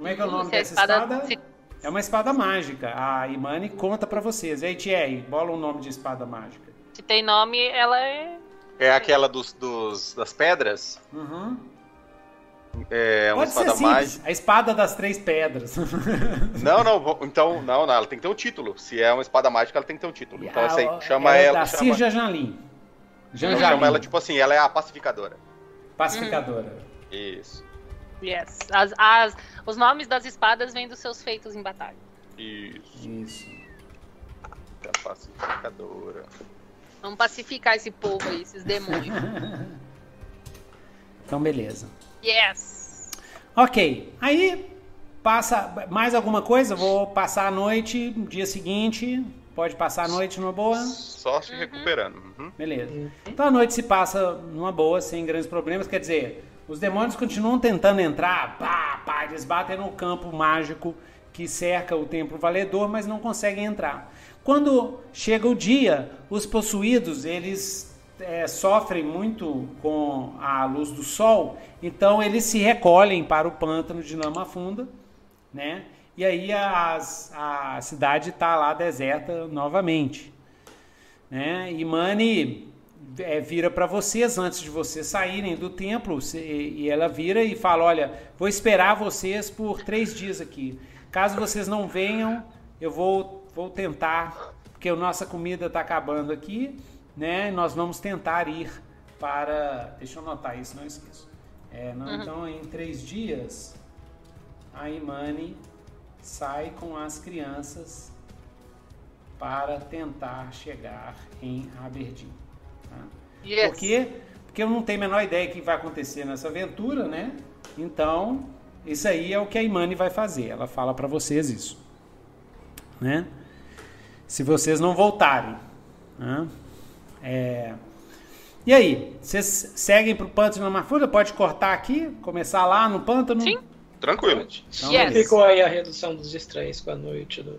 como é que é o nome é dessa espada? espada? É uma espada mágica. A Imani conta para vocês. E aí, Thierry, bola um nome de espada mágica. Se tem nome, ela é. É aquela dos, dos das pedras? Uhum. É uma Pode espada mágica. A espada das três pedras. não, não, então, não, não, ela tem que ter um título. Se é uma espada mágica, ela tem que ter um título. Então, essa aí, chama é ela. Da chama... Cirja Janlin. Chama ela, tipo assim, ela é a pacificadora. Pacificadora. Hum. Isso. Yes. As, as, os nomes das espadas vêm dos seus feitos em batalha. Isso. Isso. A pacificadora. Vamos pacificar esse povo aí, esses demônios. então, beleza. Yes. Ok. Aí, passa mais alguma coisa? Vou passar a noite, dia seguinte. Pode passar a noite numa boa? Só se uhum. recuperando. Uhum. Beleza. Então a noite se passa numa boa, sem grandes problemas. Quer dizer, os demônios continuam tentando entrar, pá, pá, eles batem no campo mágico que cerca o templo valedor, mas não conseguem entrar. Quando chega o dia, os possuídos eles é, sofrem muito com a luz do sol, então eles se recolhem para o pântano de lama funda, né? E aí as, a cidade está lá deserta novamente, né? E Mani é, vira para vocês antes de vocês saírem do templo e ela vira e fala: Olha, vou esperar vocês por três dias aqui. Caso vocês não venham, eu vou, vou tentar, porque a nossa comida está acabando aqui, né? Nós vamos tentar ir para. Deixa eu anotar isso, não esqueço. É, não, uhum. Então, em três dias, a Imani sai com as crianças para tentar chegar em Aberdeen. Yes. Por quê? Porque eu não tenho a menor ideia do que vai acontecer nessa aventura, né? Então, isso aí é o que a Imani vai fazer. Ela fala para vocês isso. Né? Se vocês não voltarem. Né? É... E aí, vocês seguem pro pântano na Marfura? Pode cortar aqui? Começar lá no pântano? Sim. Tranquilo. Então, yes. Ficou aí a redução dos estranhos com a noite do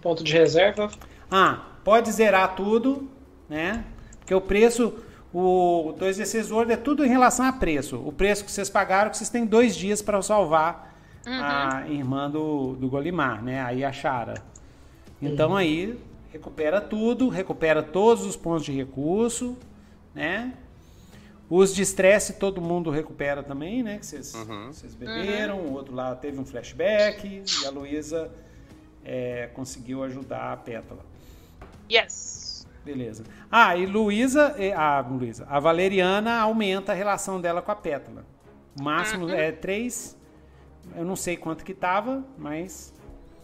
ponto de reserva. Ah, pode zerar tudo né? Porque o preço, O 2D6 World é tudo em relação a preço. O preço que vocês pagaram, que vocês têm dois dias para salvar uhum. a irmã do, do Golimar, né? Aí a Chara. Então uhum. aí recupera tudo, recupera todos os pontos de recurso, né? Os de estresse todo mundo recupera também, né? Que vocês uhum. beberam, uhum. o outro lá teve um flashback e a Luísa é, conseguiu ajudar a Pétala. Yes. Beleza. Ah, e Luísa, a Luísa, a Valeriana aumenta a relação dela com a Pétala. O máximo uhum. é três. Eu não sei quanto que tava, mas.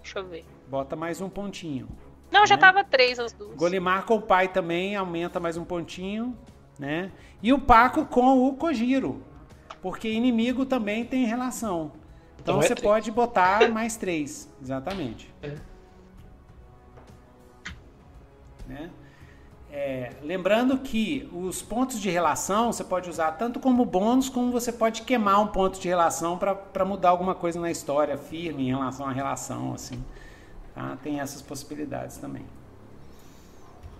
Deixa eu ver. Bota mais um pontinho. Não, né? já tava três as duas. Golimar com o pai também aumenta mais um pontinho, né? E o Paco com o Kojiro. Porque inimigo também tem relação. Então, então é você três. pode botar mais três. Exatamente. É. Né? É, lembrando que os pontos de relação você pode usar tanto como bônus, como você pode queimar um ponto de relação para mudar alguma coisa na história firme em relação à relação. assim. Tá? Tem essas possibilidades também.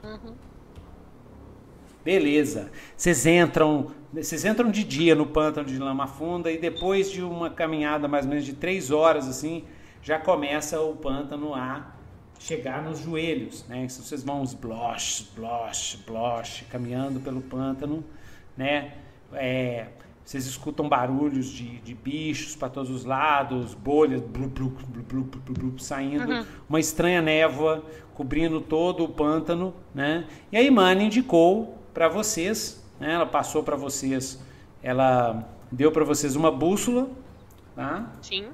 Uhum. Beleza. Vocês entram, vocês entram de dia no pântano de lama funda e depois de uma caminhada mais ou menos de três horas assim, já começa o pântano a chegar nos joelhos, né? Então, vocês vão splosh, splosh, splosh, caminhando pelo pântano, né? É, vocês escutam barulhos de, de bichos para todos os lados, bolhas blu, blu, blu, saindo, uhum. uma estranha névoa cobrindo todo o pântano, né? E a Imani indicou para vocês, né? Ela passou para vocês, ela deu para vocês uma bússola, tá? Sim.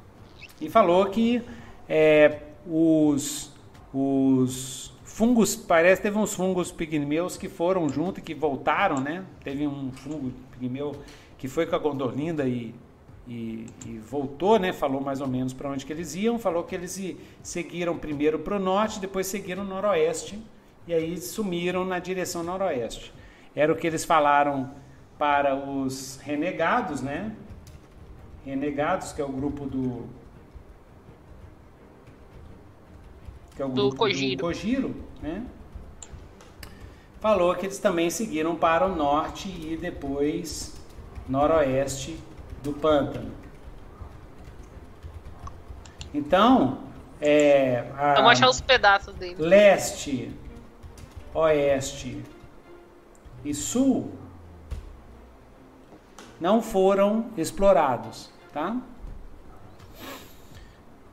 E falou que é, os os fungos, parece teve uns fungos pigmeus que foram junto e que voltaram, né? Teve um fungo pigmeu que foi com a Gondolinda e, e, e, voltou, né? Falou mais ou menos para onde que eles iam. Falou que eles seguiram primeiro para o norte, depois seguiram noroeste e aí sumiram na direção noroeste. Era o que eles falaram para os renegados, né? Renegados, que é o grupo do que é o do Kojiro. do Kojiro, né? Falou que eles também seguiram para o norte e depois noroeste do pântano. Então, é, Vamos achar os pedaços dele. Leste, oeste e sul não foram explorados, tá?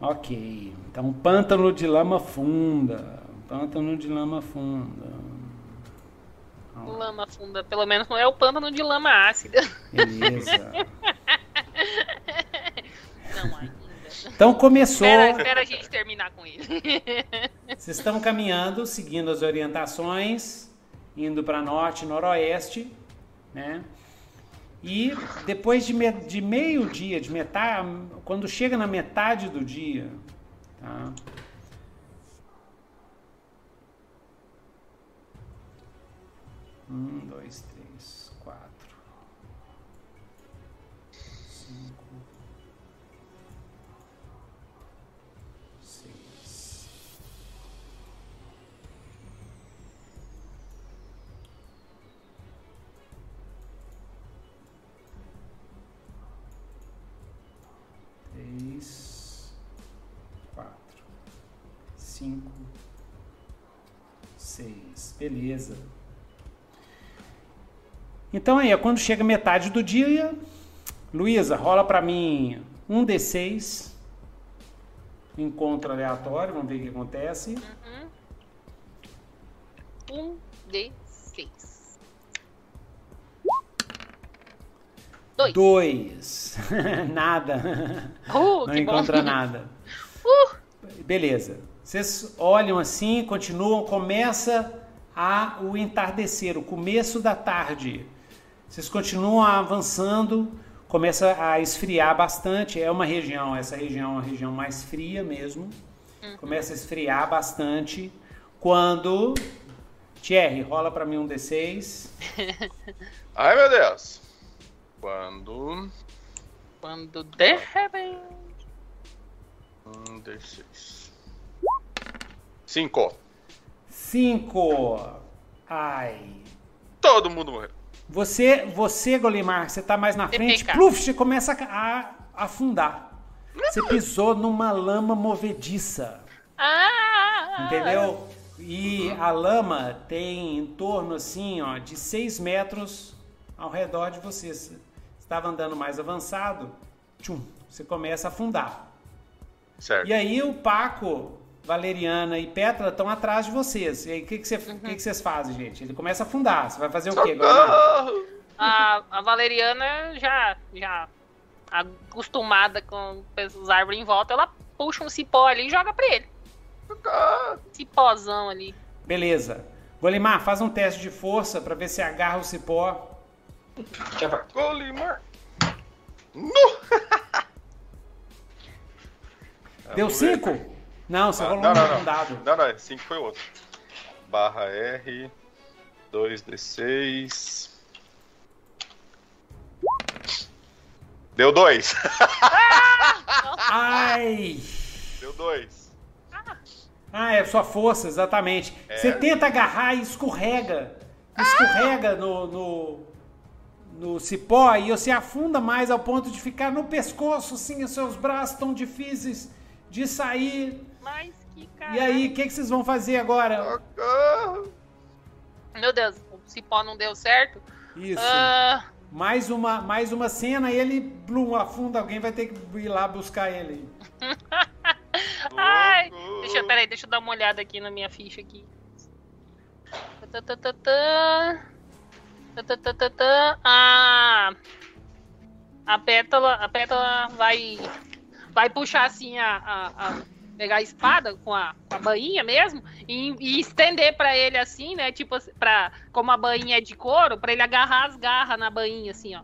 Ok. Então, pântano de lama funda. Pântano de lama funda. Lama funda. Pelo menos não é o pântano de lama ácida. Beleza. não ainda. Então começou. Espera, espera a gente terminar com isso. Vocês estão caminhando, seguindo as orientações, indo para norte noroeste, né? E depois de, me, de meio dia, de metade, quando chega na metade do dia, tá? Um, dois, três, quatro, cinco, seis. Beleza. Então aí, quando chega metade do dia, Luísa, rola para mim um D6. Encontro aleatório, vamos ver o que acontece. Uhum. Um D6. Dois. Dois. nada. Uh, Não encontra bom. nada. Uh. Beleza. Vocês olham assim, continuam, começa a o entardecer, o começo da tarde. Vocês continuam avançando, começa a esfriar bastante. É uma região, essa região é uma região mais fria mesmo. Uhum. Começa a esfriar bastante. Quando Thierry, rola para mim um D6. Ai, meu Deus. Quando. Quando de repente. Um D6. Cinco. Cinco. Ai. Todo mundo morreu. Você, você Golimar, você tá mais na frente, pluf, você começa a, a afundar. Você pisou numa lama movediça. Ah! Entendeu? E a lama tem em torno assim, ó, de 6 metros ao redor de você. Estava andando mais avançado, tchum, você começa a afundar. Certo. E aí o Paco, Valeriana e Petra estão atrás de vocês. E aí o que, que, você, uhum. que, que vocês fazem, gente? Ele começa a afundar. Você vai fazer o quê agora? A, a Valeriana já, já acostumada com os árvores em volta, ela puxa um cipó ali e joga pra ele. Cipózão ali. Beleza. Golimar, faz um teste de força para ver se agarra o cipó. Golimar. No! Deu 5? Não, você ah, rolou não, um não, dado. Não, não, 5 foi outro. Barra R, 2D6. Deu 2. Ai! Deu 2. Ah, é sua força, exatamente. É. Você tenta agarrar e escorrega. Escorrega no, no, no cipó e você afunda mais ao ponto de ficar no pescoço, assim, os seus braços tão difíceis de sair. Mas que cara. E aí, o que, que vocês vão fazer agora? Meu Deus, o cipó não deu certo. Isso. Uh... Mais, uma, mais uma cena e ele blum, afunda. Alguém vai ter que ir lá buscar ele. Ai, deixa, peraí, deixa eu dar uma olhada aqui na minha ficha aqui. Ah, a pétala, a pétala vai, vai puxar assim a, a, a pegar a espada com a, com a bainha mesmo e, e estender para ele assim, né? Tipo, para como a bainha é de couro, para ele agarrar as garras na bainha assim, ó.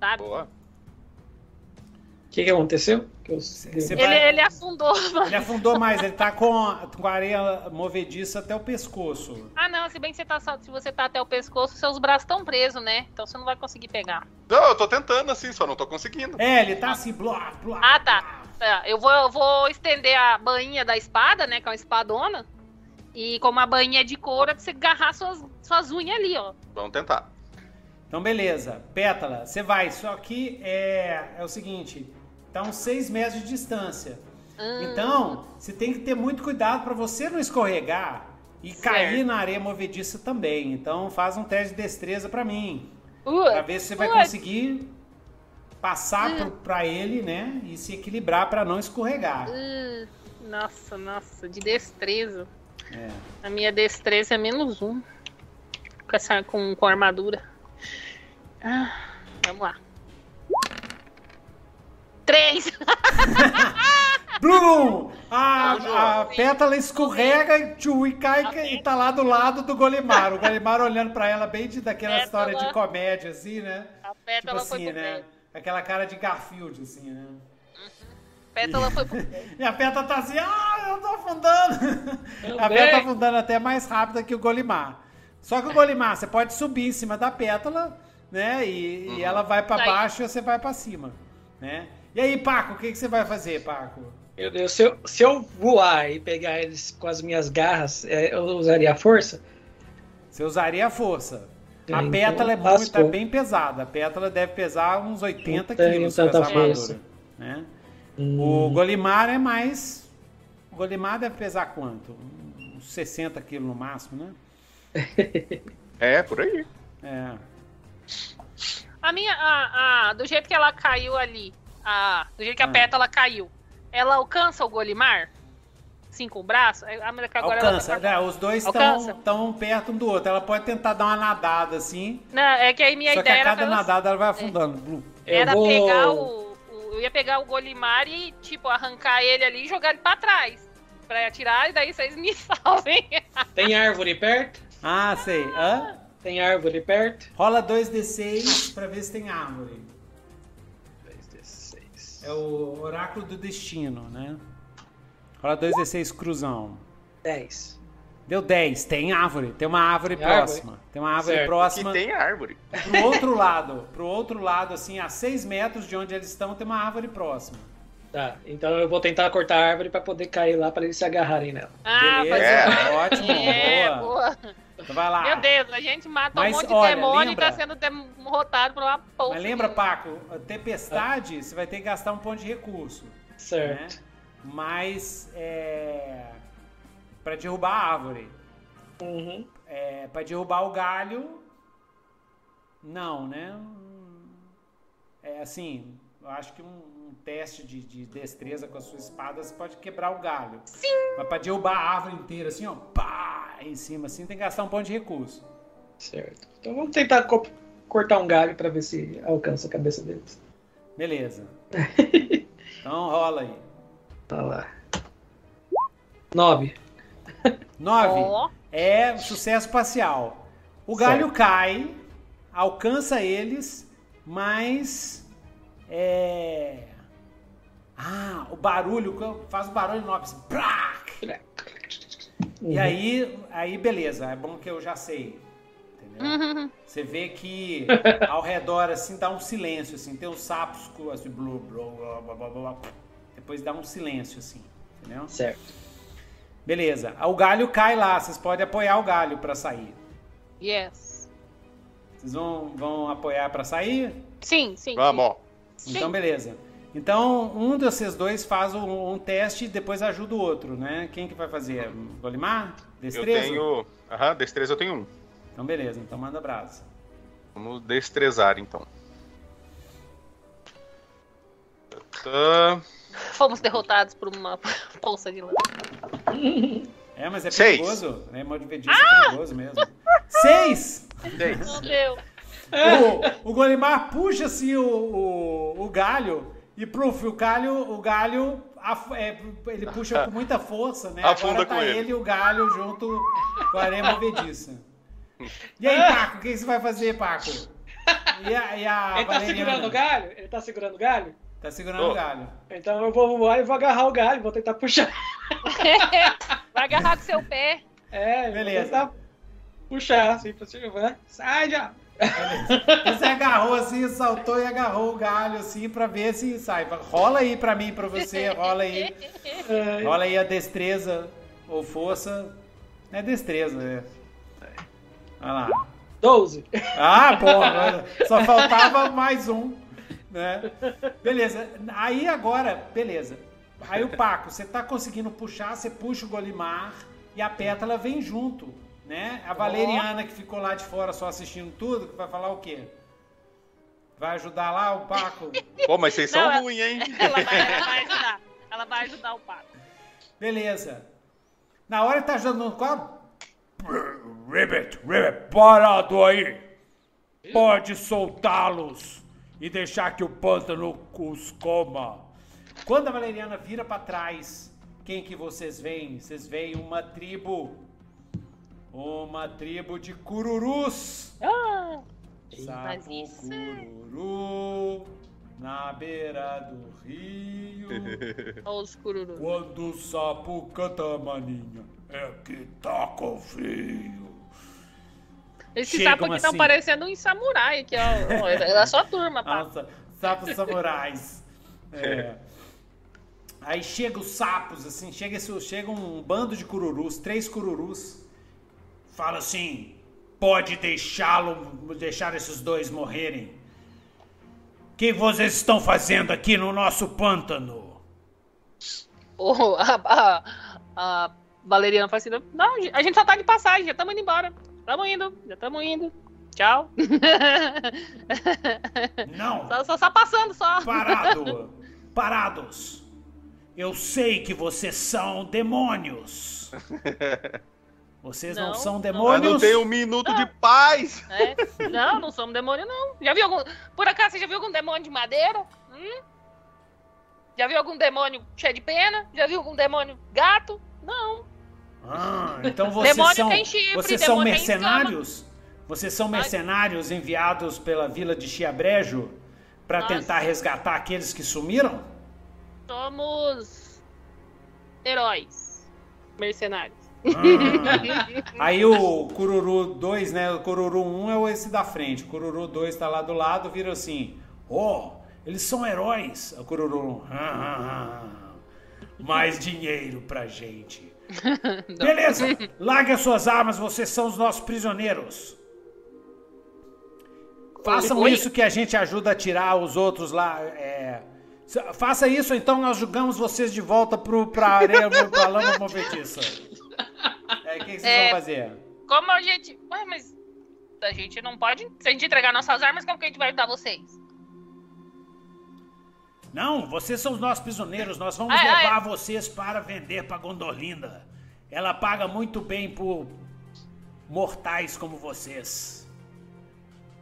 Sabe? Boa que, que aconteceu? Que eu... ele, vai... ele, afundou. Ele afundou mais, ele tá com, com a areia movediça até o pescoço. Ah, não, se bem que você tá, se você tá até o pescoço, seus braços estão presos, né? Então você não vai conseguir pegar. Não, eu tô tentando assim, só não tô conseguindo. É, ele tá assim, blá, blá. Ah, tá. É, eu, vou, eu vou estender a bainha da espada, né? Que é uma espadona. E como a bainha é de couro, é pra você agarrar suas, suas unhas ali, ó. Vamos tentar. Então, beleza. Pétala, você vai. Só que é, é o seguinte: Está uns 6 metros de distância. Hum. Então, você tem que ter muito cuidado para você não escorregar e certo. cair na areia movediça também. Então, faz um teste de destreza para mim. Uh, para ver se você vai uh. conseguir passar uh. para ele, né? E se equilibrar para não escorregar. Uh. Nossa, nossa, de destreza. É. A minha destreza é menos um. Com, essa, com, com a armadura. Ah, vamos lá. Três! Blum! A, a pétala escorrega e cai e tá lá do lado do Golimar. O Golimar olhando pra ela bem de, daquela pétala, história de comédia, assim, né? A pétala tipo assim, né? Aquela cara de Garfield, assim, né? Pétala foi E a pétala tá assim, ah, eu tô afundando. a pétala tá afundando até mais rápida que o Golimar. Só que o Golimar, você pode subir em cima da pétala, né? E, uhum. e ela vai para baixo e você vai para cima, né? E aí, Paco, o que, que você vai fazer, Paco? Meu Deus, se eu, se eu voar e pegar eles com as minhas garras, é, eu usaria a força? Você usaria a força. A então, pétala é muito, tá bem pesada. A pétala deve pesar uns 80 não quilos tanta força. Né? Hum. O Golimar é mais. O Golimar deve pesar quanto? Uns 60 quilos no máximo, né? é, por aí. É. A minha. A, a, do jeito que ela caiu ali, a, do jeito que a ah. pétala caiu, ela alcança o Golimar? Sim, com o braço? Agora alcança, ela... é, os dois estão perto um do outro. Ela pode tentar dar uma nadada assim. Não, é que aí minha só ideia que a cada nadada ela vai afundando. É. Era vou... pegar o, o, Eu ia pegar o Golimar e, tipo, arrancar ele ali e jogar ele pra trás. Pra atirar, e daí vocês me salvem. Tem árvore perto? Ah, sei. Hã? Tem árvore perto? Rola 2d6 pra ver se tem árvore. É o oráculo do destino, né? Rola 2d6 cruzão. 10. Deu 10. Tem árvore. Tem uma árvore tem próxima. Árvore? Tem uma árvore certo. próxima. Que tem árvore. Pro outro lado. Pro outro lado, assim, a 6 metros de onde eles estão, tem uma árvore próxima. Tá, então eu vou tentar cortar a árvore para poder cair lá para eles se agarrarem nela. Ah, Beleza, é. ótimo, é, boa. boa. Então vai lá. Meu Deus, a gente matou Mas, um monte de olha, demônio lembra... e tá sendo derrotado por uma porra. Mas lembra, Paco, tempestade, você vai ter que gastar um ponto de recurso. Certo. Né? Mas é. Pra derrubar a árvore. Uhum. É, pra derrubar o galho. Não, né? É assim, eu acho que um, um teste de, de, destreza com a sua espada você pode quebrar o galho. Sim. Mas pra derrubar a árvore inteira, assim, ó, pá, em cima, assim, tem que gastar um ponto de recurso. Certo. Então vamos tentar co cortar um galho pra ver se alcança a cabeça deles. Beleza. então rola aí. Tá lá. Nove. Nove. Oh. É sucesso parcial. O galho certo. cai, alcança eles, mas é. Ah, o barulho, faz o barulho enorme. Assim, uhum. E aí, aí, beleza, é bom que eu já sei. Entendeu? Uhum. Você vê que ao redor, assim, dá um silêncio, assim, tem os sapos, assim, blu, blu, blu, blu, depois dá um silêncio, assim, entendeu? Certo. Beleza, o galho cai lá, vocês podem apoiar o galho para sair. Yes. Vocês vão, vão apoiar para sair? Sim, sim. Vamos. Sim. Então, beleza. Então, um desses dois faz um, um, teste e depois ajuda o outro, né? Quem que vai fazer? Golimar? Destreza? Eu tenho... Aham, destreza eu tenho um. Então, beleza. Então, manda brasa. Vamos destrezar, então. Tá... Fomos derrotados por uma bolsa de lã. É, mas é perigoso. Seis. É Mordivedice ah! é perigoso mesmo. Seis! Seis. Meu Deus. O, o Golimar puxa assim o, o, o galho e pro o galho, o galho é, ele puxa com muita força, né? Afunda Agora tá com ele. ele e o galho junto com a areia movediça. E aí, Paco, o que você vai fazer, Paco? E a, e a ele tá segurando o galho? Ele tá segurando o galho? Tá segurando oh. o galho. Então eu vou voar e vou agarrar o galho, vou tentar puxar. vai agarrar com seu pé. É, beleza. Vou tentar puxar assim pra cima. Sai já! Você agarrou assim, saltou e agarrou o galho assim pra ver se sai. Rola aí pra mim, pra você, rola aí. Rola aí a destreza ou força. É destreza, é. Olha lá. 12. Ah, bom, só faltava mais um. Né? Beleza. Aí agora, beleza. Aí o Paco, você tá conseguindo puxar, você puxa o Golimar e a pétala vem junto né? A Valeriana que ficou lá de fora só assistindo tudo, que vai falar o quê? Vai ajudar lá o Paco? Pô, mas vocês são ruins, hein? Ela vai, ela vai, ajudar. Ela vai ajudar o Paco. Beleza. Na hora que tá ajudando no quadro. Ribbit, Ribbit, parado aí. Pode soltá-los e deixar que o pântano os coma. Quando a Valeriana vira para trás, quem que vocês veem? Vocês veem uma tribo uma tribo de cururus. Ah, Sapo cururu na beira do rio. Olha os cururus. Quando o sapo canta, maninha, é que tá com frio. Esses sapos aqui estão assim. parecendo um samurai aqui, ó. É da sua turma, pá. Nossa, sapos samurais. É. Aí chega os sapos, assim, chega, esse, chega um bando de cururus, três cururus fala assim: pode deixá-lo, deixar esses dois morrerem. O que vocês estão fazendo aqui no nosso pântano? Oh, a, a, a Valeriana fala assim: não, a gente só tá de passagem, já estamos indo embora. Estamos indo, já estamos indo. Tchau. Não. Só, só, só passando, só. Parado. Parados. Eu sei que vocês são demônios. Vocês não, não são demônios? Mas não tem um minuto não. de paz. É. Não, não somos demônio, não. Já viu algum. Por acaso você já viu algum demônio de madeira? Hum? Já viu algum demônio cheio de pena? Já viu algum demônio gato? Não. Ah, então vocês demônio são. Tem chifre, vocês são mercenários? Vocês são mercenários enviados pela vila de Chiabrejo para tentar resgatar aqueles que sumiram? Somos heróis mercenários. Ah. Aí o Cururu 2, né? O Cururu 1 é esse da frente. O Cururu 2 tá lá do lado, vira assim: Ó, oh, eles são heróis. O Cururu 1, ah, ah, ah, mais dinheiro pra gente. Beleza, largue as suas armas, vocês são os nossos prisioneiros. Façam Oi? isso que a gente ajuda a tirar os outros lá. é. Faça isso, então nós jogamos vocês de volta pro, pra areia, pra lama movediça. É, o que, que vocês É. vão fazer? Como a gente. Ué, mas a gente não pode. Se a gente entregar nossas armas, como que a gente vai ajudar vocês? Não, vocês são os nossos prisioneiros. Nós vamos Ah, ah, levar vocês para vender para Gondolinda. Ela paga muito bem por mortais como vocês.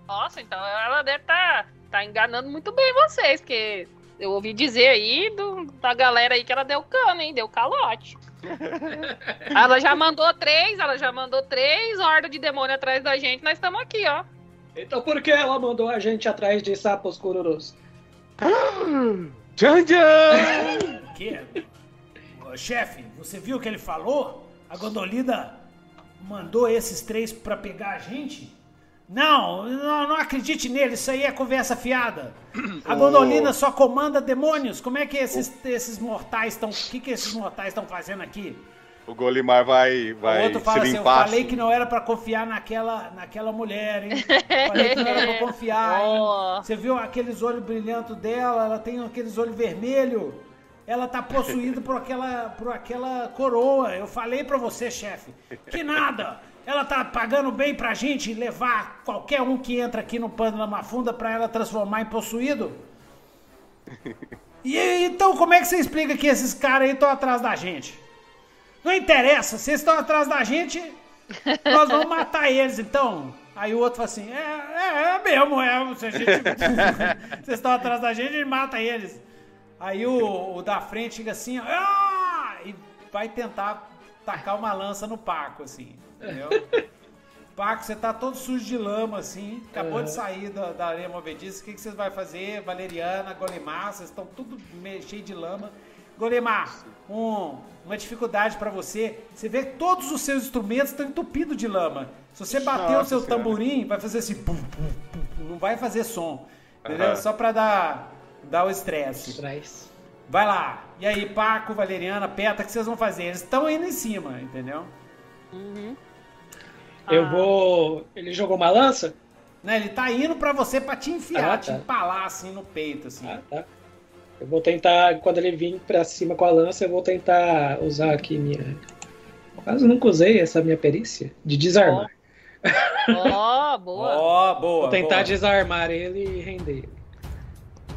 Nossa, então ela deve estar tá, enganando muito bem vocês, porque eu ouvi dizer aí do- da galera aí que ela deu cano, hein? Deu calote. ela já mandou três, ela já mandou três hordas de demônio atrás da gente, nós estamos aqui, ó. Então por que ela mandou a gente atrás de sapos cururus? Tchan, tchan! Que? Ô, Chefe, você viu o que ele falou? A Gondolinda mandou esses três para pegar a gente? Não, não, não acredite nele, isso aí é conversa fiada. A. Gondolina só comanda demônios. Como é que esses, esses mortais estão. O que, que esses mortais estão fazendo aqui? O Golimar vai, O vai outro se fala assim: Eu limpar. falei que não era pra confiar naquela, naquela mulher, hein? Falei que não era pra confiar, hein? Ó. Você viu aqueles olhos brilhantes dela? Ela tem aqueles olhos vermelhos. Ela tá possuída por aquela, por aquela coroa. Eu falei pra você, chefe. Que nada. Ela tá pagando bem pra gente levar qualquer um que entra aqui no pano da Mafunda pra ela transformar em possuído. E então como é que você explica que esses caras aí estão atrás da gente? Não interessa, vocês estão atrás da gente, nós vamos matar eles, então. Aí o outro fala assim, é, é, é mesmo, é, se a gente, vocês estão atrás da gente, a gente mata eles. Aí o, o da frente fica assim, ó, ah! e vai tentar tacar uma lança no Paco, assim, entendeu? Paco, você tá todo sujo de lama, assim, acabou de sair da, da areia movediça, o que, que vocês vão fazer? Valeriana, Golemar, vocês estão tudo cheio de lama. Golemar, um- uma dificuldade pra você, você vê que todos os seus instrumentos estão entupidos de lama. Se você bater o Nossa seu Senhora. tamborim, vai fazer assim, pum, pum, pum, pum, não vai fazer som, entendeu? Aham. Só pra dar, dar o estresse. Atrás. Vai lá. E aí, Paco, Valeriana, Peta, o que vocês vão fazer? Eles estão indo em cima, entendeu? Eu Ah. vou. Ele jogou uma lança? Né, ele tá indo pra você pra te enfiar, Ah, te tá. empalar assim no peito, assim. Ah, tá. Eu vou tentar, quando ele vir pra cima com a lança, eu vou tentar usar aqui minha. Quase nunca usei essa minha perícia de desarmar. Ó, boa. Ó, boa. Vou tentar boa. desarmar ele e render ele.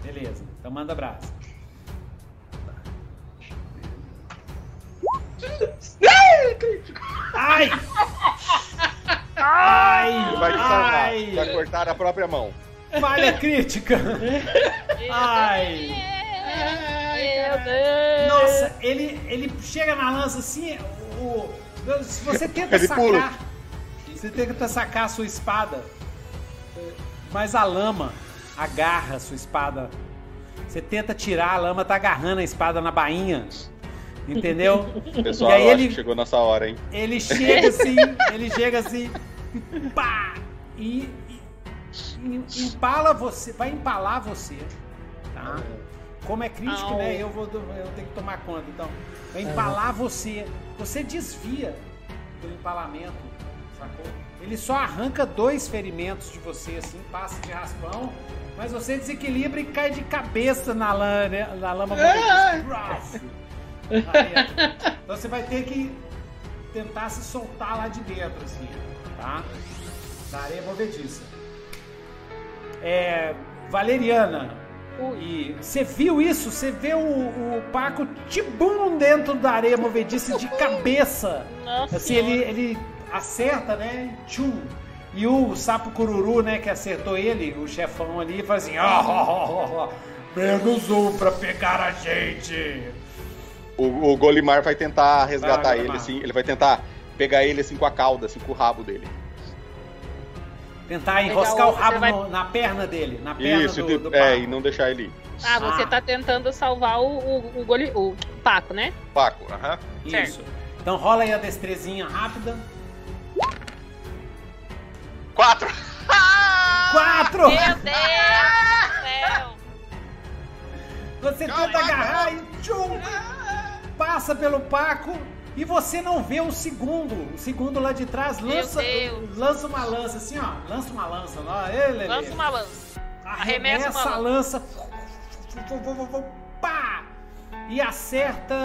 Beleza, então manda abraço. Ai! Ai! Vai desarmar, Ai! vai cortar a própria mão. Falha crítica! Ai! Meu Deus. Nossa, ele, ele chega na lança assim, o- se você tenta Ele sacar, pula. você tenta sacar a sua espada, mas a lama agarra a sua espada. Você tenta tirar, a lama tá agarrando a espada na bainha. Entendeu? Pessoal, E aí eu acho ele- que chegou nossa hora, hein? Ele chega assim, ele chega assim, e pá! E, e- empala você, vai empalar você, tá? Como é crítico, Au. né? Eu vou eu tenho que tomar conta, então. Vai empalar você. Você desvia do empalamento, sacou? Ele só arranca dois ferimentos de você, assim, passa de raspão, mas você desequilibra e cai de cabeça na lama, né? na lama movediça. Aí, então você vai ter que tentar se soltar lá de dentro, assim, tá? Da areia movediça. É. Valeriana. E você viu isso? Você vê o, o Paco tibum dentro da areia movediça de cabeça. Nossa Assim, ele, ele acerta, né? Tchum. E o sapo cururu, né, que acertou ele, o chefão ali, fala assim: ó, ó, ó, ó, menos um pra pegar a gente. O, o Golimar vai tentar resgatar Vai, ele, assim. Ele vai tentar pegar ele assim com a cauda, assim, com o rabo dele. Tentar enroscar o- rabo vai- no- na perna dele, na perna Isso, do, do é, e não deixar ele ir. Ah, você Ah. tá tentando salvar o, o, o, gole- o Paco, né? Paco, aham. Isso. Então rola aí a destrezinha rápida. Quatro! Quatro! Meu Deus do céu! Você tenta agarrar e tchum! Passa pelo Paco E você não vê o segundo, o segundo lá de trás lança, lança uma lança assim, ó, lança uma lança lá, ele, lança uma lança, arremessa, arremessa a lança, pá, e acerta.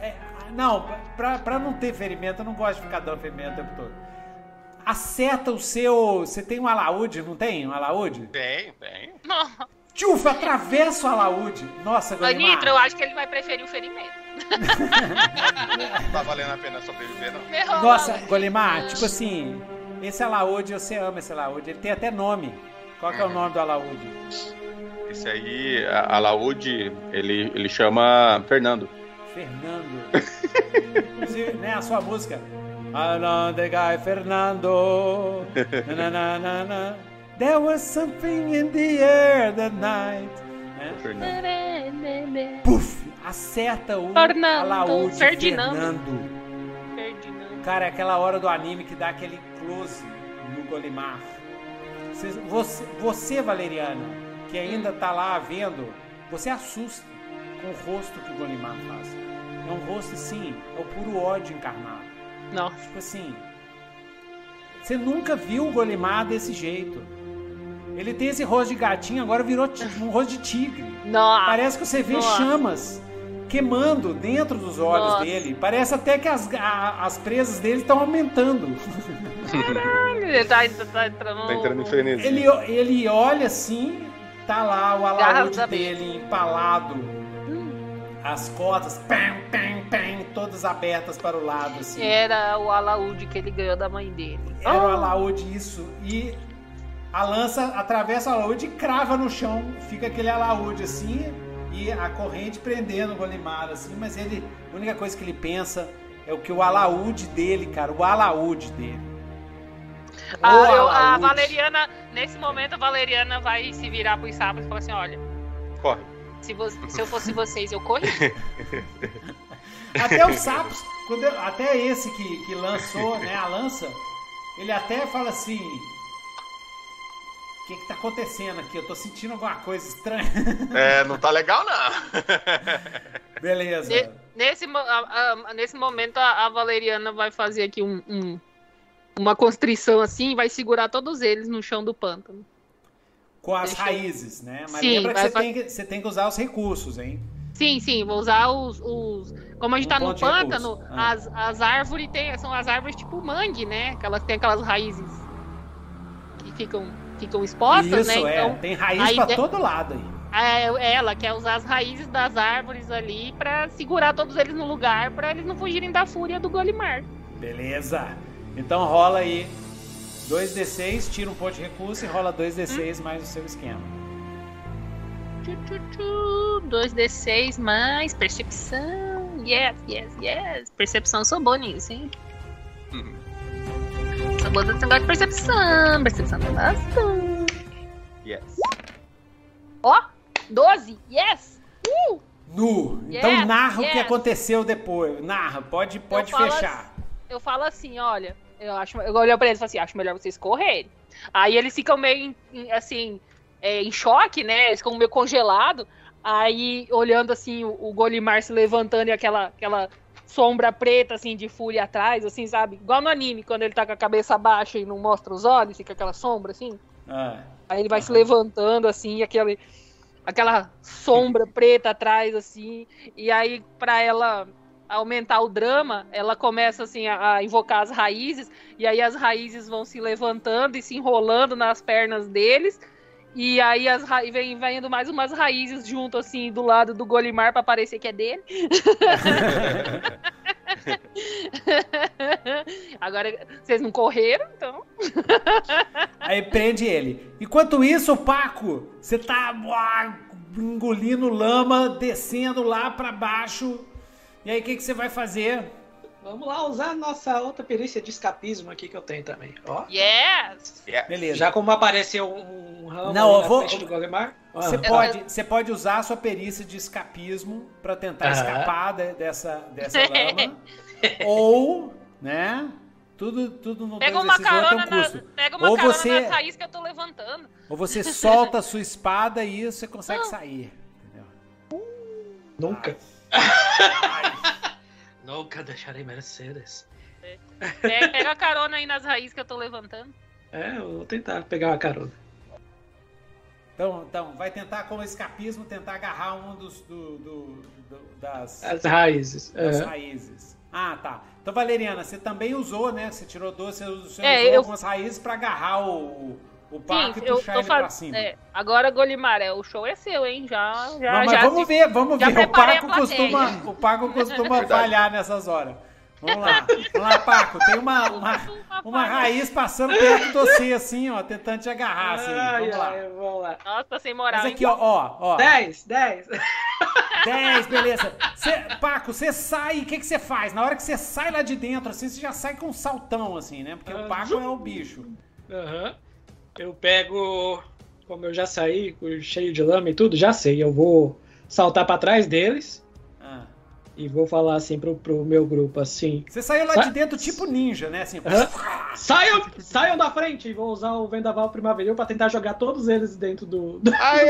É, não, pra, pra não ter ferimento, eu não gosto de ficar dando ferimento o tempo todo. Acerta o seu. Você tem um alaúde, não tem? Um alaúde? Tem, tem. Tchuf, atravessa o alaúde. Nossa. Nitro, eu acho que ele vai preferir o ferimento. Não tá valendo a pena sobreviver, não. Nossa, Golimar, tipo assim, esse alaúde, você ama esse alaúde. Ele tem até nome. Qual que é o nome do alaúde? Esse aí, alaúde, ele, ele chama Fernando. Fernando. Inclusive, né, a sua música. The guy Fernando. na, na, na, na. There was something in the air that night. Né? Puf! Acerta o Fernando, alaúde Ferdinando. Fernando. Ferdinando. Cara, é aquela hora do anime que dá aquele close no Golimar. Você, você, Valeriana, que ainda tá lá vendo, você assusta com o rosto que o Golimar faz. É um rosto, sim, é o puro ódio encarnado. Nossa. Tipo assim, você nunca viu o Golimar desse jeito. Ele tem esse rosto de gatinho, agora virou um rosto de tigre. Nossa. Parece que você vê Nossa. chamas queimando dentro dos olhos Nossa. dele. Parece até que as, a, as presas dele estão aumentando. Caralho, ele tá, tá entrando. Tá entrando em frenesi. Ele, ele olha assim, tá lá o alaúde dele empalado. As cordas, pam, pam, pam, todas abertas para o lado, assim. Era o alaúde que ele ganhou da mãe dele. Era o Oh, alaúde, isso. E a lança atravessa o alaúde e crava no chão. Fica aquele alaúde assim e a corrente prendendo o Golimar, assim. Mas ele, a única coisa que ele pensa é o que o alaúde dele, cara, o alaúde dele. O Ah, eu- a. Valeriana, nesse momento, a Valeriana vai se virar pros sábados e falar assim: olha, Corre. se, vo- se eu fosse vocês, eu corri. Até os sapos, quando eu- até esse que, que lançou né, a lança, ele até fala assim. O que, que tá acontecendo aqui? Eu tô sentindo alguma coisa estranha. É, não tá legal, não. Beleza. Ne- nesse, a- a- nesse momento, a, a Valeriana vai fazer aqui um, um- uma constrição assim e vai segurar todos eles no chão do pântano. Com as Deixa eu- raízes, né? Mas Sim, lembra que vai você, fa- tem que você tem que usar os recursos, hein? Sim, sim, vou usar os. os- Como a gente Um tá no pântano. Ah. as, as árvores tem, são as árvores tipo mangue, né? Que elas têm aquelas raízes que ficam, ficam expostas, Isso, né? é. Então, Tem raiz a pra ide- todo lado aí. é, ela quer usar as raízes das árvores ali pra segurar todos eles no lugar, pra eles não fugirem da fúria do Golimar. Beleza. Então rola aí 2d6, tira um ponto de recurso e rola 2d6 mais o seu esquema. Tchu, tchu, tchu. 2d6 mais percepção. Yes, yes, yes. Percepção, sou boa nisso, hein? Uhum. Boa nesse negócio de percepção. Percepção bastante. Yes. Ó, 12, yes! Uh! Nu. Então Yes, narra o que yes. aconteceu depois. Narra, pode, pode falo fechar. Eu falo assim, olha, eu acho, eu olho pra eles e falo assim, acho melhor vocês correrem. Aí eles ficam meio, assim, é, em choque, né? Eles ficam meio congelados. Aí, olhando assim, o, o Golimar se levantando e aquela, aquela sombra preta, assim, de fúria atrás, assim, sabe? Igual no anime, quando ele tá com a cabeça baixa e não mostra os olhos, fica aquela sombra, assim. Ah, Aí ele vai se levantando, assim, aquele, aquela sombra preta atrás, assim. E aí, pra ela aumentar o drama, ela começa, assim, a, a invocar as raízes. E aí as raízes vão se levantando e se enrolando nas pernas deles. E aí as ra... vem, vem indo mais umas raízes junto, assim, do lado do Golimar pra parecer que é dele. Agora, vocês não correram, então... Aí prende ele. Enquanto isso, Paco, você tá uá, engolindo lama, descendo lá pra baixo. E aí, o que, que você vai fazer? Vamos lá usar a nossa outra perícia de escapismo aqui que eu tenho também. Ó. Yes! Beleza. Já como apareceu um ramo Não, na vou- frente do Golemar. Você pode, você pode usar a sua perícia de escapismo pra tentar escapar de- dessa, dessa lama. ou, né? Tudo, tudo no Pega 2 uma carona, tem um na, custo. pega uma Ou carona você- nas raízes que eu tô levantando. Ou você solta a sua espada e você consegue sair. Entendeu? Nunca. Ai, Não nunca deixarei Mercedes. É. É, pega a carona aí nas raízes que eu tô levantando. É, eu vou tentar pegar uma carona. Então, então, vai tentar, como escapismo, tentar agarrar um dos. Do, do, do, das, As raízes. das é. raízes. Ah, tá. Então, Valeriana, você também usou, né? Você tirou doce, você É, usou eu- algumas raízes pra agarrar o, o e eu ele pra fazendo. cima. É, agora, Golimar, é, o show é seu, hein? Já, já, Não, mas já. vamos se- ver, vamos ver. O Paco costuma, o Paco costuma falhar nessas horas. Vamos lá. Vamos lá, Paco. Tem uma, uma, uma raiz passando perto de você, assim, ó, tentando te agarrar, assim. Ai, Vamos lá. ai, vamos lá. Nossa, tá sem moral. Mas aqui, ó, ó, ó. 10, 10. 10, beleza. Cê, Paco, você sai, o que, que você faz? Na hora que você sai lá de dentro, assim, você já sai com um saltão, assim, né? Porque o Paco é o bicho. Aham. Eu pego. Como eu já saí, cheio de lama e tudo, já sei. Eu vou saltar pra trás deles Ah. e vou falar assim pro, pro meu grupo assim. Você saiu lá Sa- de dentro tipo ninja, né? Assim, Aham. Saiam, saiam da frente! E vou usar o vendaval primaveril pra tentar jogar todos eles dentro do. do Aê!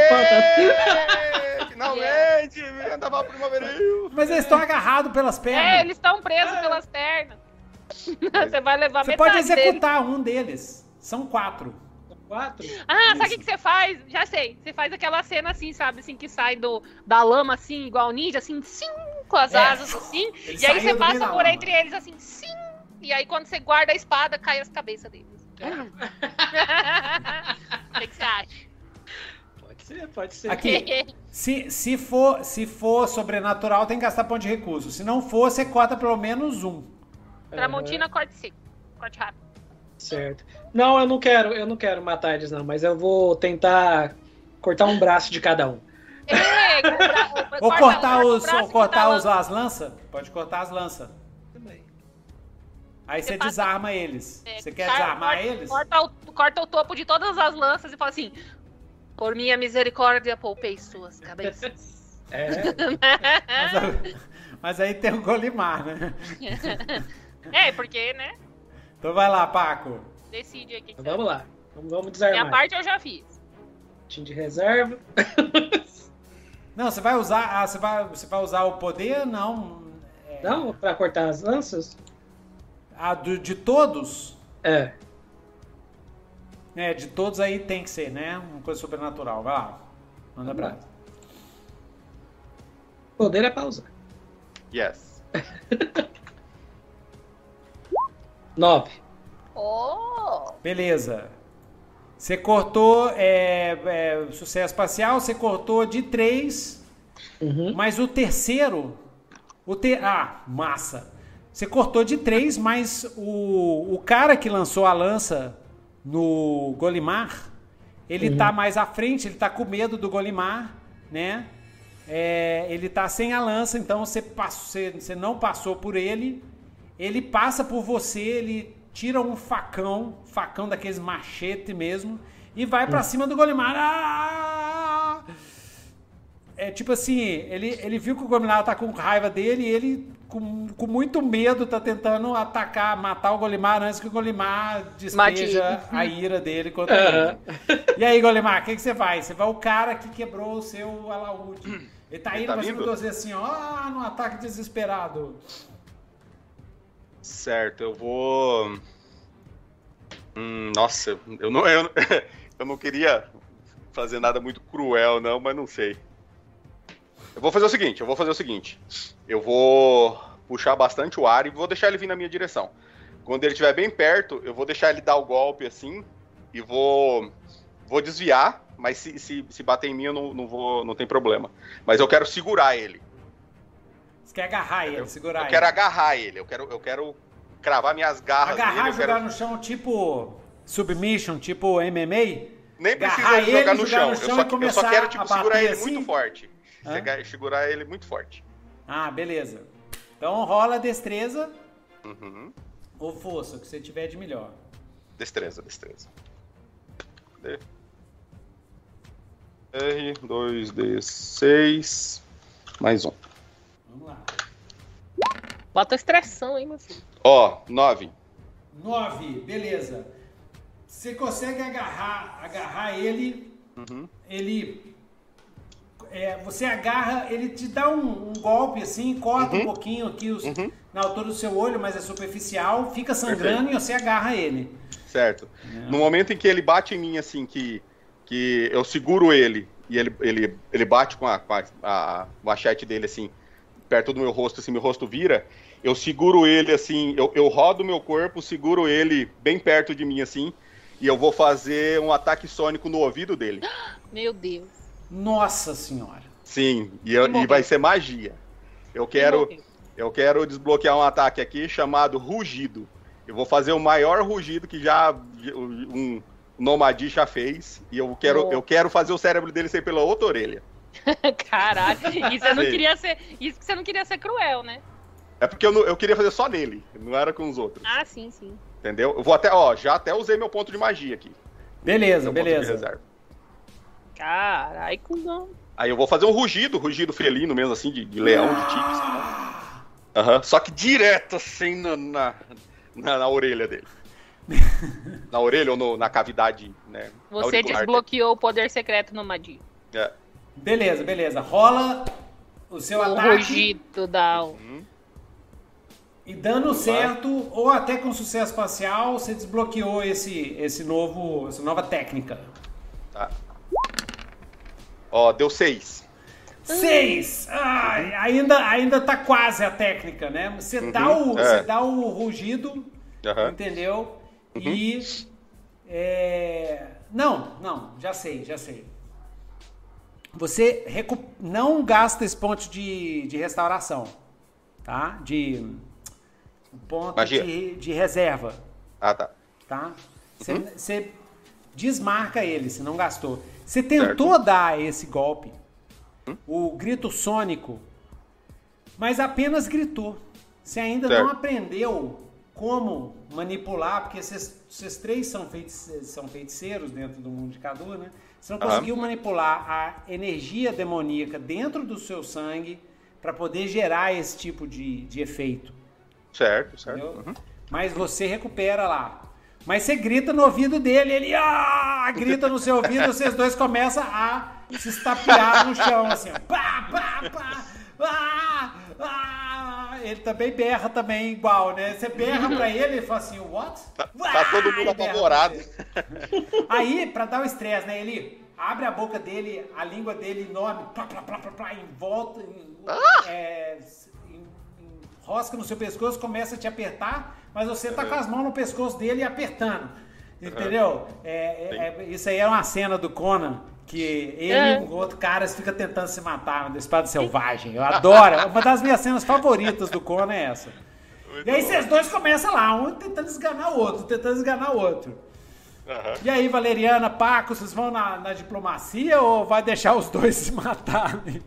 Finalmente! Andava primaveril! Mas eles estão agarrados pelas É, pernas. eles estão presos pelas pernas. Você vai levar Você pode deles. executar um deles. São quatro. Quatro? Ah, sabe o que, você faz? Já sei. Você faz aquela cena assim, sabe? Assim, que sai do, da lama, assim, igual ninja, assim, sim, com as É. asas, assim. Eles e aí você passa por lama. entre eles, assim, sim. E aí quando você guarda a espada, cai as cabeças deles. O que, que você acha? Pode ser, pode ser. Aqui, se, se, for, se for sobrenatural, tem que gastar ponto de recurso. Se não for, você corta pelo menos um. Tramontina, corte seco. Corte rápido. Certo. Não, eu não quero, eu não quero matar eles, não, mas eu vou tentar cortar um braço de cada um. O bra- Ou corta- cortar, os, braço ou que cortar tá os, as lanças? Pode cortar as lanças. Aí você Você passa- desarma eles. É, Você quer corta- desarmar corta- eles? Corta o, corta o topo de todas as lanças e fala assim: Por minha misericórdia, poupei suas cabeças. É, Mas, mas aí tem o Golimar, né? é, porque, né? Então vai lá, Paco. Decide que então vamos lá. Vamos, vamos Minha desarmar. parte eu já fiz. Time de reserva. Não, você vai usar. Ah, você vai, você vai usar o poder? Não. É, Não, pra cortar as lanças? Ah, do- de todos? É. É, de todos aí tem que ser, né? Uma coisa sobrenatural. Vai lá. Manda pra. Poder é pausar. Yes. Nove. Oh! Beleza. Você cortou é, é, sucesso espacial, você cortou de três, Uhum. mas o terceiro. O te... Ah, massa. Você cortou de três, mas o, o cara que lançou a lança no Golimar, ele tá mais à frente, ele tá com medo do Golimar, né? É, ele tá sem a lança, então você, passou, você, você não passou por ele. Ele passa por você, ele tira um facão, facão daqueles machete mesmo, e vai pra cima do Golimar. Ah! É tipo assim, ele, ele viu que o Golimar tá com raiva dele e ele, com, com muito medo, tá tentando atacar, matar o Golimar antes que o Golimar despeja a ira dele contra ele. E aí, Golimar, o que, que você vai? Você vai o cara que quebrou o seu alaúde. Ele tá Ele indo tá pra cima de você assim, ó, no ataque desesperado. Certo, eu vou. Hum, nossa, eu não, eu, eu não queria fazer nada muito cruel, não, mas não sei. Eu vou fazer o seguinte, eu vou fazer o seguinte. Eu vou puxar bastante o ar e vou deixar ele vir na minha direção. Quando ele estiver bem perto, eu vou deixar ele dar o golpe assim e vou vou desviar, mas se, se, se bater em mim eu não, não vou, não tem problema. Mas eu quero segurar ele. Você quer agarrar ele, segurar Eu ele. quero agarrar ele. Eu quero, eu quero cravar minhas garras Agarrar nele. e Eu jogar quero... no chão tipo submission, tipo MMA? Nem precisa agarrar jogar ele, no jogar chão. no Eu chão só, e eu só quero tipo, segurar ele assim? muito forte. Chegar- segurar ele muito forte. Ah, beleza. Então rola destreza Uhum. ou força, o que você tiver de melhor. Destreza, destreza. D. R, 2D6, mais um. Vamos lá. Bota estressão, hein, meu filho? Ó, 9. 9, beleza. Você consegue agarrar, agarrar ele, Uhum. ele é, você agarra, ele te dá um, um golpe assim, corta uhum. um pouquinho aqui os, uhum. na altura do seu olho, mas é superficial, fica sangrando Perfeito. e você agarra ele. Certo. É. No momento em que ele bate em mim, assim, que, que eu seguro ele e ele, ele, ele bate com a, com a, a machete dele, assim, perto do meu rosto, assim, meu rosto vira, eu seguro ele, assim, eu, eu rodo meu corpo, seguro ele bem perto de mim, assim, e eu vou fazer um ataque sônico no ouvido dele. Meu Deus. Nossa senhora. Sim, e, eu, e vai ser magia. Eu quero, eu quero desbloquear um ataque aqui chamado Rugido. Eu vou fazer o maior rugido que já um Nomadi já fez. E eu quero, oh. eu quero fazer o cérebro dele ser pela outra orelha. Caralho, e você não queria ser. Isso que você não queria ser cruel, né? É porque eu, não, eu queria fazer só nele, não era com os outros. Ah, sim, sim. Entendeu? Eu vou até, ó, já até usei meu ponto de magia aqui. Beleza, beleza. Caralho, cuzão. Aí eu vou fazer um rugido, rugido felino mesmo, assim, de, de leão, de tigre. Né? Uhum. Só que direto, assim, na, na, na, na orelha dele. na orelha ou no, na cavidade, né? Você desbloqueou dele. o poder secreto no Madi. É. Beleza, beleza. Rola o seu o ataque. rugido da... Uhum. E dando certo, ou até com sucesso parcial, você desbloqueou esse, esse novo, essa nova técnica. Tá. Ó, deu seis. Seis! Ai, ainda, ainda tá quase a técnica, né? Você, uhum, dá, o, é. você dá o rugido, uhum. entendeu? Uhum. E. É... Não, não, já sei, já sei. Você recu... não gasta esse ponto de, de restauração, tá? De ponto de, de, reserva. Ah, tá. Tá? Você, uhum. você desmarca ele, se não gastou. Você tentou certo. dar esse golpe, hum? o grito sônico, mas apenas gritou. Você ainda certo. não aprendeu como manipular, porque vocês três são, feitice, são feiticeiros dentro do mundo de Cadu, né? Você não conseguiu manipular a energia demoníaca dentro do seu sangue para poder gerar esse tipo de, de efeito. Certo, certo. Uhum. Mas você recupera lá. Mas você grita no ouvido dele, ele ah, grita no seu ouvido, vocês dois começam a se estapear no chão, assim, pá, pá, pá, ah, ah. Ele também berra também igual, né? Você berra pra ele e fala assim, what? Tá, tá todo mundo apavorado. Aí, pra dar o estresse, né? Ele abre a boca dele, a língua dele enorme, plá, plá, plá, plá, plá, em volta, em, ah! é, em, enrosca no seu pescoço, começa a te apertar mas você tá com as mãos no pescoço dele e apertando. Entendeu? É, é, é, isso aí é uma cena do Conan que ele é. e um outro cara fica tentando se matar da espada selvagem. Eu adoro. Uma das minhas cenas favoritas do Conan é essa. Muito e aí vocês dois começam lá, um tentando esganar o outro, tentando esganar o outro. Uhum. E aí, Valeriana, Paco, vocês vão na, na diplomacia ou vai deixar os dois se matarem?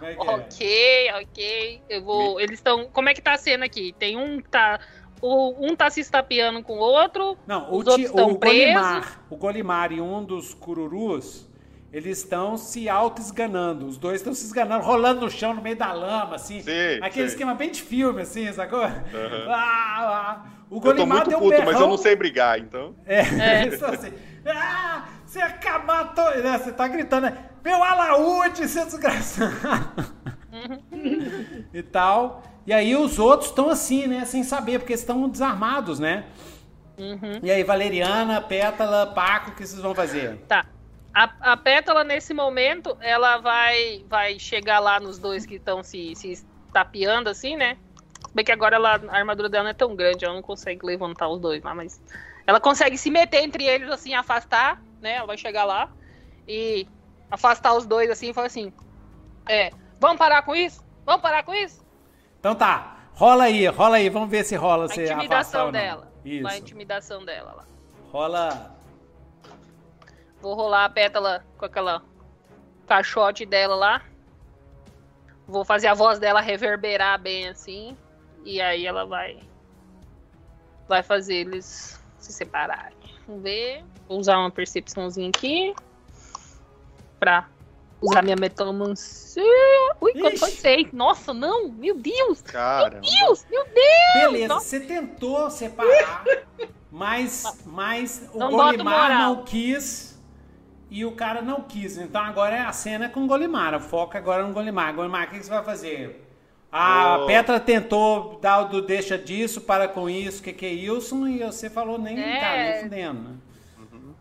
É, é ok, ok. Eu vou. Eles estão. Como é que tá a cena aqui? Tem um que tá. O, um tá se estapeando com o outro. Não, os o, outros estão presos. Golimar, o Golimar e um dos cururus, eles estão se auto-esganando. Os dois estão se esganando, rolando no chão, no meio da lama, assim. Sim, aquele sim. esquema bem de filme, assim, sacou? Uhum. Ah, ah. O Golimar eu tô muito deu puto, berrão. mas eu não sei brigar, então. É, é. assim. Ah, você acabar. To... Né, você tá gritando, né? Meu alaúde, seu desgraçado. e tal. E aí os outros estão assim, né? Sem saber, porque estão desarmados, né? Uhum. E aí, Valeriana, Pétala, Paco, o que vocês vão fazer? Tá. A, a Pétala, nesse momento, ela vai, vai chegar lá nos dois que estão se, se tapeando, assim, né? Bem que agora ela, a armadura dela não é tão grande, ela não consegue levantar os dois lá, mas. Ela consegue se meter entre eles, assim, afastar, né? Ela vai chegar lá e afastar os dois assim e falar assim: É, vamos parar com isso? Vamos parar com isso? Então tá, rola aí, rola aí, vamos ver se rola. A se intimidação dela. Isso. A intimidação dela lá. Rola. Vou rolar a pétala com aquela caixote dela lá. Vou fazer a voz dela reverberar bem assim. E aí ela vai. Vai fazer eles se separarem. Vamos ver. Vou usar uma percepçãozinha aqui pra usar minha metalomancia. Ui, quanto foi seis? Nossa, não! Meu Deus! Cara. Meu Deus! Meu Deus! Beleza, Nossa. você tentou separar, mas, mas o Golimar não quis. e o cara não quis. Então agora é a cena com o Golimar. Foca agora no Golimar. Golimar, o que, você vai fazer? A oh. Petra tentou dar o do deixa disso, para com isso, que que é Wilson, e você falou nem é. tá, nem fudendo, né? Uhum.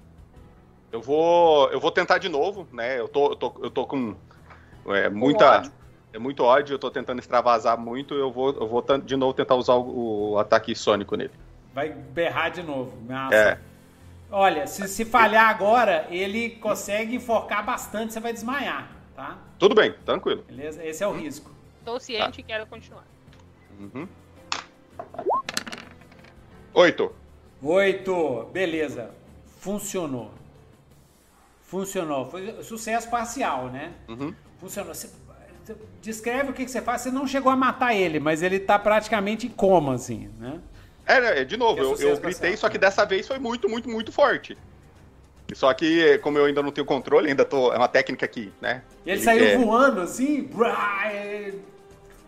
Eu vou, eu vou tentar de novo, né? Eu tô, eu tô, eu tô com é, muita, é muito ódio. Eu tô tentando extravasar muito. Eu vou, eu vou de novo tentar usar o, o ataque sônico nele. Vai berrar de novo. Nossa. É. Olha, se, se falhar agora, ele consegue enforcar bastante, você vai desmaiar, tá? Tudo bem, tranquilo. Beleza? Esse é o risco. Tô ciente tá. e quero continuar. Uhum. Oito. Oito. Beleza. Funcionou. Funcionou. Foi sucesso parcial, né? Uhum. Funcionou. Você, descreve o que, que você faz. Você não chegou a matar ele, mas ele tá praticamente em coma, assim, né? É, de novo, é eu, eu gritei, só que dessa vez foi muito, muito, muito forte. Só que, como eu ainda não tenho controle, ainda tô. É uma técnica aqui, né? E ele, ele saiu é... voando assim?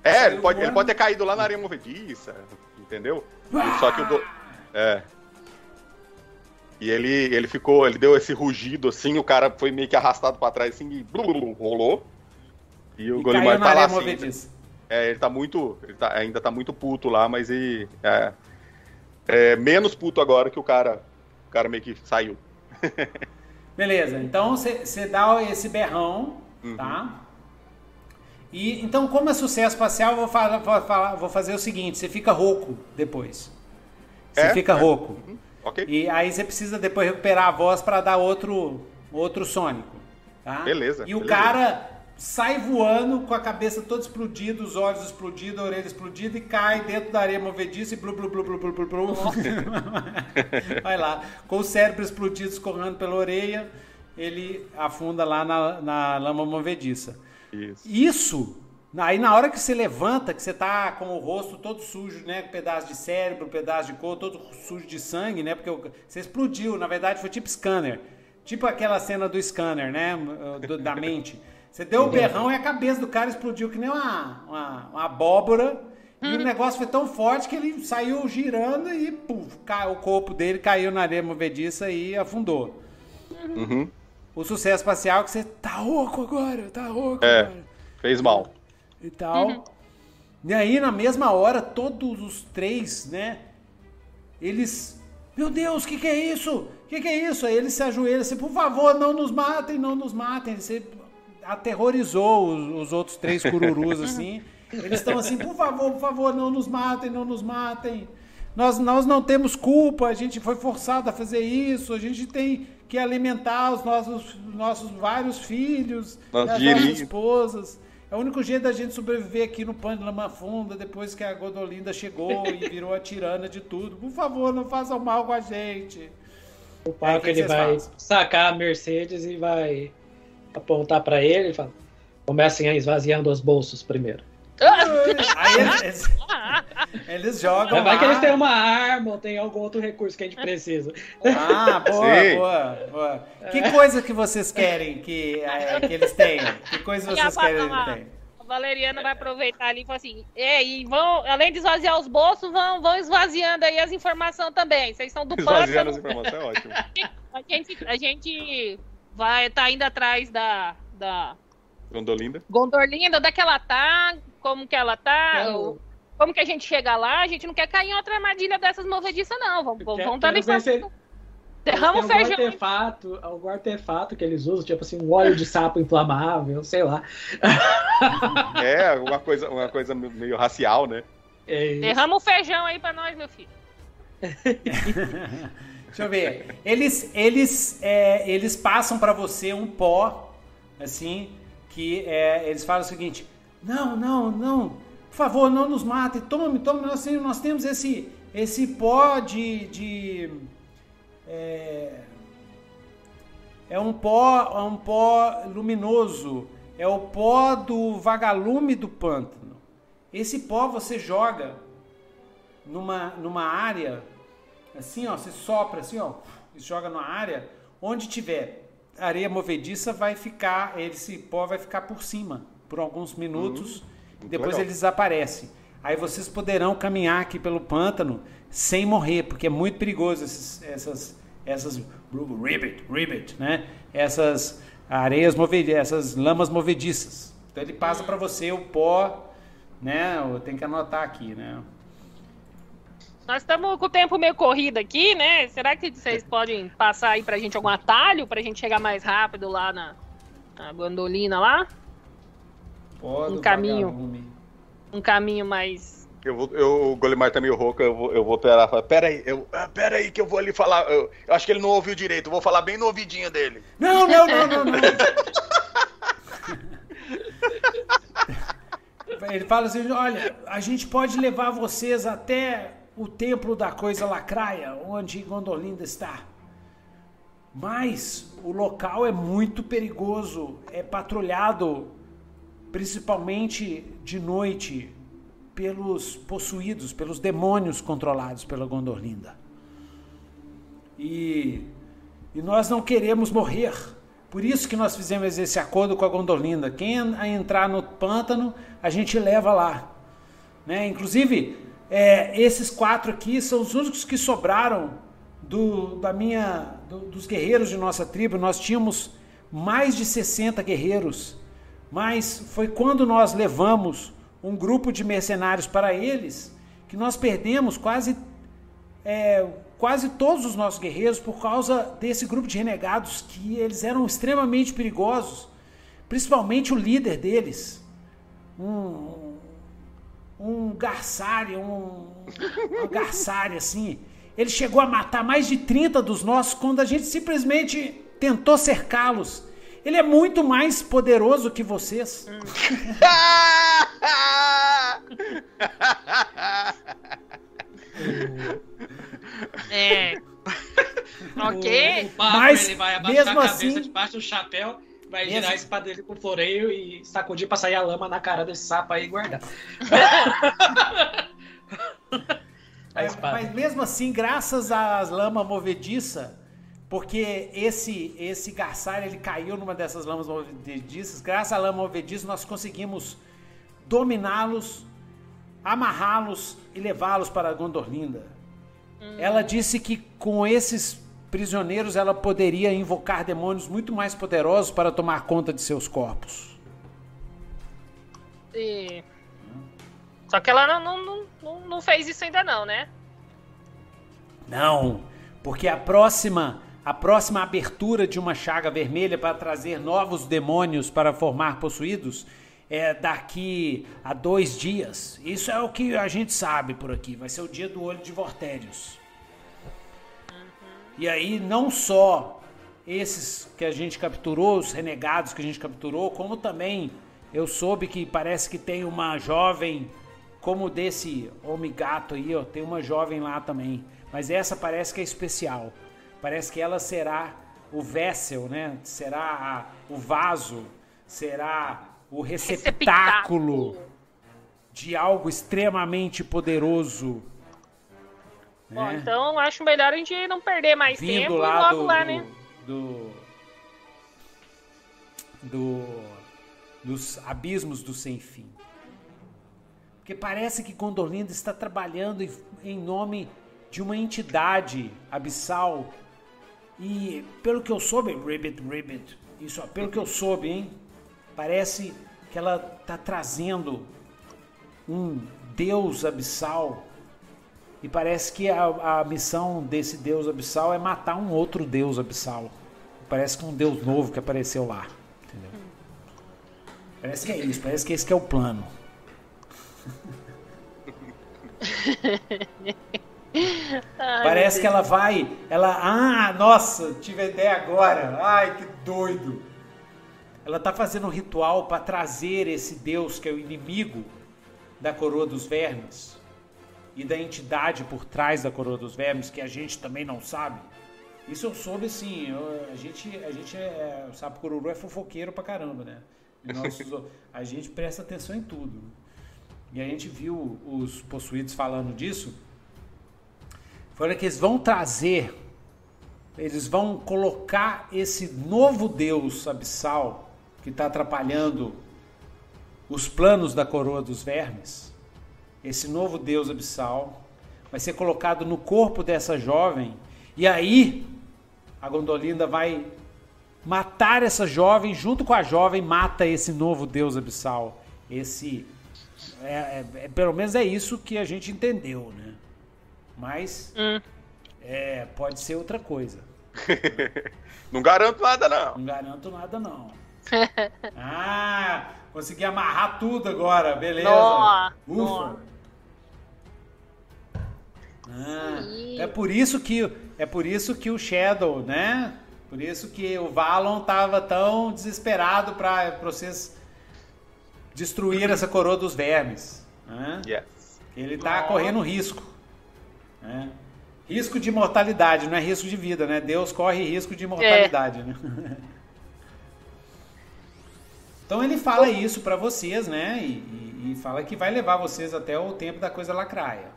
É, ele pode, ele pode ter caído lá na areia movediça, entendeu? Só que o. Do... É. E ele, ele ficou, ele deu esse rugido assim, o cara foi meio que arrastado para trás assim e rolou. E o e Golimar tá lá assim. Né? É, ele tá muito. Ele tá, ainda tá muito puto lá, mas ele. É, é, menos puto agora que o cara, o cara meio que saiu. Beleza, então você dá esse berrão, uhum. tá? E então, como é sucesso parcial, vou, falar, vou, falar, vou fazer o seguinte: você fica rouco depois. Você é, fica é. rouco. Uhum. Okay. E aí você precisa depois recuperar a voz para dar outro, outro sônico. Tá? Beleza. E o beleza. cara sai voando com a cabeça toda explodida, os olhos explodidos, a orelha explodida e cai dentro da areia movediça e blu blu blu blu blu blu blu. Vai lá, com o cérebro explodido escorrendo pela orelha, ele afunda lá na, na lama movediça. Isso. Isso Aí na hora que você levanta, que você tá com o rosto todo sujo, né? Com pedaço de cérebro, pedaço de cor, todo sujo de sangue, né? Porque você explodiu, na verdade foi tipo scanner. Tipo aquela cena do scanner, né? Do, da mente. Você deu o berrão e a cabeça do cara explodiu que nem uma, uma, uma abóbora. E o uhum. negócio foi tão forte que ele saiu girando e puf, o corpo dele caiu na areia movediça e afundou. Uhum. O sucesso espacial é que você tá rouco agora, tá rouco é, agora. Fez mal. E tal. Uhum. E aí, na mesma hora, todos os três, né? Eles. Meu Deus, o que, que é isso? O que, que é isso? Aí eles se ajoelham assim, por favor, não nos matem, não nos matem. Você aterrorizou os, os outros três cururus, assim. Eles estão assim, por favor, por favor, não nos matem, não nos matem. Nós, nós não temos culpa, a gente foi forçado a fazer isso, a gente tem que alimentar os nossos, nossos vários filhos, Nossa, as nossas esposas. É o único jeito da gente sobreviver aqui no Pano de Lama Funda depois que a Godolinda chegou e virou a tirana de tudo. Por favor, não façam mal com a gente. O Paco é, ele vai fazem? sacar a Mercedes e vai apontar para ele e falar: comecem a esvaziando os bolsos primeiro. Aí eles, eles jogam. Vai lá. que eles têm uma arma ou tem algum outro recurso que a gente precisa. Ah, boa, Sim. boa, boa. Que coisa que vocês querem que, é, que eles tenham? Que coisa vocês querem que eles tenham? A Valeriana vai aproveitar ali e falar assim: é, e vão, além de esvaziar os bolsos, vão, vão esvaziando aí as informações também. Vocês são do Esvaziando as informações é ótimo. A gente, a gente vai tá indo atrás da. da Gondolinda. Gondolinda, onde é que ela tá, como que ela tá, como que a gente chega lá, a gente não quer cair em outra armadilha dessas movediças, não. Vamos, vamos, vamos dando informação. Derrama o feijão. Artefato, algum artefato que eles usam, tipo assim, um óleo de sapo inflamável, sei lá. É, uma coisa, uma coisa meio racial, né? É Derrama o feijão aí pra nós, meu filho. Deixa eu ver. Eles, eles, é, eles passam para você um pó, assim, que é, eles falam o seguinte: não, não, não, por favor, não nos matem, tome, tome, nós, nós temos esse, esse pó de. de é, é um pó, é um pó luminoso, é o pó do vagalume do pântano. Esse pó você joga numa, numa área Assim, ó, você sopra assim, ó, e joga na área onde tiver areia movediça, vai ficar, esse pó vai ficar por cima por alguns minutos, uhum. depois legal. ele desaparece. Aí vocês poderão caminhar aqui pelo pântano sem morrer, porque é muito perigoso esses, essas, essas ribbit, ribbit, né? Essas areias movediças, essas lamas movediças. Então ele passa para você o pó, né? Tem que anotar aqui, né? Nós estamos com o tempo meio corrido aqui, né? Será que vocês podem passar aí pra gente algum atalho pra gente chegar mais rápido lá na, na gondolina lá? Pode, um caminho. Um caminho mais. Eu vou, eu, o Golimar tá meio rouco, eu vou, eu vou falar, pera aí, eu, ah, pera aí que eu vou ali falar, eu, eu, acho que ele não ouviu direito, eu vou falar bem no ouvidinho dele. Não, não, não, não, não. ele fala assim, olha, a gente pode levar vocês até o templo da coisa lacraia, onde Gondolinda está. Mas o local é muito perigoso, é patrulhado principalmente de noite pelos possuídos, pelos demônios controlados pela Gondolinda. E, e nós não queremos morrer. Por isso que nós fizemos esse acordo com a Gondolinda. Quem entrar no pântano, a gente leva lá. Né? Inclusive, é, esses quatro aqui são os únicos que sobraram do, da minha, do, dos guerreiros de nossa tribo. Nós tínhamos mais de 60 guerreiros, mas foi quando nós levamos um grupo de mercenários para eles que nós perdemos quase, é, quase todos os nossos guerreiros por causa desse grupo de renegados que eles eram extremamente perigosos, principalmente o líder deles, um, um garçário, um, um garçário assim. Ele chegou a matar mais de 30 dos nossos quando a gente simplesmente tentou cercá-los. Ele é muito mais poderoso que vocês. é. ok. O, o Mas, ele vai abaixar mesmo a cabeça assim, debaixo do chapéu Vai girar a espada dele com floreio e sacudir pra sair a lama na cara desse sapo aí e guardar. mas, mas mesmo assim, graças às lama movediça, porque esse esse garçalho ele caiu numa dessas lamas movediças, graças à lama movediça nós conseguimos dominá-los, amarrá-los e levá-los para a Gondorlinda. Hum. Ela disse que com esses prisioneiros, ela poderia invocar demônios muito mais poderosos para tomar conta de seus corpos. E... Só que ela não, não, não, não fez isso ainda não, né? Não, porque a próxima a próxima abertura de uma chaga vermelha para trazer novos demônios para formar possuídos é daqui a dois dias. Isso é o que a gente sabe por aqui. Vai ser o dia do olho de Vortérios. E aí não só esses que a gente capturou, os renegados que a gente capturou, como também eu soube que parece que tem uma jovem como desse homem gato aí, ó, tem uma jovem lá também. Mas essa parece que é especial. Parece que ela será o vessel, né? Será a, o vaso, será o receptáculo de algo extremamente poderoso Bom, é. então acho melhor a gente não perder mais Vindo tempo lá e logo do, lá, né? Do, do, dos abismos do sem fim. Porque parece que Gondolinda está trabalhando em nome de uma entidade abissal. E pelo que eu soube, Ribbit, Ribbit, isso, pelo que eu soube, hein? Parece que ela está trazendo um deus abissal e parece que a, a missão desse deus abissal é matar um outro deus abissal. Parece que um deus novo que apareceu lá. Entendeu? Parece que é isso, parece que esse que é o plano. Ai, Parece que ela vai, ela, ah, nossa, tive a ideia agora. Ai, que doido. Ela tá fazendo um ritual para trazer esse Deus que é o inimigo da coroa dos vermes e da entidade por trás da coroa dos vermes que a gente também não sabe. Isso eu soube assim, eu, a gente, a gente é, o sapo cururu é fofoqueiro pra caramba, né? a gente presta atenção em tudo. E a gente viu os possuídos falando disso. Foi que eles vão trazer, eles vão colocar esse novo Deus abissal que está atrapalhando os planos da coroa dos vermes esse novo Deus abissal, vai ser colocado no corpo dessa jovem, e aí a Gondolinda vai matar essa jovem, junto com a jovem, mata esse novo deus abissal. Esse. É, é, é, pelo menos é isso que a gente entendeu, né? Mas. Hum. É, pode ser outra coisa. não garanto nada, não. Não garanto nada, não. ah, consegui amarrar tudo agora, beleza. Nossa, Ufa. Ah, é por isso que é por isso que o Shadow, né? Por isso que o Valon tava tão desesperado para vocês destruir essa coroa dos vermes. Né? Yes. Ele tá correndo risco. Né? Risco de mortalidade, não é risco de vida, né? Deus corre risco de mortalidade, é. né? Então ele fala isso para vocês, né? E, e, e, fala que vai levar vocês até o tempo da coisa lacraia.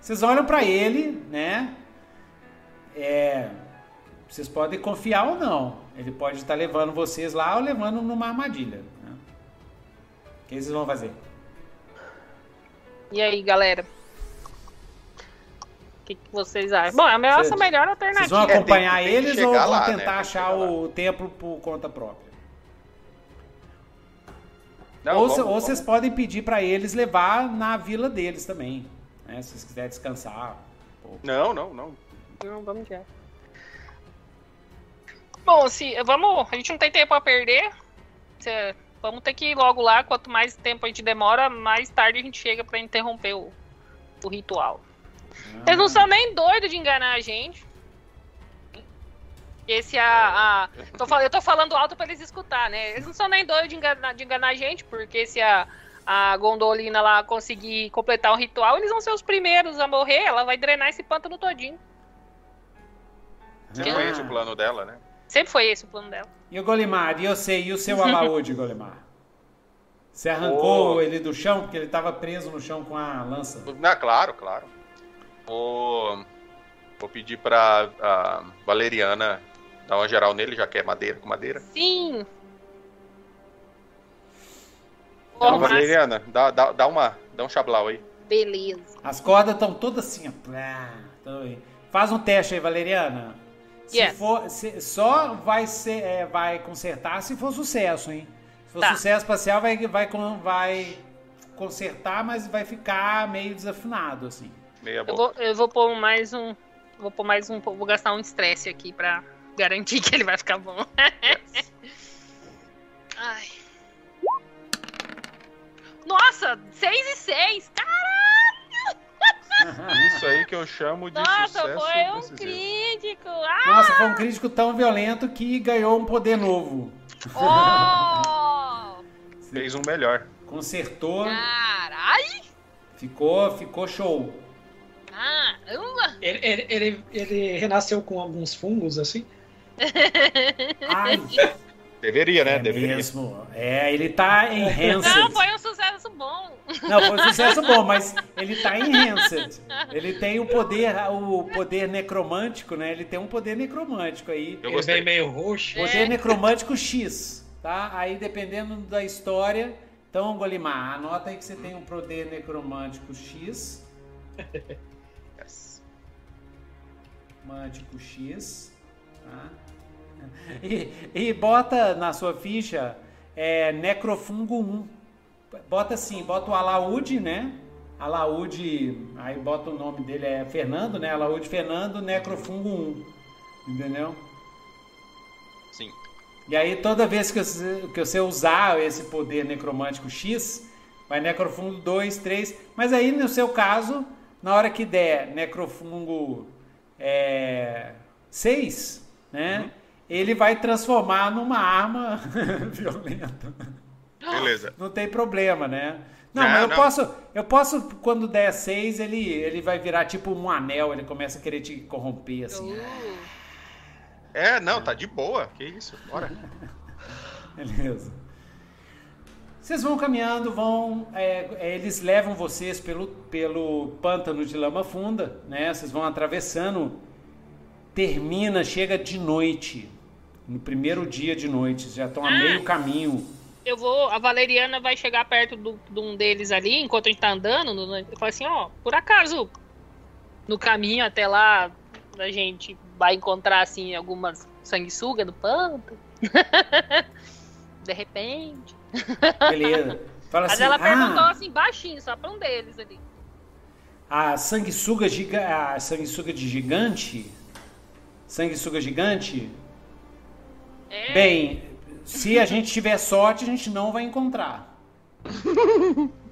Vocês olham para ele, né? É, vocês podem confiar ou não. Ele pode estar levando vocês lá ou levando numa armadilha. Né? O que vocês vão fazer? E aí, galera? O que, que vocês acham? Bom, é a nossa melhor alternativa. Vocês vão acompanhar é, tem, tem eles ou vão lá, né? tentar né? achar o templo por conta própria? Não, ou, vamos, ou vamos. vocês podem pedir para eles levar na vila deles também, né? Se vocês quiserem descansar. Não, não, não. Não, vamos já. Bom, se, vamos, a gente não tem tempo a perder. Se, vamos ter que ir logo lá. Quanto mais tempo a gente demora, mais tarde a gente chega para interromper o, o ritual. Ah. Eles não são nem doidos de enganar a gente. Esse a. a tô, eu tô falando alto para eles escutar, né? Eles não são nem doidos de enganar, de enganar a gente, porque se a, a Gondolina lá conseguir completar o ritual, eles vão ser os primeiros a morrer. Ela vai drenar esse pântano todinho. Sempre foi esse o plano dela, né? Sempre foi esse o plano dela. E o Golimar, e eu sei, e o seu alaúde, Golimar? Você arrancou oh. ele do chão, porque ele estava preso no chão com a lança? Não, claro, claro. Vou, vou pedir pra a Valeriana Dá uma geral nele, já que é madeira com madeira. Sim! Então, Valeriana, dá, dá, dá, uma, dá um chablau aí. Beleza. As cordas estão todas assim, ó. Faz um teste aí, Valeriana. Se yes. for, se, só vai ser, é, vai consertar se for sucesso, hein? Se for tá. sucesso parcial, vai, vai, vai consertar, mas vai ficar meio desafinado, assim. Meia eu, vou, eu vou pôr mais um. Vou pôr mais um. Vou gastar um estresse aqui pra garantir que ele vai ficar bom. Ai. Nossa, 6 e 6! Caralho! Isso aí que eu chamo de Nossa, sucesso foi um crítico! Ah! Nossa, foi um crítico tão violento que ganhou um poder novo. Oh! Fez um melhor. Consertou. Caralho! Ficou, ficou show. Caramba! Ele, ele, ele, ele renasceu com alguns fungos assim? Ai. Deveria, né? É Deveria. Mesmo. É, ele tá enhanced. Não, foi um sucesso bom. Não, foi um sucesso bom, mas ele tá enhanced. Ele tem o poder, o poder necromântico, né? Ele tem um poder necromântico aí. Eu gostei. Ele meio roxo. Poder é. necromântico X, tá? Aí dependendo da história. Então, Golimar, anota aí que você tem um poder necromântico X. yes. Mântico X, tá? E, e bota na sua ficha é, Necrofungo 1. Bota assim, bota o Alaúde, né? Alaúde, aí bota o nome dele, é Fernando, né? Alaúde Fernando Necrofungo 1. Entendeu? Sim. E aí toda vez que você, que você usar esse poder necromântico X, vai Necrofungo 2, 3. Mas aí no seu caso, na hora que der Necrofungo é, 6, né? Uhum ele vai transformar numa arma violenta. Beleza. Não tem problema, né? Não, não mas eu não. posso, eu posso quando der seis, ele, ele vai virar tipo um anel, ele começa a querer te corromper assim. Uh. É, não, tá de boa. Que isso? Bora. Beleza. Vocês vão caminhando, vão. É, é, eles levam vocês pelo, pelo pântano de lama funda, né? Vocês vão atravessando. Termina, chega de noite no primeiro dia de noite, já estão a ah, meio caminho. Eu vou, a Valeriana vai chegar perto do, de um deles ali, enquanto a gente tá andando, no, eu falo assim, ó, por acaso, no caminho até lá, A gente vai encontrar, assim, algumas sanguessuga do pântano. de repente. Beleza. Fala Mas assim, ela perguntou ah, assim, baixinho, só pra um deles ali. A sanguessuga, giga, a sanguessuga de gigante? Sanguessuga gigante? É. Bem, se a gente tiver sorte, a gente não vai encontrar.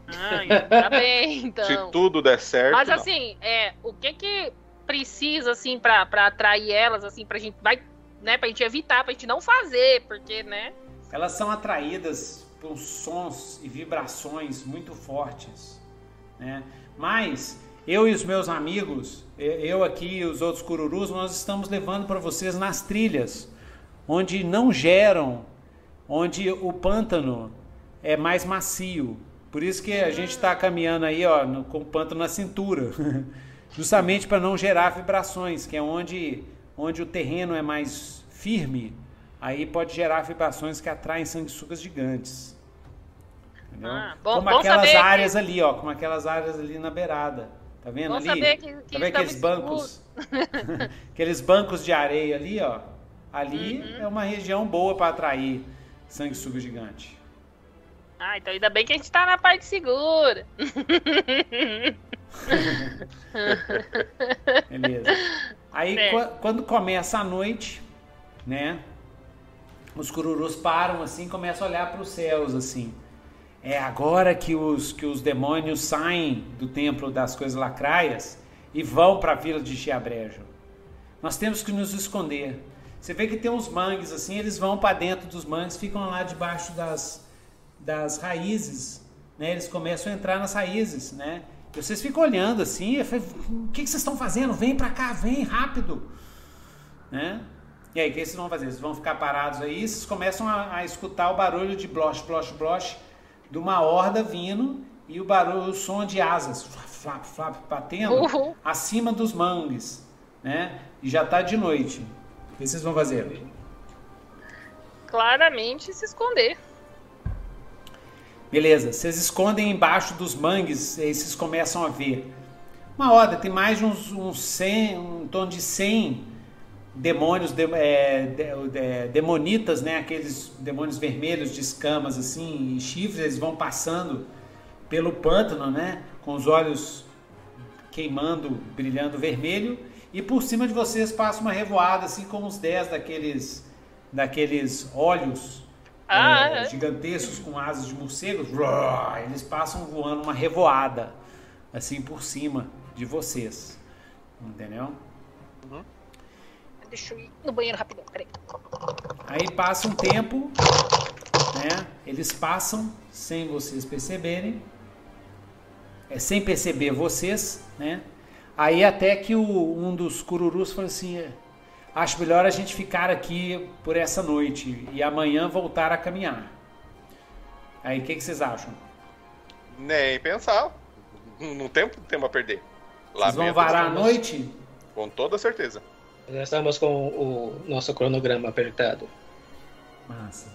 Ah, tá bem, então. Se tudo der certo. Mas não. assim, é, o que que precisa, assim, pra, pra atrair elas, assim, pra gente, vai, né, pra gente evitar, pra gente não fazer, porque, né? Elas são atraídas por sons e vibrações muito fortes, né? Mas eu e os meus amigos, eu aqui e os outros cururus, nós estamos levando para vocês nas trilhas, onde não geram, onde o pântano é mais macio. Por isso que a gente está caminhando aí, ó, no- com o pântano na cintura, justamente para não gerar vibrações, que é onde, onde o terreno é mais firme, aí pode gerar vibrações que atraem sanguessugas gigantes. Entendeu? Ah, bom- como bom aquelas saber que- áreas ali, ó, como aquelas áreas ali na beirada. Tá vendo Bom ali? que- que tá vendo aqueles estamos bancos? aqueles bancos de areia ali, ó. Ali Uhum. é uma região boa para atrair sanguessuga gigante. Ah, então ainda bem que a gente tá na parte segura. Beleza. Aí qua- quando começa a noite, né? Os cururus param assim, e começam a olhar para os céus assim. É agora que os que os demônios saem do templo das coisas lacraias e vão para a vila de Chiabrejo. Nós temos que nos esconder. Você vê que tem uns mangues assim, eles vão para dentro dos mangues, ficam lá debaixo das, das raízes, né? Eles começam a entrar nas raízes, né? E vocês ficam olhando assim, falei, o que, que vocês estão fazendo? Vem para cá, vem rápido, né? E aí, o que vocês vão fazer? Vocês vão ficar parados aí, vocês começam a, a escutar o barulho de bloch, bloch, bloch de uma horda vindo e o barulho, o som de asas, flap, flap, flap, batendo Uhum. acima dos mangues, né? E já tá de noite. O que vocês vão fazer? Claramente se esconder. Beleza, vocês escondem embaixo dos mangues e vocês começam a ver. Uma horda, tem mais de uns, uns 100, um torno de 100 demônios, de- é, de- de- demonitas, né? Aqueles demônios vermelhos de escamas assim e chifres, eles vão passando pelo pântano, né? Com os olhos queimando, brilhando vermelho. E por cima de vocês passa uma revoada assim com uns 10 daqueles, daqueles olhos Ah, é, é. gigantescos com asas de morcegos, eles passam voando uma revoada assim por cima de vocês. Entendeu? Deixa eu ir no banheiro rapidão, peraí. Aí passa um tempo, né? Eles passam sem vocês perceberem, é, sem perceber vocês, né? Aí até que o- um dos cururus falou assim, "É, acho melhor a gente ficar aqui por essa noite e amanhã voltar a caminhar. Aí o que, que vocês acham? Nem pensar. Não tem tempo a perder. Vocês vão varar a noite? Com toda certeza. Já estamos com o nosso cronograma apertado. Massa.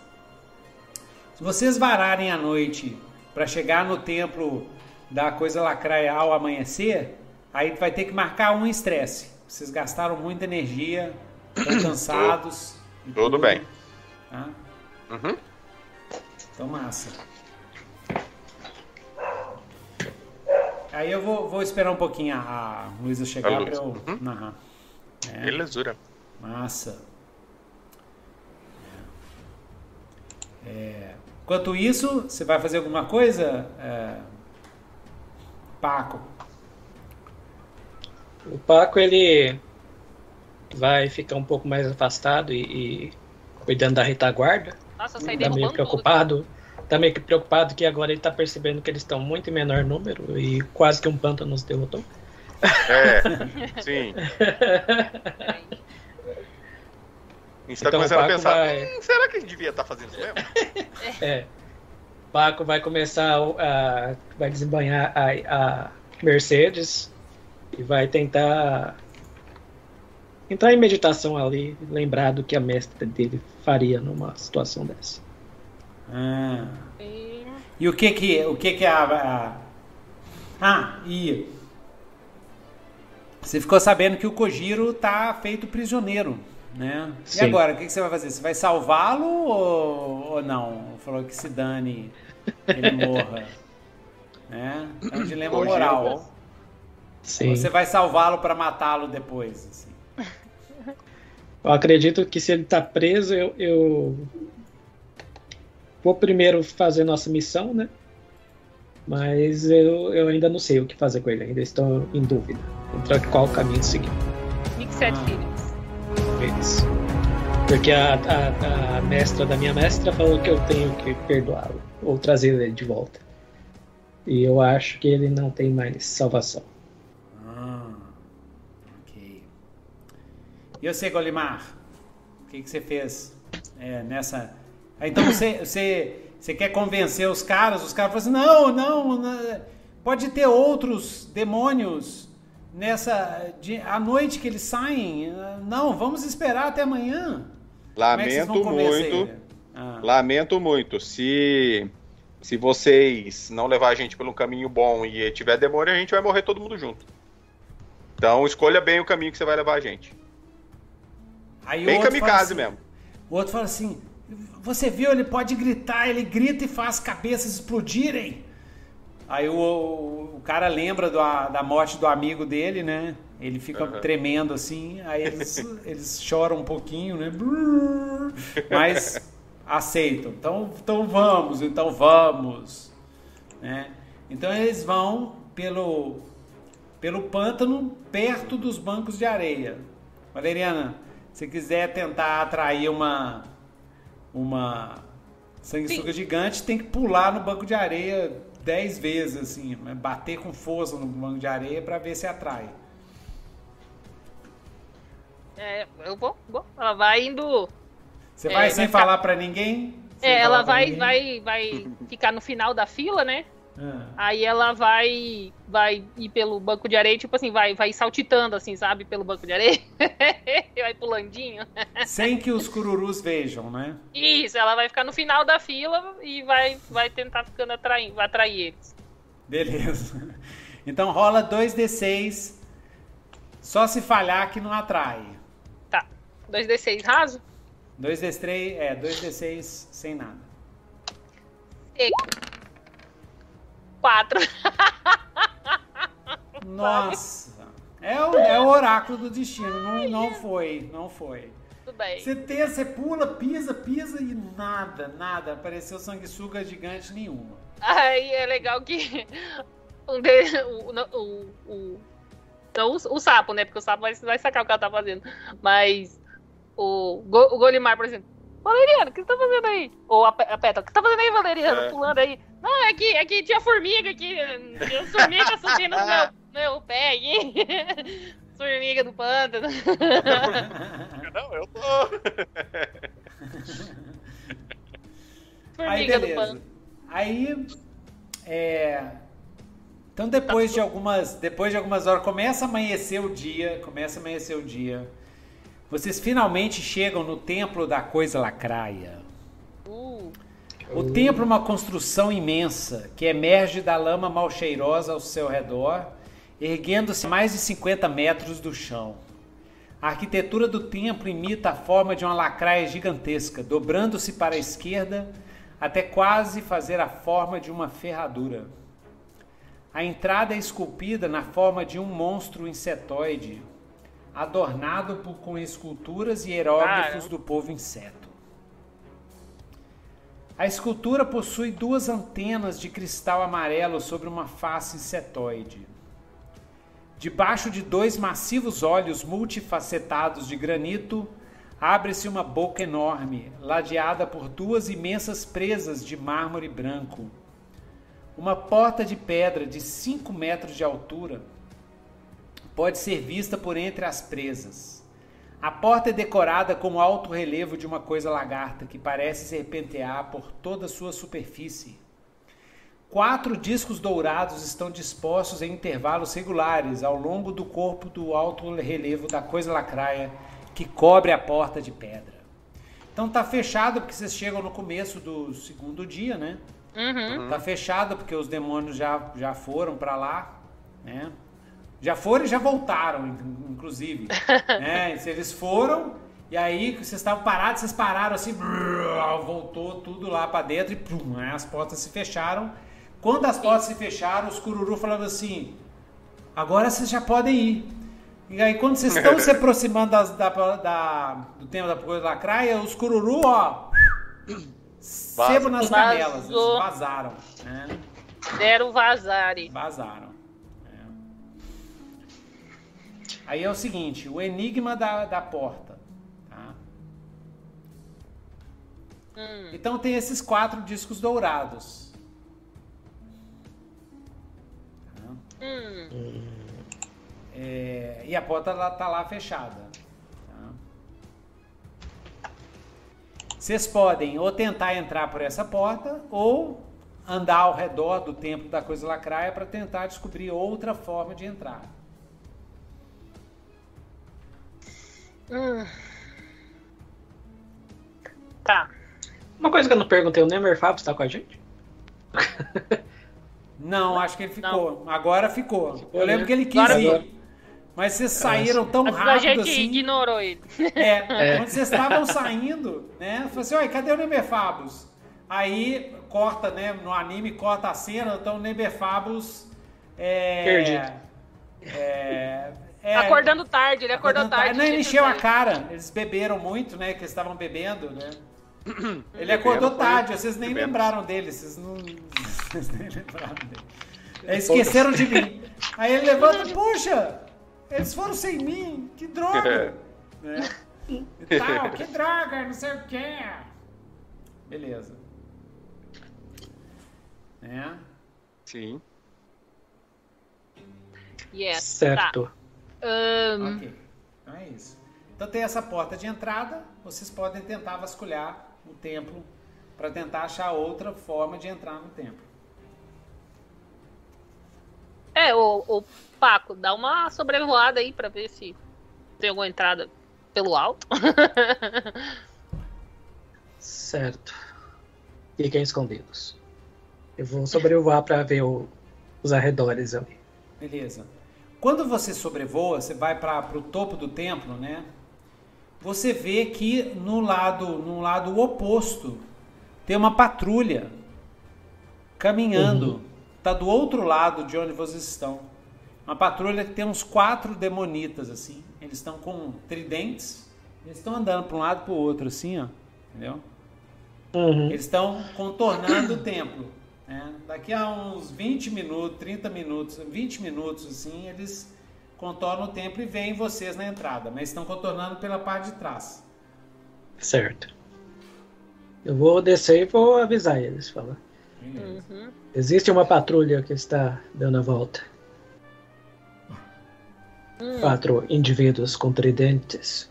Se vocês vararem a noite para chegar no templo da coisa lacraia ao amanhecer, aí vai ter que marcar um estresse. Vocês gastaram muita energia, estão cansados. e Tudo bem. Tá? Uhum. Então, massa. Aí eu vou, vou esperar um pouquinho a, a Luísa chegar A para Luísa. eu Uhum. narrar. É. Belezura. Massa. É. Enquanto isso, você vai fazer alguma coisa, é, Paco? O Paco, ele vai ficar um pouco mais afastado e, e cuidando da retaguarda. Nossa, eu saí Tá meio derrubando tudo. preocupado. Tá meio que preocupado que agora ele tá percebendo que eles estão muito em menor número e quase que um pântano nos derrotou. É, sim. A gente tá Então, começando a pensar, vai- "Hum, será que a gente devia estar fazendo isso mesmo? É. Paco vai começar a. vai desembanhar a, a Mercedes e vai tentar entrar em meditação ali, lembrar do que a mestra dele faria numa situação dessa. Ah. E- E o que que, o que que a, a- Ah, e Você ficou sabendo que o Kojiro tá feito prisioneiro, né? Sim. E agora, o que, que, você vai fazer? Você vai salvá-lo ou, ou não? Falou que se dane, ele morra. né? É um dilema moral. Sim. Você vai salvá-lo para matá-lo depois. Assim. Eu acredito que se ele tá preso, eu, eu vou primeiro fazer nossa missão, né? Mas eu, eu ainda não sei o que fazer com ele, ainda estou em dúvida entre qual caminho seguir. Mixed ah. feelings. Porque a, a, a, mestra da minha mestra falou que eu tenho que perdoá-lo ou trazer ele de volta. E eu acho que ele não tem mais salvação. Ah, ok. E você, Golimar? O que, que você fez é, nessa. Então você, você você quer convencer os caras, os caras falam assim, não, não, não pode ter outros demônios nessa de, à noite que eles saem. Não, vamos esperar até amanhã. É lamento é muito. Ah. Lamento muito. Se se vocês não levar a gente pelo caminho bom e tiver demônio, a gente vai morrer todo mundo junto. Então escolha bem o caminho que você vai levar a gente. Aí bem kamikaze assim, mesmo. O outro fala assim: você viu, ele pode gritar, ele grita e faz cabeças explodirem. Aí o, o, cara lembra do, da morte do amigo dele, né? Ele fica uhum. tremendo assim, aí eles, eles choram um pouquinho, né? Mas aceitam. Então, então vamos, então vamos. Né? Então eles vão pelo, pelo pântano perto dos bancos de areia. Valeriana, se quiser tentar atrair uma uma sanguessuga Sim. gigante, tem que pular no banco de areia dez vezes, assim, né? bater com força no banco de areia para ver se atrai. É, eu vou, vou. Ela vai indo. Você vai é, sem vai falar ficar... para ninguém? É, ela vai, vai, vai ficar no final da fila, né? Ah. Aí ela vai vai ir pelo banco de areia, tipo assim, vai, vai saltitando, assim, sabe? Pelo banco de areia. vai pulandinho. Sem que os cururus vejam, né? Isso, ela vai ficar no final da fila e vai, vai tentar ficando atraindo, vai atrair eles. Beleza. Então rola 2d6. Só se falhar que não atrai. Tá. 2d6 raso? 2d3, é, 2d6 sem nada. Seco. Quatro. Nossa. É o, é o oráculo do destino. Não, não foi, não foi. Tudo bem. Você, tem, você pula, pisa, pisa e nada, nada. Apareceu sanguessuga gigante nenhuma. Aí é legal que um de, o, o, o, então, o, o, sapo, né? Porque o sapo vai, vai sacar o que ela tá fazendo. Mas o, o Golimar, por exemplo, Valeriano, o que você tá fazendo aí? Ou a, a Petra, o que você tá fazendo aí, Valeriano? É. Pulando aí. Não, é que, é que tinha formiga aqui. Tinha formiga subindo no meu, meu pé aqui. formiga do pântano. Não, eu tô. formiga aí, do pântano. Aí, é... Então depois de algumas, depois de algumas horas começa a amanhecer o dia, começa a amanhecer o dia. Vocês finalmente chegam no templo da coisa lacraia. O templo é uma construção imensa que emerge da lama mal cheirosa ao seu redor, erguendo-se mais de 50 metros do chão. A arquitetura do templo imita a forma de uma lacraia gigantesca, dobrando-se para a esquerda até quase fazer a forma de uma ferradura. A entrada é esculpida na forma de um monstro insetoide, adornado por, com esculturas e hieróglifos do povo inseto. A escultura possui duas antenas de cristal amarelo sobre uma face insetoide. Debaixo de dois massivos olhos multifacetados de granito, abre-se uma boca enorme, ladeada por duas imensas presas de mármore branco. Uma porta de pedra de 5 metros de altura pode ser vista por entre as presas. A porta é decorada com o alto relevo de uma coisa lagarta que parece serpentear por toda a sua superfície. Quatro discos dourados estão dispostos em intervalos regulares ao longo do corpo do alto relevo da coisa lacraia que cobre a porta de pedra. Então tá fechado porque vocês chegam no começo do segundo dia, né? Uhum. Tá fechado porque os demônios já, já foram para lá, né? Já foram e já voltaram, inclusive. né? Eles foram, e aí vocês estavam parados, vocês pararam assim, brrr, voltou tudo lá para dentro e pum, né? as portas se fecharam. Quando as portas se fecharam, os cururu falavam assim: agora vocês já podem ir. E aí, quando vocês estão se aproximando das, da, da, do tema da coisa lacraia, os cururu, ó, sebo nas canelas, eles vazaram. Né? Deram vazar. Vazaram. Aí é o seguinte, o enigma da, da porta. Tá? Hum. Então tem esses quatro discos dourados. Tá? Hum. É, e a porta está lá fechada. Tá? Vocês podem ou tentar entrar por essa porta ou andar ao redor do templo da coisa lacraia para tentar descobrir outra forma de entrar. Hum. Tá. Uma coisa que eu não perguntei, o Nemer Fábio está com a gente? Não, acho que ele ficou. Não. Agora ficou. ficou. Eu lembro né? que ele quis Agora ir. Mas vocês saíram tão rápido assim. A gente assim. ignorou ele. É, é. quando vocês estavam saindo, né? Falei assim, oi, cadê o Nemer Fábios? Aí corta, né? No anime corta a cena, então o Neberfabus é, Perdido. É, é, acordando tarde, ele acordou acordando tarde. Não, ele encheu a cara. Eles beberam muito, né? Que eles estavam bebendo, né? Ele acordou tarde, vocês nem lembraram dele, vocês não. Vocês nem lembraram dele. esqueceram de mim. Aí ele levanta, puxa, eles foram sem mim, que droga! né? E tal, que droga, não sei o que. Beleza né? Sim. Yes, certo. Tá. Um... Ok, então é isso. Então tem essa porta de entrada, vocês podem tentar vasculhar o templo para tentar achar outra forma de entrar no templo. É, o, o Paco, dá uma sobrevoada aí para ver se tem alguma entrada pelo alto. certo. Fiquem escondidos. Eu vou sobrevoar para ver o, os arredores ali. Beleza. Quando você sobrevoa, você vai para o topo do templo, né? Você vê que no lado, no lado oposto tem uma patrulha caminhando. Uhum. Tá do outro lado de onde vocês estão. Uma patrulha que tem uns quatro demonitas assim. Eles estão com tridentes. Eles estão andando para um lado para o outro assim, ó. Entendeu? Uhum. Eles estão contornando o templo. Né? Daqui a uns 20 minutos, 30 minutos, 20 minutos assim, eles contornam o templo e veem vocês na entrada, mas estão contornando pela parte de trás. Certo. Eu vou descer e vou avisar eles, falar. Uhum. Existe uma patrulha que está dando a volta. Hum. Quatro indivíduos com tridentes.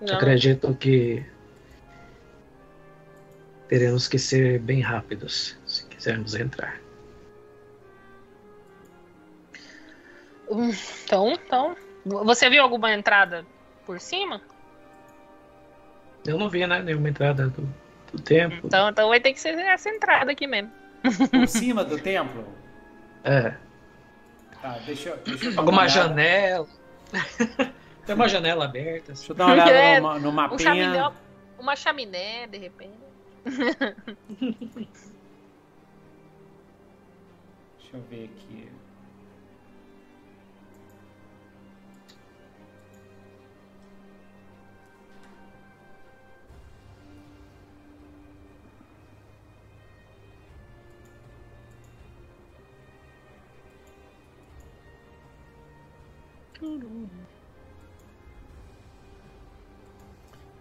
Não. Acredito que teremos que ser bem rápidos se quisermos entrar. Hum, então, então, você viu alguma entrada por cima? Eu não vi, né? Nenhuma entrada do, do templo. Então, então vai ter que ser essa entrada aqui mesmo. Por cima do templo? É. Tá, deixa eu. Deixa eu Alguma janela. Tem uma janela aberta. Deixa eu dar uma olhada é, no, no mapinha. Um chaminé, uma chaminé, de repente. Deixa eu ver aqui.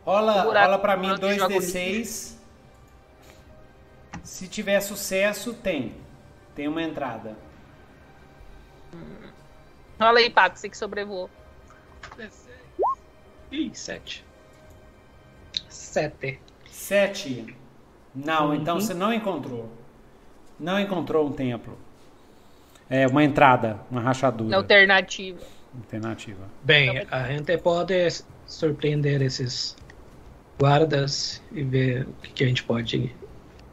Rola, rola pra mim 2d6 se tiver sucesso, tem. Tem uma entrada. Olha aí, Paco, você que sobrevoou. Ih, sete. Sete. Sete. Não, uhum. então você não encontrou. Não encontrou um templo. É uma entrada, uma rachadura. Alternativa. Alternativa. Bem, a gente pode surpreender esses guardas e ver o que a gente pode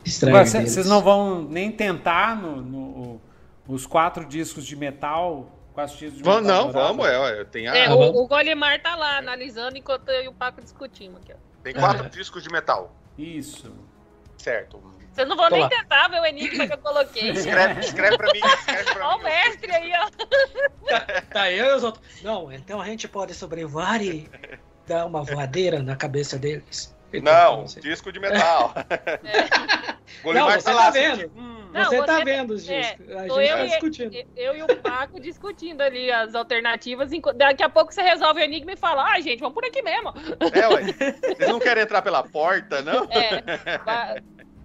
vocês não vão nem tentar no, no, os quatro discos de metal. Quatro discos de vamos, metal não, vamos, é, tem a... é, o, o Golimar tá lá analisando enquanto eu e o Paco discutimos aqui, ó. Tem quatro discos de metal. Isso. Certo. Vocês não vão Tô nem lá. tentar ver o enigma que eu coloquei. Escreve, escreve pra mim. Escreve pra Olha o mestre aí, ó. Tá, tá eu e os outros. Não, então a gente pode sobrevoar e dar uma voadeira na cabeça deles. Então, não, disco de metal. É. não, você tá, tá vendo. Hum, não, você, você tá vendo os discos. É, a gente tá discutindo. Eu, eu e o Paco discutindo ali as alternativas. Daqui a pouco você resolve o enigma e fala: ah, gente, vamos por aqui mesmo. É, ué. Vocês não querem entrar pela porta, não? É.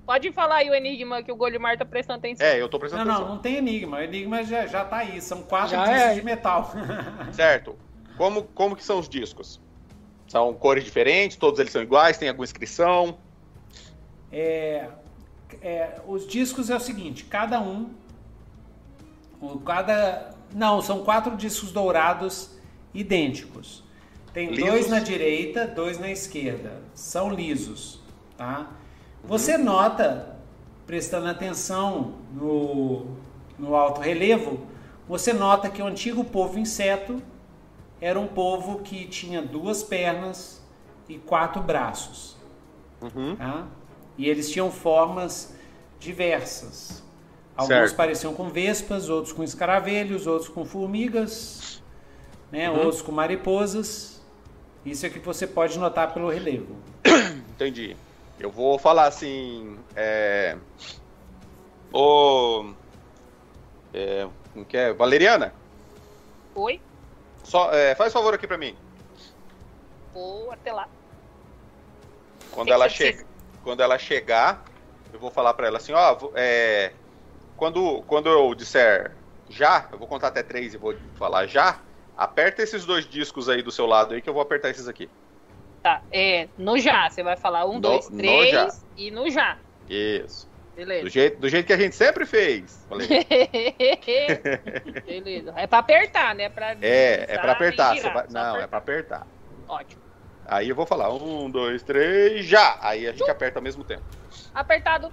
Pode falar aí o enigma que o Golimar tá prestando atenção. É, eu tô prestando não, atenção. Não, não tem enigma. O enigma já, já tá aí. São quatro já discos é. de metal. Certo. Como, como que são os discos? São cores diferentes, todos eles são iguais, tem alguma inscrição? É, é, os discos é o seguinte, cada um, cada, não, são quatro discos dourados idênticos. Tem lisos. dois na direita, dois na esquerda. São lisos, tá? Você nota, prestando atenção no, no alto relevo, você nota que o antigo povo inseto era um povo que tinha duas pernas e quatro braços. Uhum. Tá? E eles tinham formas diversas. Alguns certo. pareciam com vespas, outros com escaravelhos, outros com formigas, né? Uhum. outros com mariposas. Isso é que você pode notar pelo relevo. Entendi. Eu vou falar assim. É... O. É... Como que é? Valeriana? Oi? Só, é, faz favor aqui pra mim. Vou até lá. Quando ela, chega, quando ela chegar, eu vou falar pra ela assim, ó, é, quando, quando eu disser já, eu vou contar até três e vou falar já, aperta esses dois discos aí do seu lado aí que eu vou apertar esses aqui. Tá, é, no já, você vai falar um, no, dois, três e no já. Isso. Beleza. Do jeito, do jeito que a gente sempre fez. Beleza. É pra apertar, né? Pra é, é pra apertar. Girar, vai... Não, é apertar. é pra apertar. Ótimo. Aí eu vou falar um, dois, três, já! Aí a gente aperta ao mesmo tempo. Apertado.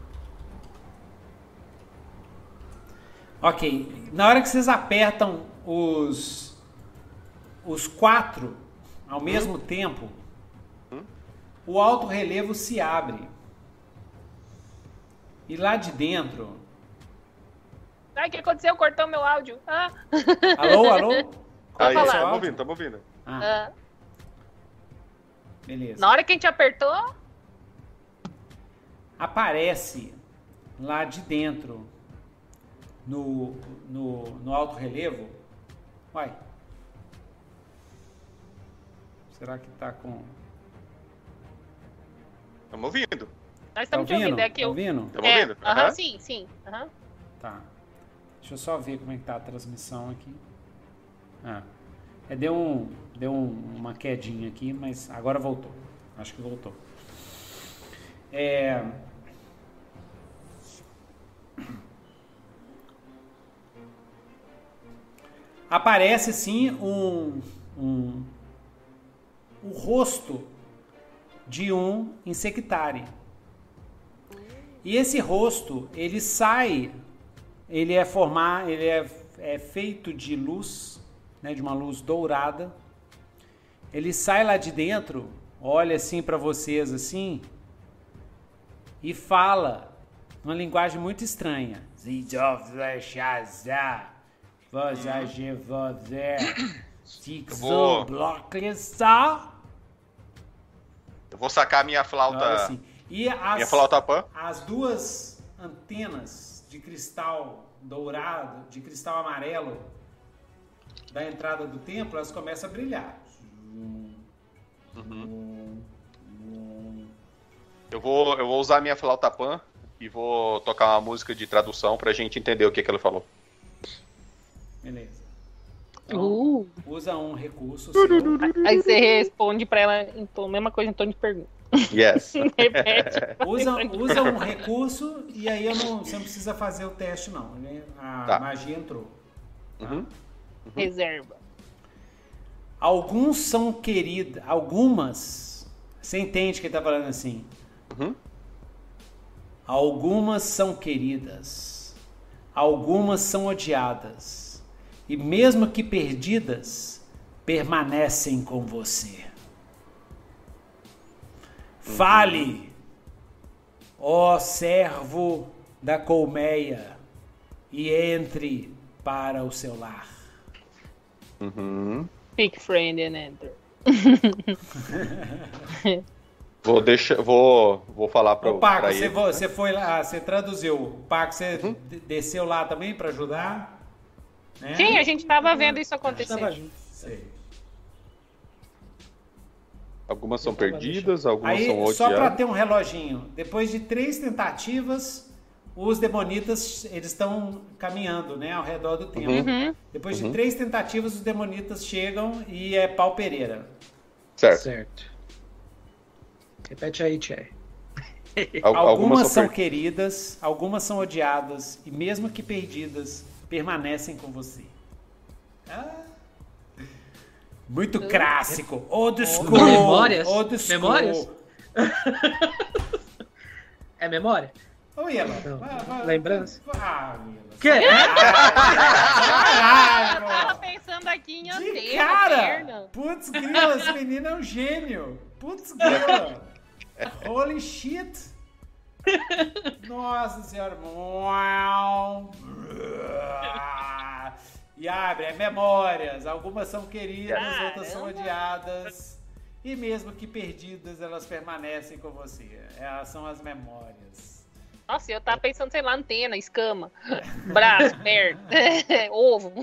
Ok. Na hora que vocês apertam os os quatro ao mesmo hum. tempo, hum? o alto relevo se abre. E lá de dentro. Ai, o que aconteceu? Cortou meu áudio. Ah. Alô, alô? Aí, estamos ouvindo, estamos ouvindo. Ah. ah. Beleza. Na hora que a gente apertou. Aparece lá de dentro, no, no, no alto relevo. Uai. Será que tá com. Estamos ouvindo. Nós estamos tá ouvindo? te ouvindo. É que tá ouvindo? Estamos é, ouvindo? Aham, uhum, sim, sim. Uhum. Tá. Deixa eu só ver como é que tá a transmissão aqui. Ah. É, deu um, deu um, uma quedinha aqui, mas agora voltou. Acho que voltou. É... Aparece sim um, um o rosto de um insectário. E esse rosto, ele sai, ele é formar, ele é, é feito de luz, né, de uma luz dourada. Ele sai lá de dentro, olha assim para vocês assim e fala uma linguagem muito estranha. Eu vou sacar minha flauta. Assim. E as, Minha flauta pan? as duas antenas de cristal dourado, de cristal amarelo da entrada do templo, elas começam a brilhar. Uhum. Eu vou, eu vou usar minha flauta pan e vou tocar uma música de tradução pra gente entender o que, que ele falou. Beleza. Então, uh. Usa um recurso. Seu. Aí você responde pra ela em tom, mesma coisa em tom de pergunta. Yes. usa, usa um recurso e aí eu não, você não precisa fazer o teste, não. Né? A tá. magia entrou. Tá? Uhum. Uhum. Reserva. Alguns são queridas, algumas. Você entende que ele tá falando assim? Uhum. Algumas são queridas, algumas são odiadas, e mesmo que perdidas, permanecem com você. Fale, ó servo da colmeia, e entre para o seu lar. Uhum. Pick friend and enter. vou deixar, vou, vou falar para o Paco, você, ele, você né? foi lá, você traduziu. Paco, você uhum. desceu lá também para ajudar? Né? Sim, a gente estava vendo isso acontecer. Sei. Algumas são perdidas, algumas Aí, são odiadas. Só para ter um reloginho, depois de três tentativas, os demonitas eles estão caminhando né, ao redor do templo. Uhum. uhum. Depois de uhum. três tentativas, os demonitas chegam e é pau Pereira. Certo. certo. Repete aí, Tchê. algumas, algumas são per... queridas, algumas são odiadas, e mesmo que perdidas, permanecem com você. Ah. Muito clássico. Old school. Memórias? Old school. Memórias? é memória? Ô, Iela. Lembrança? Ah, Que? Ah, eu tava pensando aqui em antena, cara! Putz, grila, esse menino é um gênio. Putz, grila. Holy shit. Nossa senhora. E abre, é memórias. Algumas são queridas, Caramba. outras são odiadas. E mesmo que perdidas, elas permanecem com você. Elas são as memórias. Nossa, eu tava pensando, sei lá, antena, escama, braço, perna, ovo.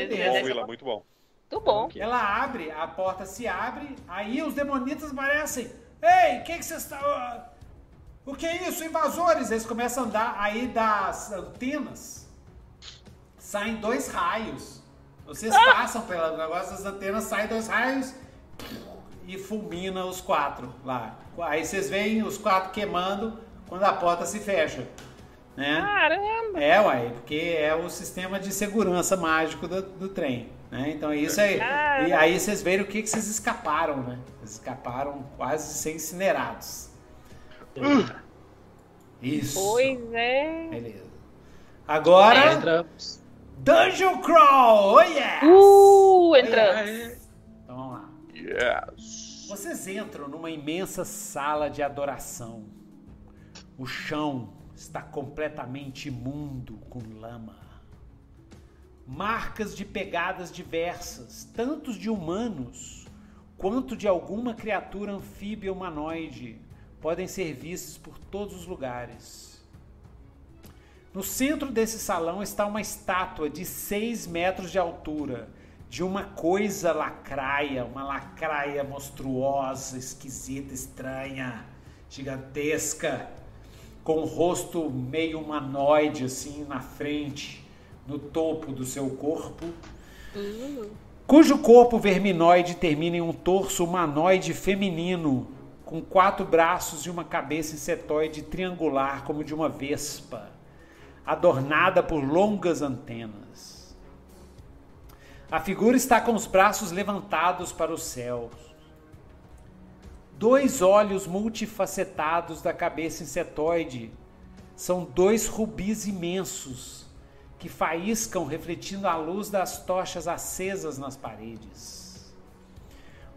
Bom, Willa, muito bom. Muito bom. Ela abre, a porta se abre, aí os demonitas aparecem. Ei, o que, que vocês estão. O que é isso? Invasores! Eles começam a andar, aí das antenas saem dois raios. Vocês ah! passam pelo negócio das antenas, saem dois raios e fulmina os quatro lá. Aí vocês veem os quatro queimando quando a porta se fecha. Né? Caramba! É, uai, porque é o sistema de segurança mágico do, do trem. Né? Então isso aí. E aí vocês veem o que, que vocês escaparam, né? Vocês escaparam quase ser incinerados. Uh. Isso. Pois é. Beleza. Agora. Entramos. Dungeon Crawl! Oh yes! Uh, entramos. Então vamos lá. Yes. Vocês entram numa imensa sala de adoração. O chão está completamente imundo com lama. Marcas de pegadas diversas, tanto de humanos quanto de alguma criatura anfíbia humanoide, podem ser vistas por todos os lugares. No centro desse salão está uma estátua de 6 metros de altura, de uma coisa lacraia, uma lacraia monstruosa, esquisita, estranha, gigantesca, com o rosto meio humanoide assim na frente, no topo do seu corpo, cujo corpo verminoide termina em um torso humanoide feminino, com quatro braços e uma cabeça insetoide triangular como de uma vespa, adornada por longas antenas. A figura está com os braços levantados para os céus. Dois olhos multifacetados da cabeça insetoide são dois rubis imensos que faiscam refletindo a luz das tochas acesas nas paredes.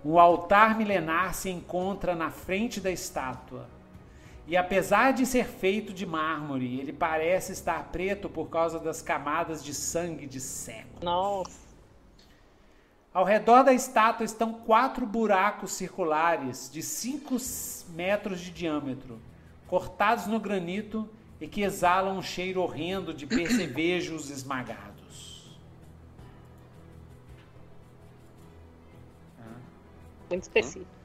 Um altar milenar se encontra na frente da estátua. E apesar de ser feito de mármore, ele parece estar preto por causa das camadas de sangue de séculos. Nossa. Ao redor da estátua estão quatro buracos circulares de 5 metros de diâmetro, cortados no granito e que exalam um cheiro horrendo de percevejos esmagados. Muito específico.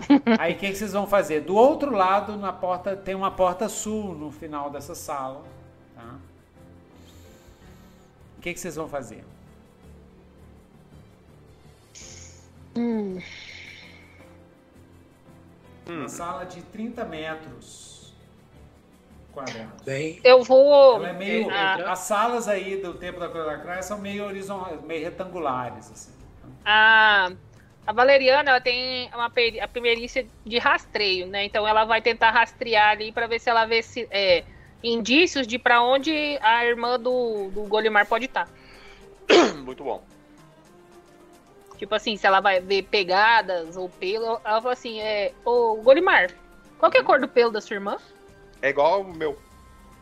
Aí o que, que, vocês vão fazer? Do outro lado, na porta, tem uma porta sul no final dessa sala. Tá? O que, que vocês vão fazer? Hum. Uma sala de 30 metros quadrados. Bem, eu vou. é meio, ah. As salas aí do Templo da Cruz da Cruz são meio horizontais, meio retangulares. Assim. Ah. A Valeriana ela tem uma a perícia de rastreio, né? Então ela vai tentar rastrear ali para ver se ela vê se, é, indícios de para onde a irmã do, do Golimar pode estar. Muito bom. Tipo assim, se ela vai ver pegadas ou pelo, ela fala assim, é. Ô, Golimar, qual que é a cor do pelo da sua irmã? É igual o meu.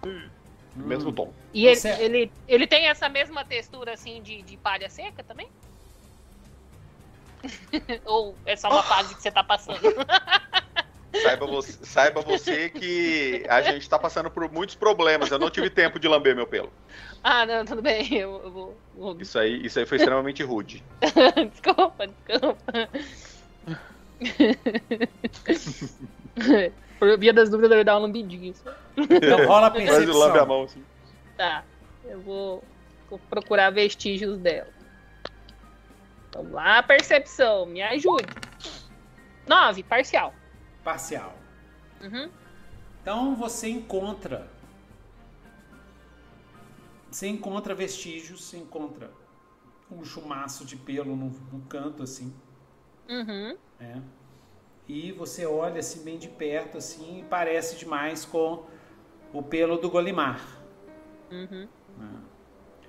Hum. Mesmo tom. E ele, ele, ele tem essa mesma textura assim de, de palha seca também? Ou é só uma fase que você tá passando? Saiba você, saiba você que a gente tá passando por muitos problemas. Eu não tive tempo de lamber meu pelo. Ah, não, tudo bem. Eu, eu vou, vou, Isso, aí, isso aí foi extremamente rude. desculpa, desculpa. Por via das dúvidas, eu ia dar uma lambidinha. Então rola a percepção. Mas lambe a mão, assim. Tá, eu vou, vou procurar vestígios dela. Vamos lá, percepção, me ajude. Nove, parcial. Parcial. Uhum. Então você encontra. Você encontra vestígios, você encontra um chumaço de pelo no, no canto, assim. Uhum. É. E você olha assim bem de perto, assim, e parece demais com o pelo do Golimar. Uhum. É.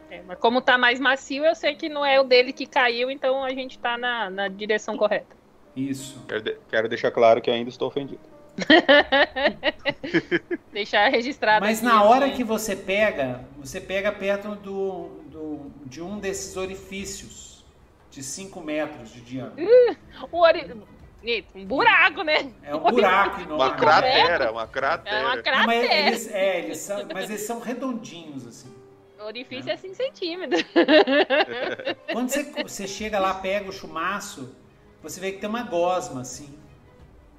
É, mas como tá mais macio, eu sei que não é o dele que caiu, então a gente tá na, na direção correta. Isso. Quero, de, quero deixar claro que ainda estou ofendido. Deixar registrado. Mas na hora que você pega, você pega perto do, do de um desses orifícios de 5 metros de diâmetro. Uh, o ori... Um buraco, né? É um buraco enorme. Uma cratera, uma cratera. É uma cratera. Não, mas, eles, é, eles são, mas eles são redondinhos, assim. O orifício é, é 5 centímetros. Quando você, você chega lá, pega o chumaço, você vê que tem uma gosma, assim.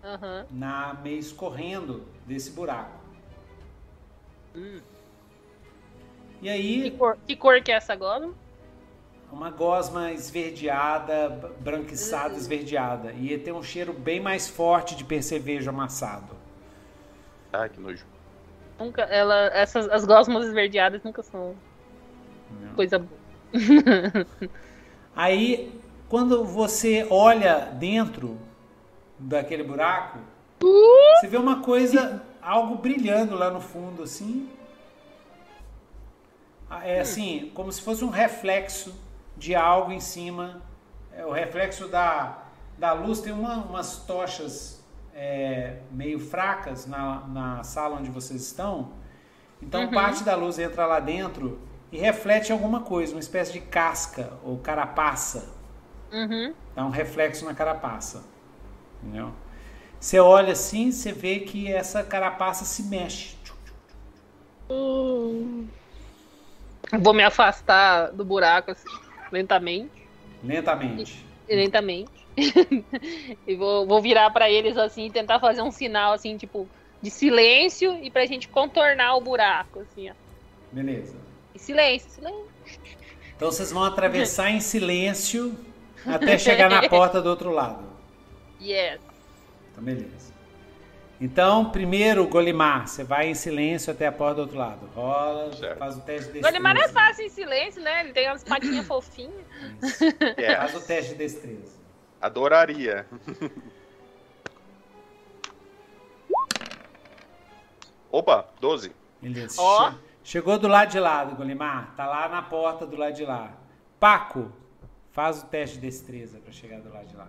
Uhum. Na, meio escorrendo desse buraco. Hum. E aí. Que cor, que cor que é essa gosma? uma gosma esverdeada, branquiçada, uhum. esverdeada. E tem um cheiro bem mais forte de percevejo amassado. Ah, que nojo. Nunca, ela, essas, as gosmas esverdeadas nunca são Não. coisa boa. Aí, quando você olha dentro daquele buraco, você vê uma coisa, algo brilhando lá no fundo, assim. É assim, como se fosse um reflexo de algo em cima. É, o reflexo da, da luz tem uma, umas tochas é, meio fracas na, na sala onde vocês estão. Então uhum. parte da luz entra lá dentro e reflete alguma coisa, uma espécie de casca ou carapaça. Uhum. Dá um reflexo na carapaça. Entendeu? Você olha assim, você vê que essa carapaça se mexe. Uhum. Vou me afastar do buraco assim lentamente. Lentamente. E, lentamente. e vou, vou virar para eles assim e tentar fazer um sinal assim, tipo, de silêncio e pra gente contornar o buraco, assim, ó. Beleza. E silêncio, silêncio. Então vocês vão atravessar em silêncio até chegar na porta do outro lado. Yes. Então, beleza. Então, primeiro, Golimar, você vai em silêncio até a porta do outro lado. Rola, certo. faz o teste de destreza. Golimar é fácil em silêncio, né? Ele tem umas patinhas fofinhas. É. Faz o teste de destreza. Adoraria. Opa, 12. Beleza. Oh. Chegou do lado de lá Golimar. Tá lá na porta do lado de lá. Paco, faz o teste de destreza para chegar do lado de lá.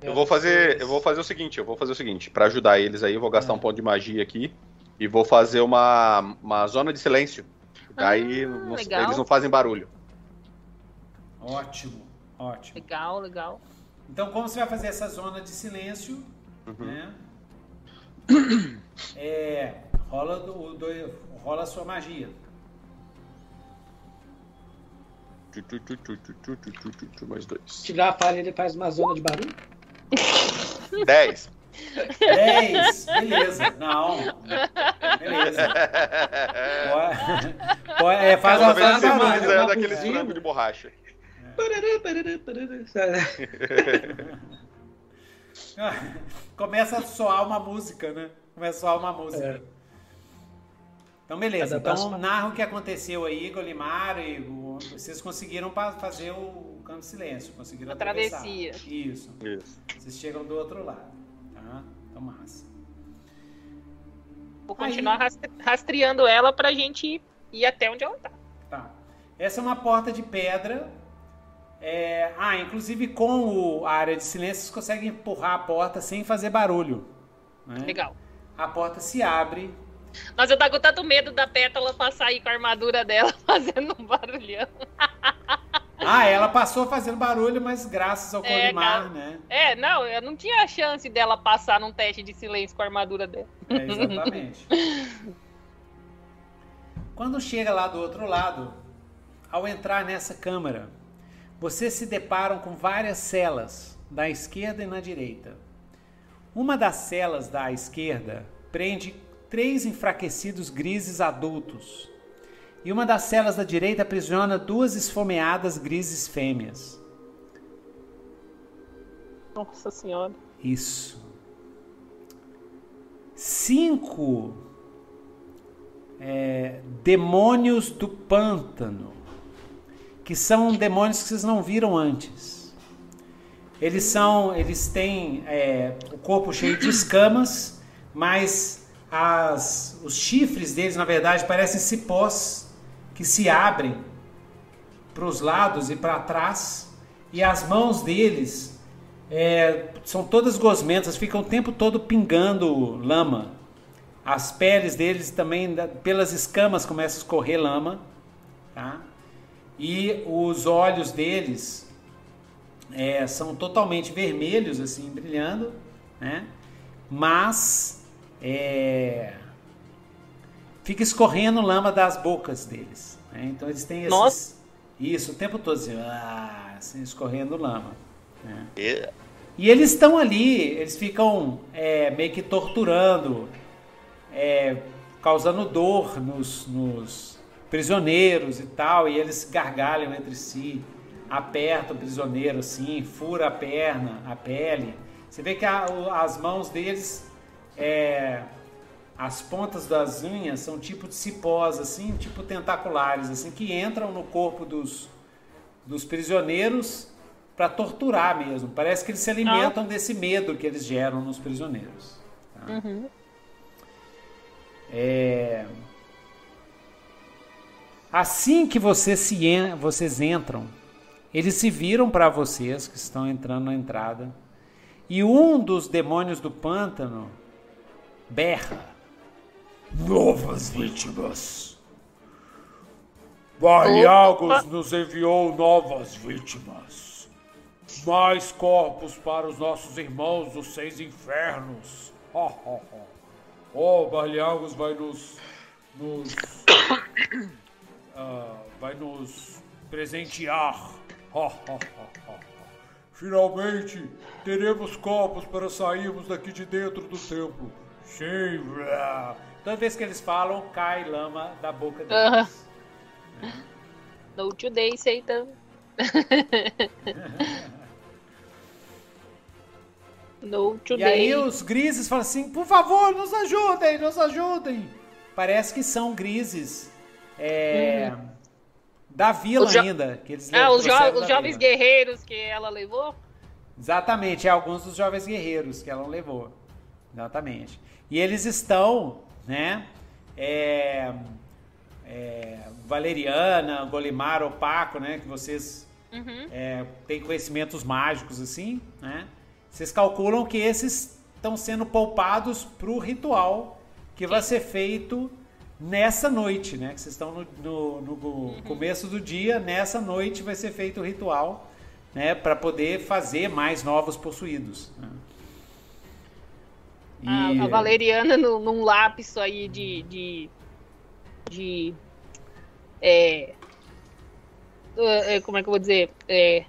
Eu vou fazer, eu vou fazer o seguinte, eu vou fazer o seguinte, para ajudar eles aí, eu vou gastar um ponto de magia aqui e vou fazer uma, uma zona de silêncio. Daí ah, não, eles não fazem barulho. Ótimo, ótimo. Legal, legal. Então, como você vai fazer essa zona de silêncio, uhum. né? É, rola, do, do, rola a sua magia. Mais dois. Tirar a palha, ele faz uma zona de barulho? 10. 10, beleza. Não. Beleza. Pode, é, faz a faz a uma, daquele frango de borracha. Começa a soar uma música, né? Começa a soar uma música. É. Então, beleza. Então, narra o que aconteceu aí, Golimar, e vocês conseguiram fazer o canto de silêncio, conseguiram a travessia. Isso. Isso. Vocês chegam do outro lado, tá? Então, massa. Vou continuar Aí... rastreando ela pra gente ir até onde ela tá. Tá. Essa é uma porta de pedra. É... Ah, inclusive com o... a área de silêncio você consegue empurrar a porta sem fazer barulho. Né? Legal. A porta se abre. Mas eu tava com tanto medo da pétala passar aí com a armadura dela fazendo um barulhão. Ah, ela passou fazendo barulho, mas graças ao é, Colimar, né? É, não, eu não tinha a chance dela passar num teste de silêncio com a armadura dela. É, exatamente. Quando chega lá do outro lado, ao entrar nessa câmara, vocês se deparam com várias celas, da esquerda e na direita. Uma das celas da esquerda prende três enfraquecidos grises adultos, e uma das celas da direita aprisiona duas esfomeadas grises fêmeas. Nossa Senhora. Isso. Cinco é, demônios do pântano, que são demônios que vocês não viram antes. Eles são, eles têm é, o corpo cheio de escamas, mas as, os chifres deles, na verdade, parecem cipós que se abrem para os lados e para trás, e as mãos deles é, são todas gosmentas, ficam o tempo todo pingando lama. As peles deles também, pelas escamas, começa a escorrer lama. Tá? E os olhos deles é, são totalmente vermelhos, assim, brilhando. Né? Mas é, fica escorrendo lama das bocas deles. Né? Então eles têm esses, Nossa. isso o tempo todo assim, ah, assim escorrendo lama. Né? Yeah. E eles estão ali, eles ficam é, meio que torturando é, causando dor nos, nos, prisioneiros e tal, e eles gargalham entre si, apertam o prisioneiro assim, fura a perna, a pele. Você vê que a, as mãos deles, é, as pontas das unhas são tipo de cipós, assim, tipo tentaculares, assim, que entram no corpo dos, dos prisioneiros para torturar mesmo. Parece que eles se alimentam ah. desse medo que eles geram nos prisioneiros. Tá? Uhum. É... Assim que vocês, se en... vocês entram, eles se viram para vocês que estão entrando na entrada e um dos demônios do pântano berra: Novas vítimas. Baiagos nos enviou novas vítimas. Mais corpos para os nossos irmãos dos seis infernos. Oh, oh, oh. Oh, vai nos. nos uh, vai nos presentear. Finalmente teremos copos para sairmos daqui de dentro do templo. Sim. Toda vez que eles falam, cai lama da boca deles. Uh -huh. No today, Satan. No today. E aí os grises falam assim, por favor, nos ajudem, nos ajudem. Parece que são grises é, uhum. da vila ainda. Que eles ah, os, jo os jovens vila. guerreiros que ela levou? Exatamente, é alguns dos jovens guerreiros que ela levou. Exatamente. E eles estão, né? É, é, Valeriana, Golimar, Opaco, né? Que vocês uhum. é, têm conhecimentos mágicos assim, né? Vocês calculam que esses estão sendo poupados para o ritual que vai ser feito nessa noite, né? Que vocês estão no, no, no uhum. começo do dia, nessa noite vai ser feito o ritual, né? Para poder fazer mais novos possuídos. Né? E... A, a, Valeriana no, num lápis aí de, de, de é, é, como é que eu vou dizer? É,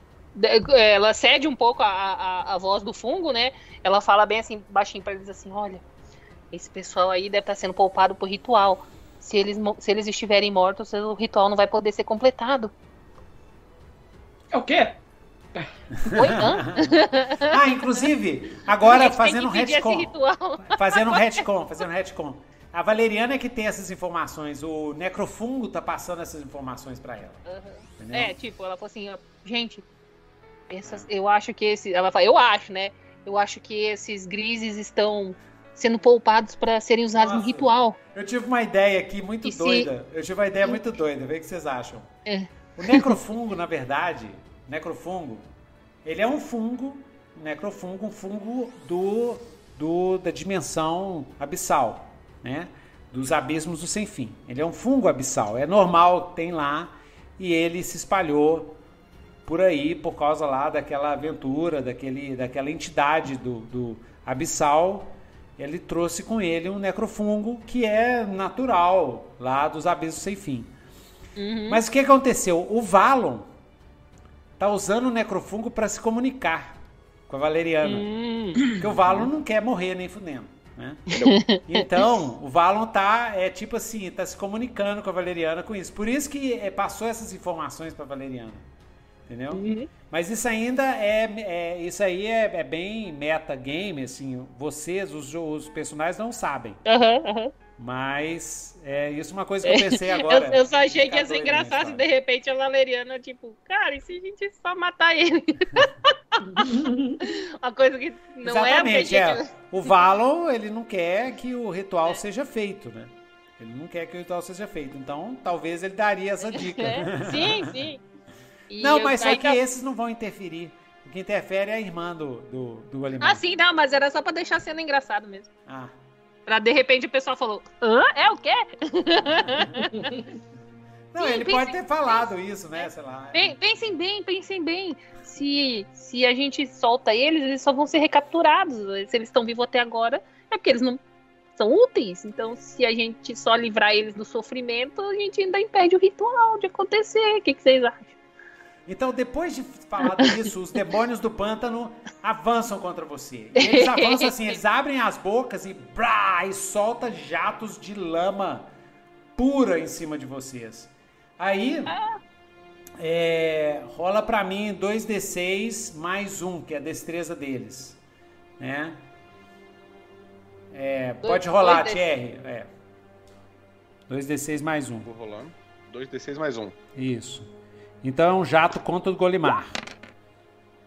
ela cede um pouco a, a, a, voz do fungo, né? Ela fala bem assim, baixinho para eles assim, olha, esse pessoal aí deve estar tá sendo poupado por ritual. Se eles, se eles estiverem mortos, o ritual não vai poder ser completado. É o quê? Oi, ah, inclusive, agora fazendo um retcon. Fazendo um retcon, fazendo um retcon. A Valeriana é que tem essas informações. O necrofungo tá passando essas informações para ela. Uhum. É, tipo, ela falou assim, gente, essas, eu acho que esse. Ela fala, eu acho, né? Eu acho que esses grises estão sendo poupados para serem usados Nossa, no ritual. Eu tive uma ideia aqui muito e doida. Se... Eu tive uma ideia muito doida, vê o que vocês acham. É. O necrofungo, na verdade, necrofungo, ele é um fungo, necrofungo, um fungo do, do da dimensão abissal, né? Dos abismos do sem fim. Ele é um fungo abissal, é normal, tem lá e ele se espalhou por aí por causa lá daquela aventura, daquele, daquela entidade do, do abissal ele trouxe com ele um necrofungo que é natural lá dos abismos sem fim. Uhum. Mas o que aconteceu? O Valon tá usando o necrofungo para se comunicar com a Valeriana. Uhum. Porque o Valon não quer morrer nem fudendo. Né? Então, o Valon tá, é tipo assim, tá se comunicando com a Valeriana com isso. Por isso que é, passou essas informações para Valeriana entendeu? Uhum. Mas isso ainda é, é isso aí é, é, bem meta game, assim, vocês, os, os personagens não sabem. Uhum, uhum. Mas é isso é uma coisa que eu pensei agora. eu, eu só achei que ia ser engraçado se de repente a Valeriana, tipo, cara, e se a gente só matar ele? uma coisa que não Exatamente, é. Gente... é. O Valon, ele não quer que o ritual é. seja feito, né? Ele não quer que o ritual seja feito. Então, talvez ele daria essa dica. sim, sim. E não, mas só que esses não vão interferir. O que interfere é a irmã do, do, do alemão. Ah, sim, não, mas era só pra deixar sendo engraçado mesmo. Ah. Pra de repente o pessoal falou, hã? É o quê? Não, sim, ele pensem, pode ter falado pensem, isso, né? Sei lá. Pensem bem, pensem bem. Se, se a gente solta eles, eles só vão ser recapturados. Se eles estão vivos até agora, é porque eles não são úteis. Então, se a gente só livrar eles do sofrimento, a gente ainda impede o ritual de acontecer. O que, que vocês acham? Então, depois de falar disso, os demônios do pântano avançam contra você. E eles avançam assim, eles abrem as bocas e, brá, e solta jatos de lama pura em cima de vocês. Aí, é, rola para mim 2d6 mais um, que é a destreza deles. Né? É, pode rolar, Thierry. É. 2d6 mais um. Vou rolando. 2d6 mais um. Isso. Então é um jato contra o Golimar.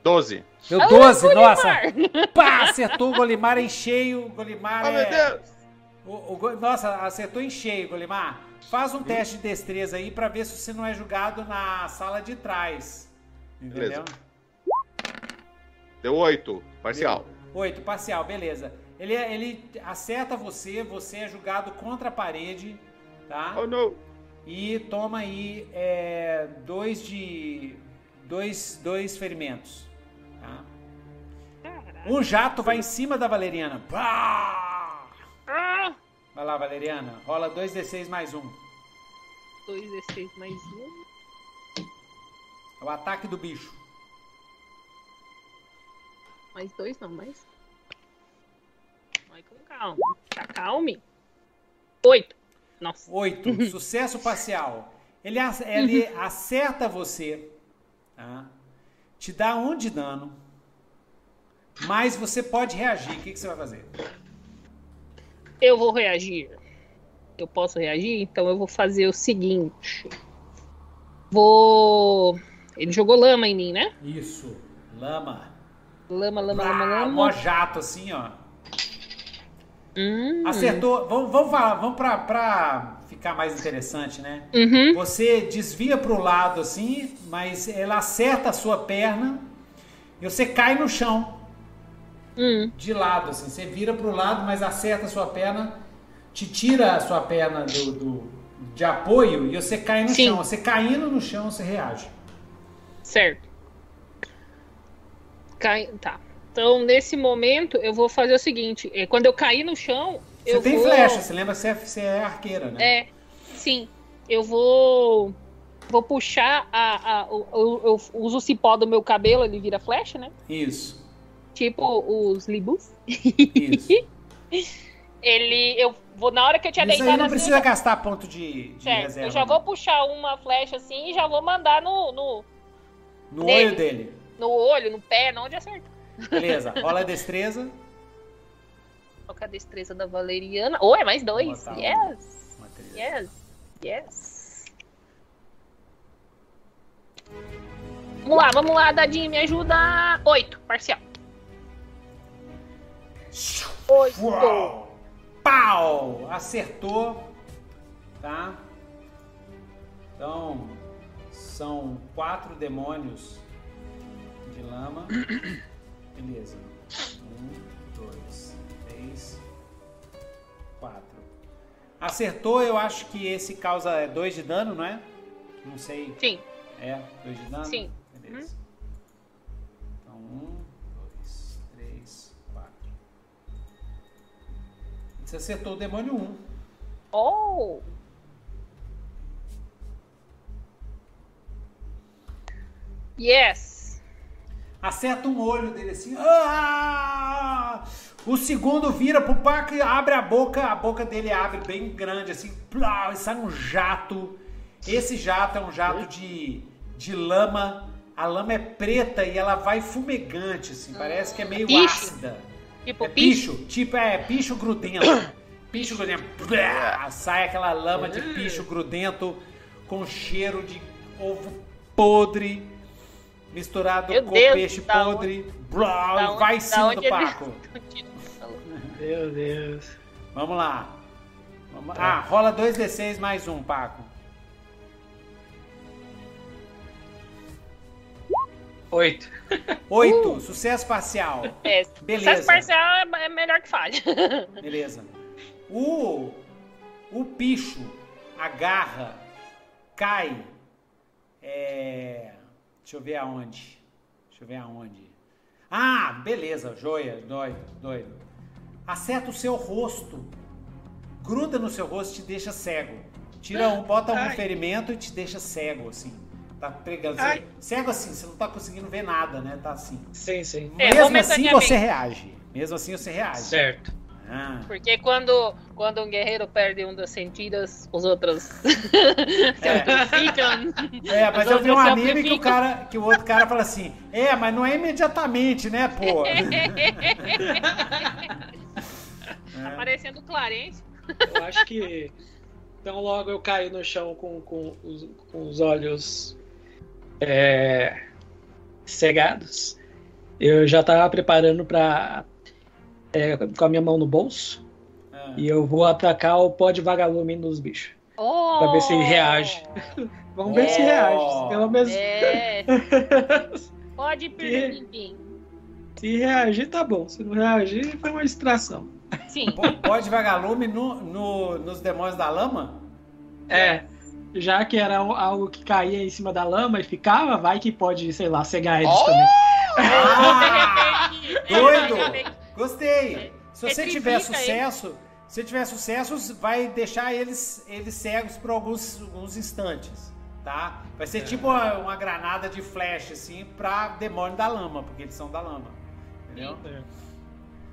12. Deu 12, ah, nossa. Pá, acertou o Golimar em cheio. O Golimar oh, é... meu Deus. O, o, nossa, acertou em cheio, Golimar. Faz um teste de destreza aí para ver se você não é julgado na sala de trás. Entendeu? Beleza. Deu 8, parcial. 8, parcial, beleza. Ele, é, ele acerta você, você é julgado contra a parede, tá? Oh, não. E toma aí é, dois de. Dois, dois ferimentos. Tá? Um jato vai em cima da Valeriana. Pá! Vai lá, Valeriana. Rola 2d6 mais um. 2d6 mais um. É o ataque do bicho. Mais dois, não, mais. Vai com calma. Acalme. Oito. Nossa. Oito. Sucesso parcial. Ele, ele acerta você, tá? te dá um de dano, mas você pode reagir. O que, que você vai fazer? Eu vou reagir. Eu posso reagir? Então eu vou fazer o seguinte. Vou. Ele jogou lama em mim, né? Isso. Lama. Lama, lama, ah, lama, lama. Mó jato assim, ó. Hum. Acertou. Vamos, vamos falar, vamos pra, pra ficar mais interessante, né? Uhum. Você desvia pro lado assim, mas ela acerta a sua perna e você cai no chão. Hum. De lado, assim. Você vira pro lado, mas acerta a sua perna, te tira a sua perna do, do de apoio e você cai no Sim. chão. Você caindo no chão, você reage. Certo. Cai... Tá. Então, nesse momento, eu vou fazer o seguinte: é, quando eu cair no chão. Você tem vou... flecha, você lembra que você é, você é arqueira, né? É, sim. Eu vou. Vou puxar a. a eu, eu, uso o cipó do meu cabelo, ele vira flecha, né? Isso. Tipo os libus. Isso. ele. Eu vou. Na hora que eu tinha deitado. Isso não assim, precisa gastar ponto de, de certo, reserva. Eu já vou puxar uma flecha assim e já vou mandar no. No, no olho dele. No olho, no pé, não onde acerta. Beleza, rola a destreza. Qual é a destreza da Valeriana? Oh, é mais dois. Yes. Yes. Yes. Vamos lá, vamos lá, Dadinho, me ajuda. Oito, parcial. Oito. Uau. Pau! Acertou. Tá? Então, são quatro demônios de lama. Beleza. Um, dois, três, quatro. Acertou, eu acho que esse causa dois de dano, não é? Não sei. Sim. É, dois de dano? Sim. Beleza. Então, um, dois, três, quatro. Você acertou o demônio um. Oh! Yes! Acerta um olho dele assim. Ah! O segundo vira pro Paco e abre a boca. A boca dele abre bem grande, assim. Plá, e sai um jato. Esse jato é um jato de, de lama. A lama é preta e ela vai fumegante, assim. Parece que é meio picho. ácida. Tipo é picho. Tipo, é picho grudento. Picho grudento. Plá, sai aquela lama de picho grudento com cheiro de ovo podre misturado Meu com Deus, peixe podre, brau, e vai cima do Paco. Meu Deus. Vamos lá. Vamos... Ah, rola 2d6 mais um, Paco. Oito. Oito, uh. sucesso parcial. É, Beleza. Sucesso parcial é melhor que falha. Beleza. O, o picho agarra, cai, é, Deixa eu ver aonde. Deixa eu ver aonde. Ah, beleza, joia, doido, doido. Acerta o seu rosto. Gruda no seu rosto e te deixa cego. Tira um, bota um Ai. ferimento e te deixa cego, assim. Tá pregando. Ai. Cego assim, você não tá conseguindo ver nada, né? Tá assim. Sim, sim. Mesmo é, assim você reage. Mesmo assim você reage. Certo. Ah. Porque quando, quando um guerreiro perde um dos sentidos, os outros é. ficam. É, mas eu vi um anime que o, cara, que o outro cara fala assim: É, mas não é imediatamente, né, pô? tá parecendo Clarence. Eu acho que. Então logo eu caí no chão com, com, os, com os olhos é, cegados. Eu já estava preparando para é, com a minha mão no bolso. Ah. E eu vou atacar o pó de vagalume nos bichos. Oh! Pra ver se ele reage. Vamos ver se reage. Pelo menos. É. Pode perder. Se reagir, tá bom. Se não reagir, foi uma distração. Sim. Pó de vagalume no, no, nos demônios da lama? É. Já que era algo que caía em cima da lama e ficava, vai que pode, sei lá, cegar eles oh! também. Ah! Doido! Gostei. Se você tiver sucesso, se tiver sucesso, vai deixar eles, eles cegos por alguns, alguns instantes, tá? Vai ser é. tipo uma, uma, granada de flash, assim, pra demônio da lama, porque eles são da lama. Entendeu? É.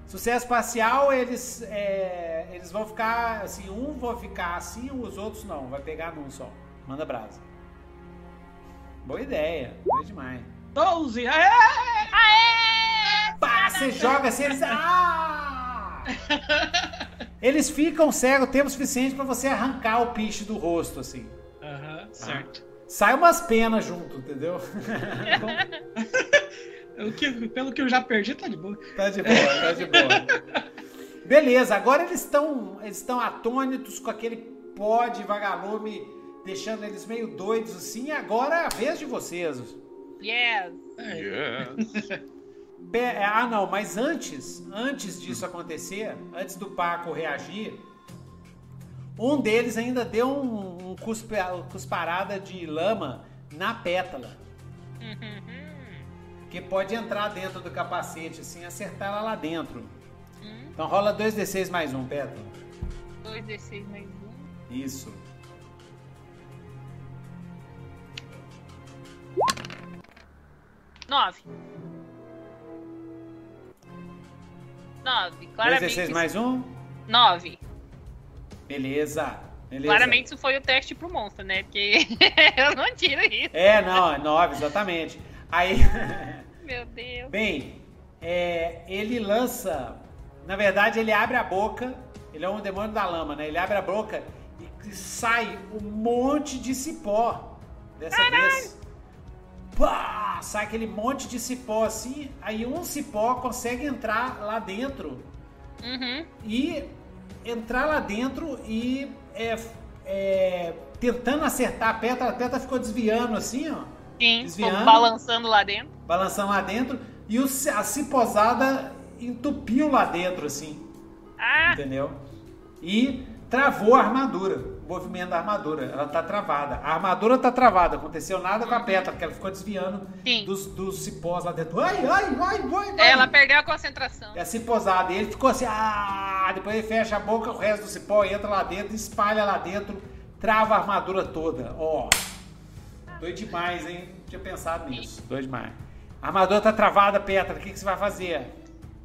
Sucesso parcial, eles, é, eles vão ficar, assim, um vão ficar assim, os outros não. Vai pegar num só. Manda brasa. Boa ideia. Boa demais. 12! Aê! Aê! Pá, você joga assim, eles. Ah! Eles ficam cegos o tempo suficiente para você arrancar o piche do rosto, assim. Aham, uhum, certo. Ah. Sai umas penas junto, entendeu? o que, pelo que eu já perdi, tá de boa. Tá de boa, tá de boa. Beleza, agora eles estão eles estão atônitos com aquele pó de vagalume, deixando eles meio doidos assim. Agora é a vez de vocês. Yes. yes. É, ah, não, mas antes, antes disso acontecer, antes do Paco reagir, um deles ainda deu um, um cuspe, cusparada de lama na pétala. que pode entrar dentro do capacete, assim, acertar ela lá dentro. Hum. Então rola 2d6 mais um, pétala. 2d6 mais um. Isso. Nove. 9. Claramente. 16 mais um? 9. Beleza. Beleza. Claramente isso foi o teste pro monstro, né? Porque eu não tiro isso. É, não, é 9, exatamente. Aí. Meu Deus. Bem, é, ele lança. Na verdade, ele abre a boca. Ele é um demônio da lama, né? Ele abre a boca e sai um monte de cipó. Dessa Caralho. vez pá, sai aquele monte de cipó assim, aí um cipó consegue entrar lá dentro uhum. e entrar lá dentro e é, é, tentando acertar a Petra. A Petra ficou desviando assim, ó. Sim, desviando, balançando lá dentro. Balançando lá dentro. E o, a ciposada entupiu lá dentro, assim. Ah. Entendeu? E travou a armadura, movimento da armadura. Ela tá travada. A armadura tá travada, aconteceu nada com a Petra, porque ela ficou desviando dos, dos cipós lá dentro. Ai, ai, ai, ai, ai. Ela perdeu a concentração. E a cipozada. E ele ficou assim, ah, depois ele fecha a boca, o resto do cipó entra lá dentro, espalha lá dentro, trava a armadura toda. Ó. Oh, doido demais, hein? Não tinha pensado nisso. Doido demais. A armadura tá travada, Petra. O que, que você vai fazer?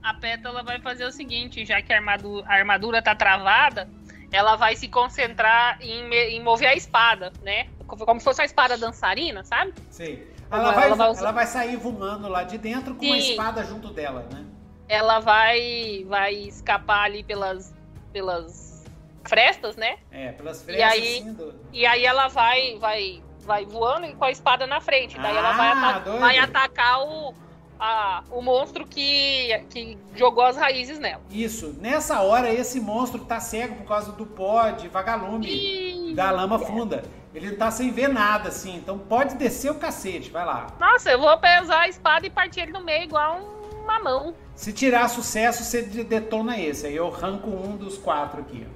A Petra vai fazer o seguinte, já que a armadura, a armadura tá travada, ela vai se concentrar em, em mover a espada, né? Como se fosse uma espada dançarina, sabe? Sim. Ela, vai, ela, vai, usar... ela vai sair voando lá de dentro com Sim. uma espada junto dela, né? Ela vai, vai escapar ali pelas, pelas frestas, né? É, pelas frestas. E aí, assim, do... e aí ela vai, vai, vai voando com a espada na frente. Daí ah, ela vai, ah, ata vai atacar o, a, o monstro que, que jogou as raízes nela. Isso. Nessa hora, esse monstro tá cego por causa do pó de vagalume e... da lama funda. Ele tá sem ver nada, assim. Então pode descer o cacete. Vai lá. Nossa, eu vou pesar a espada e partir ele no meio igual um mamão. Se tirar sucesso, você detona esse. Aí eu arranco um dos quatro aqui.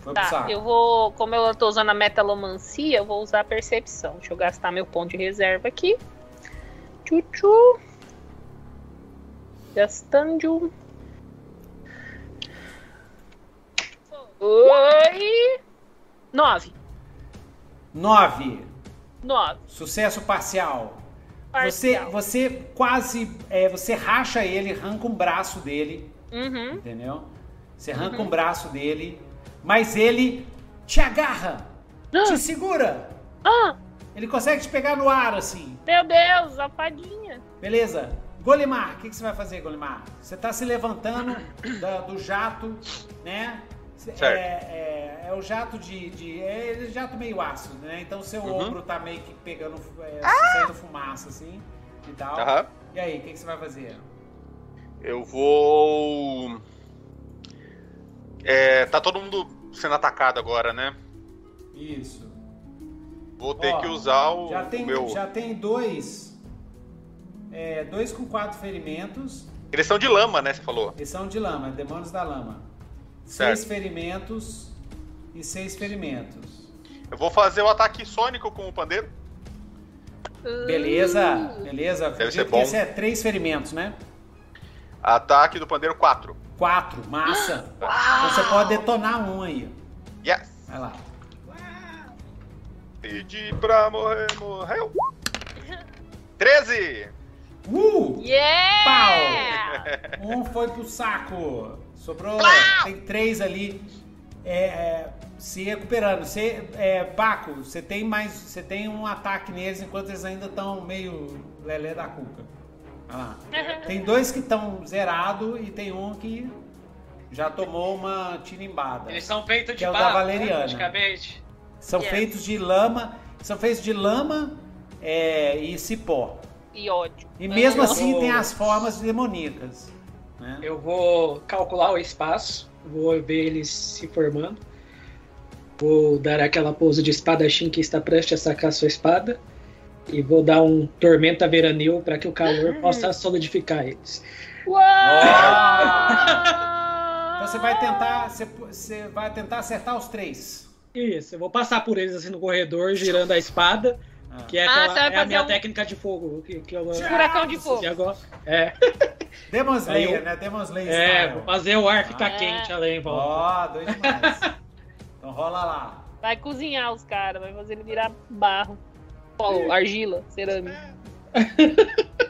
Foi tá, eu vou. Como eu tô usando a metalomancia, eu vou usar a percepção. Deixa eu gastar meu ponto de reserva aqui. Tchu-tchu. Gastando. Oi! Nove. Nove. Nove. Sucesso parcial. parcial. Você, você quase. É, você racha ele, arranca um braço dele. Uhum. Entendeu? Você arranca uhum. um braço dele, mas ele te agarra, ah. te segura. Ah. Ele consegue te pegar no ar assim. Meu Deus, a fadinha. Beleza. Golimar, o que, que, você vai fazer, Golimar? Você está se levantando da, do jato, né? Certo. É, é, é, o jato de. de é, é jato meio ácido, né? Então seu uhum. ombro tá meio que pegando. É, ah! saindo fumaça, assim. E tal. Uhum. E aí, o que, que, você vai fazer? Eu vou. É, tá todo mundo sendo atacado agora, né? Isso. Vou ter Ó, que usar o, já tem, o meu. Já tem dois é, dois com quatro ferimentos. Eles são de lama, né? Você falou. Eles são de lama, demônios da lama. Certo. Seis ferimentos e seis ferimentos. Eu vou fazer o ataque sônico com o pandeiro. Beleza, beleza. Deve ser bom. Esse é três ferimentos, né? Ataque do pandeiro, quatro. Quatro, massa. Então você pode detonar um aí. Yes. Vai lá. Pedi pra morrer, morreu. 13! Uh! Yeah! Pau! Um foi pro saco. Sobrou. Tem três ali. É, é, se recuperando. Você, é, Paco, você tem mais. Você tem um ataque neles enquanto eles ainda estão meio lelé da cuca. Olha lá. Tem dois que estão zerados e tem um que já tomou uma tinimbada. Eles são feitos de é barro, da Valeriana. Né, são yes. feitos de lama. São feitos de lama é, e cipó e ódio. E mesmo eu assim vou... tem as formas demoníacas. Né? Eu vou calcular o espaço, vou ver eles se formando. Vou dar aquela pose de espadachim que está prestes a sacar sua espada. E vou dar um tormenta veranil para que o calor possa solidificar eles. Uau! então você vai tentar. Você, você vai tentar acertar os três. Isso, eu vou passar por eles assim no corredor, girando a espada. Ah. Que é, ah, aquela, é a minha um... técnica de fogo. Que, que eu, Furacão de fogo. Agora, é. Demon Slayer, eu, né? Demon Slayer. É, style. vou fazer o ar ficar ah, quente é. além, volta. Ó, oh, dois demais. então rola lá. Vai cozinhar os caras, vai fazer ele virar barro. Polo, argila, cerâmica.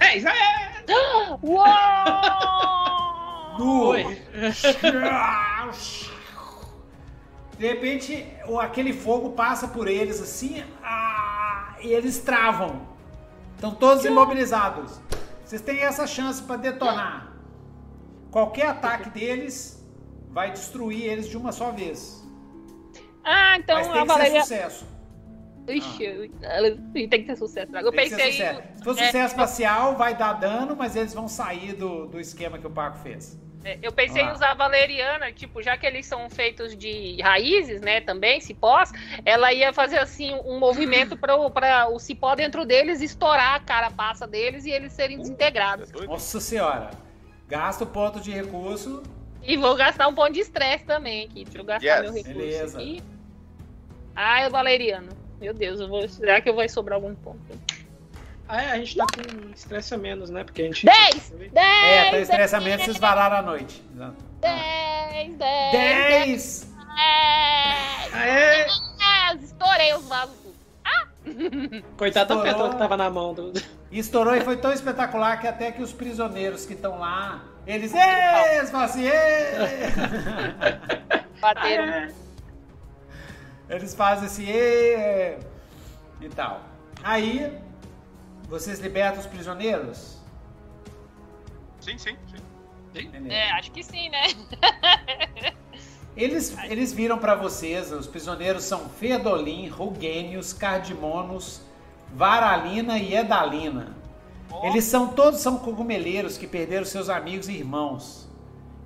É, isso é! Uou! De repente, aquele fogo passa por eles assim, ah, e eles travam. Estão todos imobilizados. Vocês têm essa chance para detonar. Qualquer ataque deles vai destruir eles de uma só vez. Ah, então Mas tem a que ser sucesso. Ixi, ah. tem que ter sucesso. Eu tem pensei. Se for sucesso é, espacial, vai dar dano, mas eles vão sair do, do esquema que o Paco fez. É, eu pensei em usar a valeriana, tipo, já que eles são feitos de raízes, né, também, cipós, ela ia fazer, assim, um movimento para o cipó dentro deles estourar a carapaça deles e eles serem desintegrados. É Nossa senhora! Gasta o ponto de recurso. E vou gastar um ponto de estresse também aqui. Deixa eu gastar yes. meu recurso Beleza. aqui. Ah, é o valeriano. Meu Deus, eu vou... será que eu vou sobrar algum ponto? Ah, é, a gente tá com estresse a menos, né? Porque a gente. 10! 10! É, tá estresse a menos, vocês vararam à noite. 10, 10! 10! Aê! Estourei os vasos. Ah! Coitado da Petrol que tava na mão do. Estourou e foi tão espetacular que até que os prisioneiros que estão lá, eles. Assim, Bateram. Eles fazem assim, e tal. Aí vocês libertam os prisioneiros? Sim, sim, sim. É, acho que sim, né? eles, eles viram para vocês, os prisioneiros são Fedolim, Rugênios, Cardimonos, Varalina e Edalina. Oh. Eles são todos são cogumeleiros que perderam seus amigos e irmãos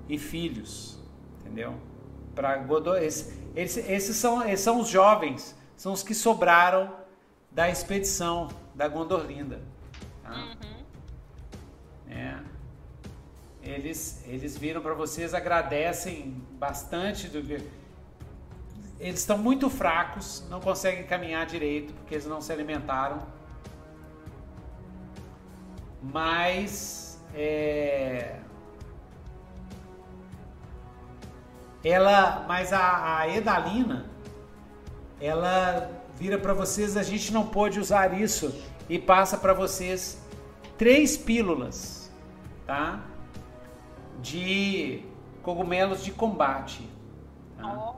e filhos, entendeu? Para Godot, esses, esses, são, esses são os jovens, são os que sobraram da expedição da Gondorlinda. Tá? Uhum. É. Eles, eles viram para vocês, agradecem bastante do eles estão muito fracos, não conseguem caminhar direito porque eles não se alimentaram. Mas é, ela, mas a, a Edalina, ela vira para vocês, a gente não pode usar isso e passa para vocês três pílulas, tá? De cogumelos de combate. Tá?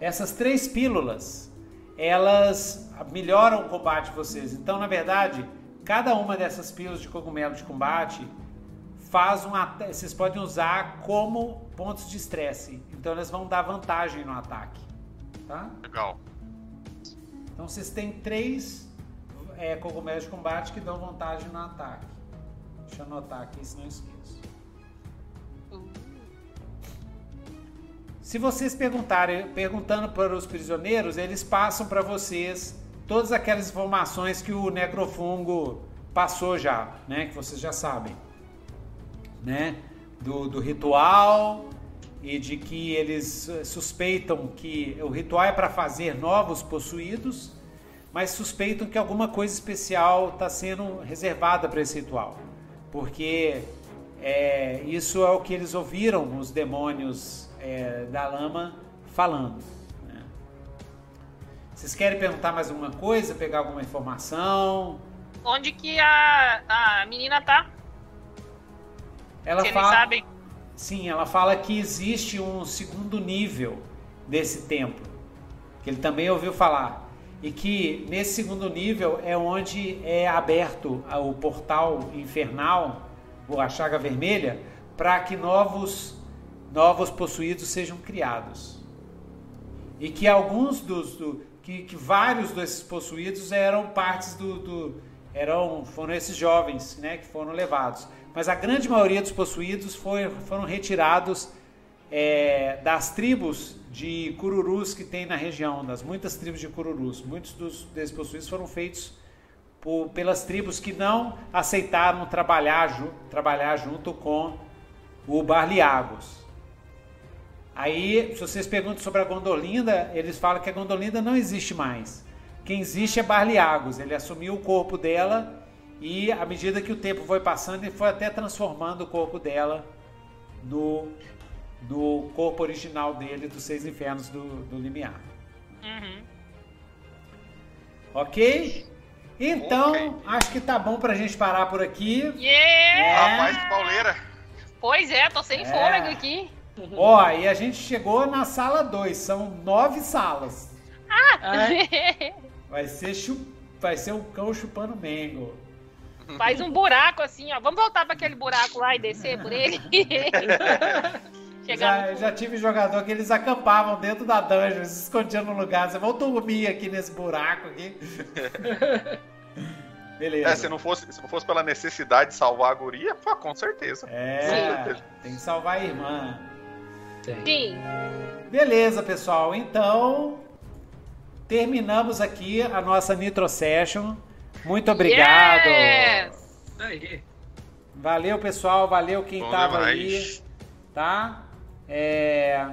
Essas três pílulas, elas melhoram o combate de vocês. Então, na verdade, cada uma dessas pílulas de cogumelo de combate faz um vocês podem usar como pontos de estresse. Então, elas vão dar vantagem no ataque tá? Legal. Então vocês têm três é, cogumelos de combate que dão vantagem no ataque. Deixa eu anotar aqui, se não esqueço. Se vocês perguntarem, perguntando para os prisioneiros, eles passam para vocês todas aquelas informações que o necrofungo passou já, né? Que vocês já sabem, né? Do, do ritual, e de que eles eh, suspeitam que o ritual é para fazer novos possuídos, mas suspeitam que alguma coisa especial está sendo reservada para esse ritual, porque é, isso é o que eles ouviram os demônios é, da lama falando. Né? Vocês querem perguntar mais alguma coisa, pegar alguma informação? Onde que a, a menina tá? Ela fala. Sabem? Sim, ela fala que existe um segundo nível desse templo, que ele também ouviu falar. E que nesse segundo nível é onde é aberto o portal infernal, ou a chaga vermelha, para que novos, novos possuídos sejam criados. E que alguns dos. Do, que, que vários desses possuídos eram partes do, do eram foram esses jovens né, que foram levados mas a grande maioria dos possuídos foi, foram retirados é, das tribos de cururus que tem na região, das muitas tribos de cururus. Muitos dos desses possuídos foram feitos por, pelas tribos que não aceitaram trabalhar, ju, trabalhar junto com o Barliagos. Aí, se vocês perguntam sobre a Gondolinda, eles falam que a Gondolinda não existe mais. Quem existe é Barliagos. Ele assumiu o corpo dela e à medida que o tempo foi passando, ele foi até transformando o corpo dela no, no corpo original dele dos seis infernos do, do limiar. Uhum. Ok? Então, okay. acho que tá bom pra gente parar por aqui. Yeah! É. Rapaz, que pauleira! Pois é, tô sem é. fôlego aqui. Ó, e a gente chegou na sala 2, são nove salas. Ah! Vai ser, chup... Vai ser o cão chupando mengo. Faz um buraco assim, ó. Vamos voltar para aquele buraco lá e descer por ele. já, já, tive jogador que eles acampavam dentro da dungeon, se escondiam no lugar. Você vão dormir aqui nesse buraco aqui. Beleza. É, se não fosse, se não fosse pela necessidade de salvar a guria, pô, com certeza. É, com certeza. tem que salvar a irmã. Sim. Beleza, pessoal. Então, terminamos aqui a nossa Nitro Session. Muito obrigado. Yes! Valeu, pessoal. Valeu quem Bom tava demais. aí. Tá? É...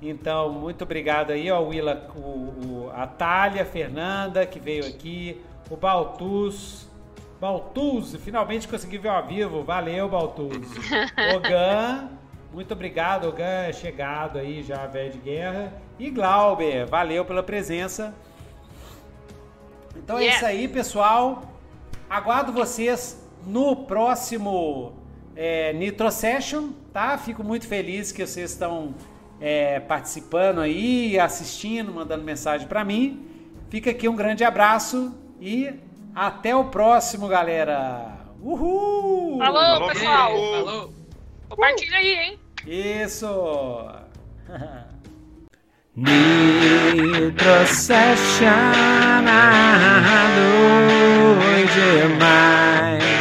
Então, muito obrigado aí, ó, Willa, o, o, a Thalia, a Fernanda, que veio aqui, o Baltuz. Baltuz, finalmente consegui ver ao vivo. Valeu, Baltuz. Ogan, muito obrigado, Ogan, é chegado aí já, velho de guerra. E Glauber, valeu pela presença. Então yeah. é isso aí, pessoal. Aguardo vocês no próximo é, Nitro Session, tá? Fico muito feliz que vocês estão é, participando aí, assistindo, mandando mensagem para mim. Fica aqui um grande abraço e até o próximo, galera. Uhul! Falou, Falou pessoal! Falou! Compartilha aí, hein? Isso! Nitro Session, demais.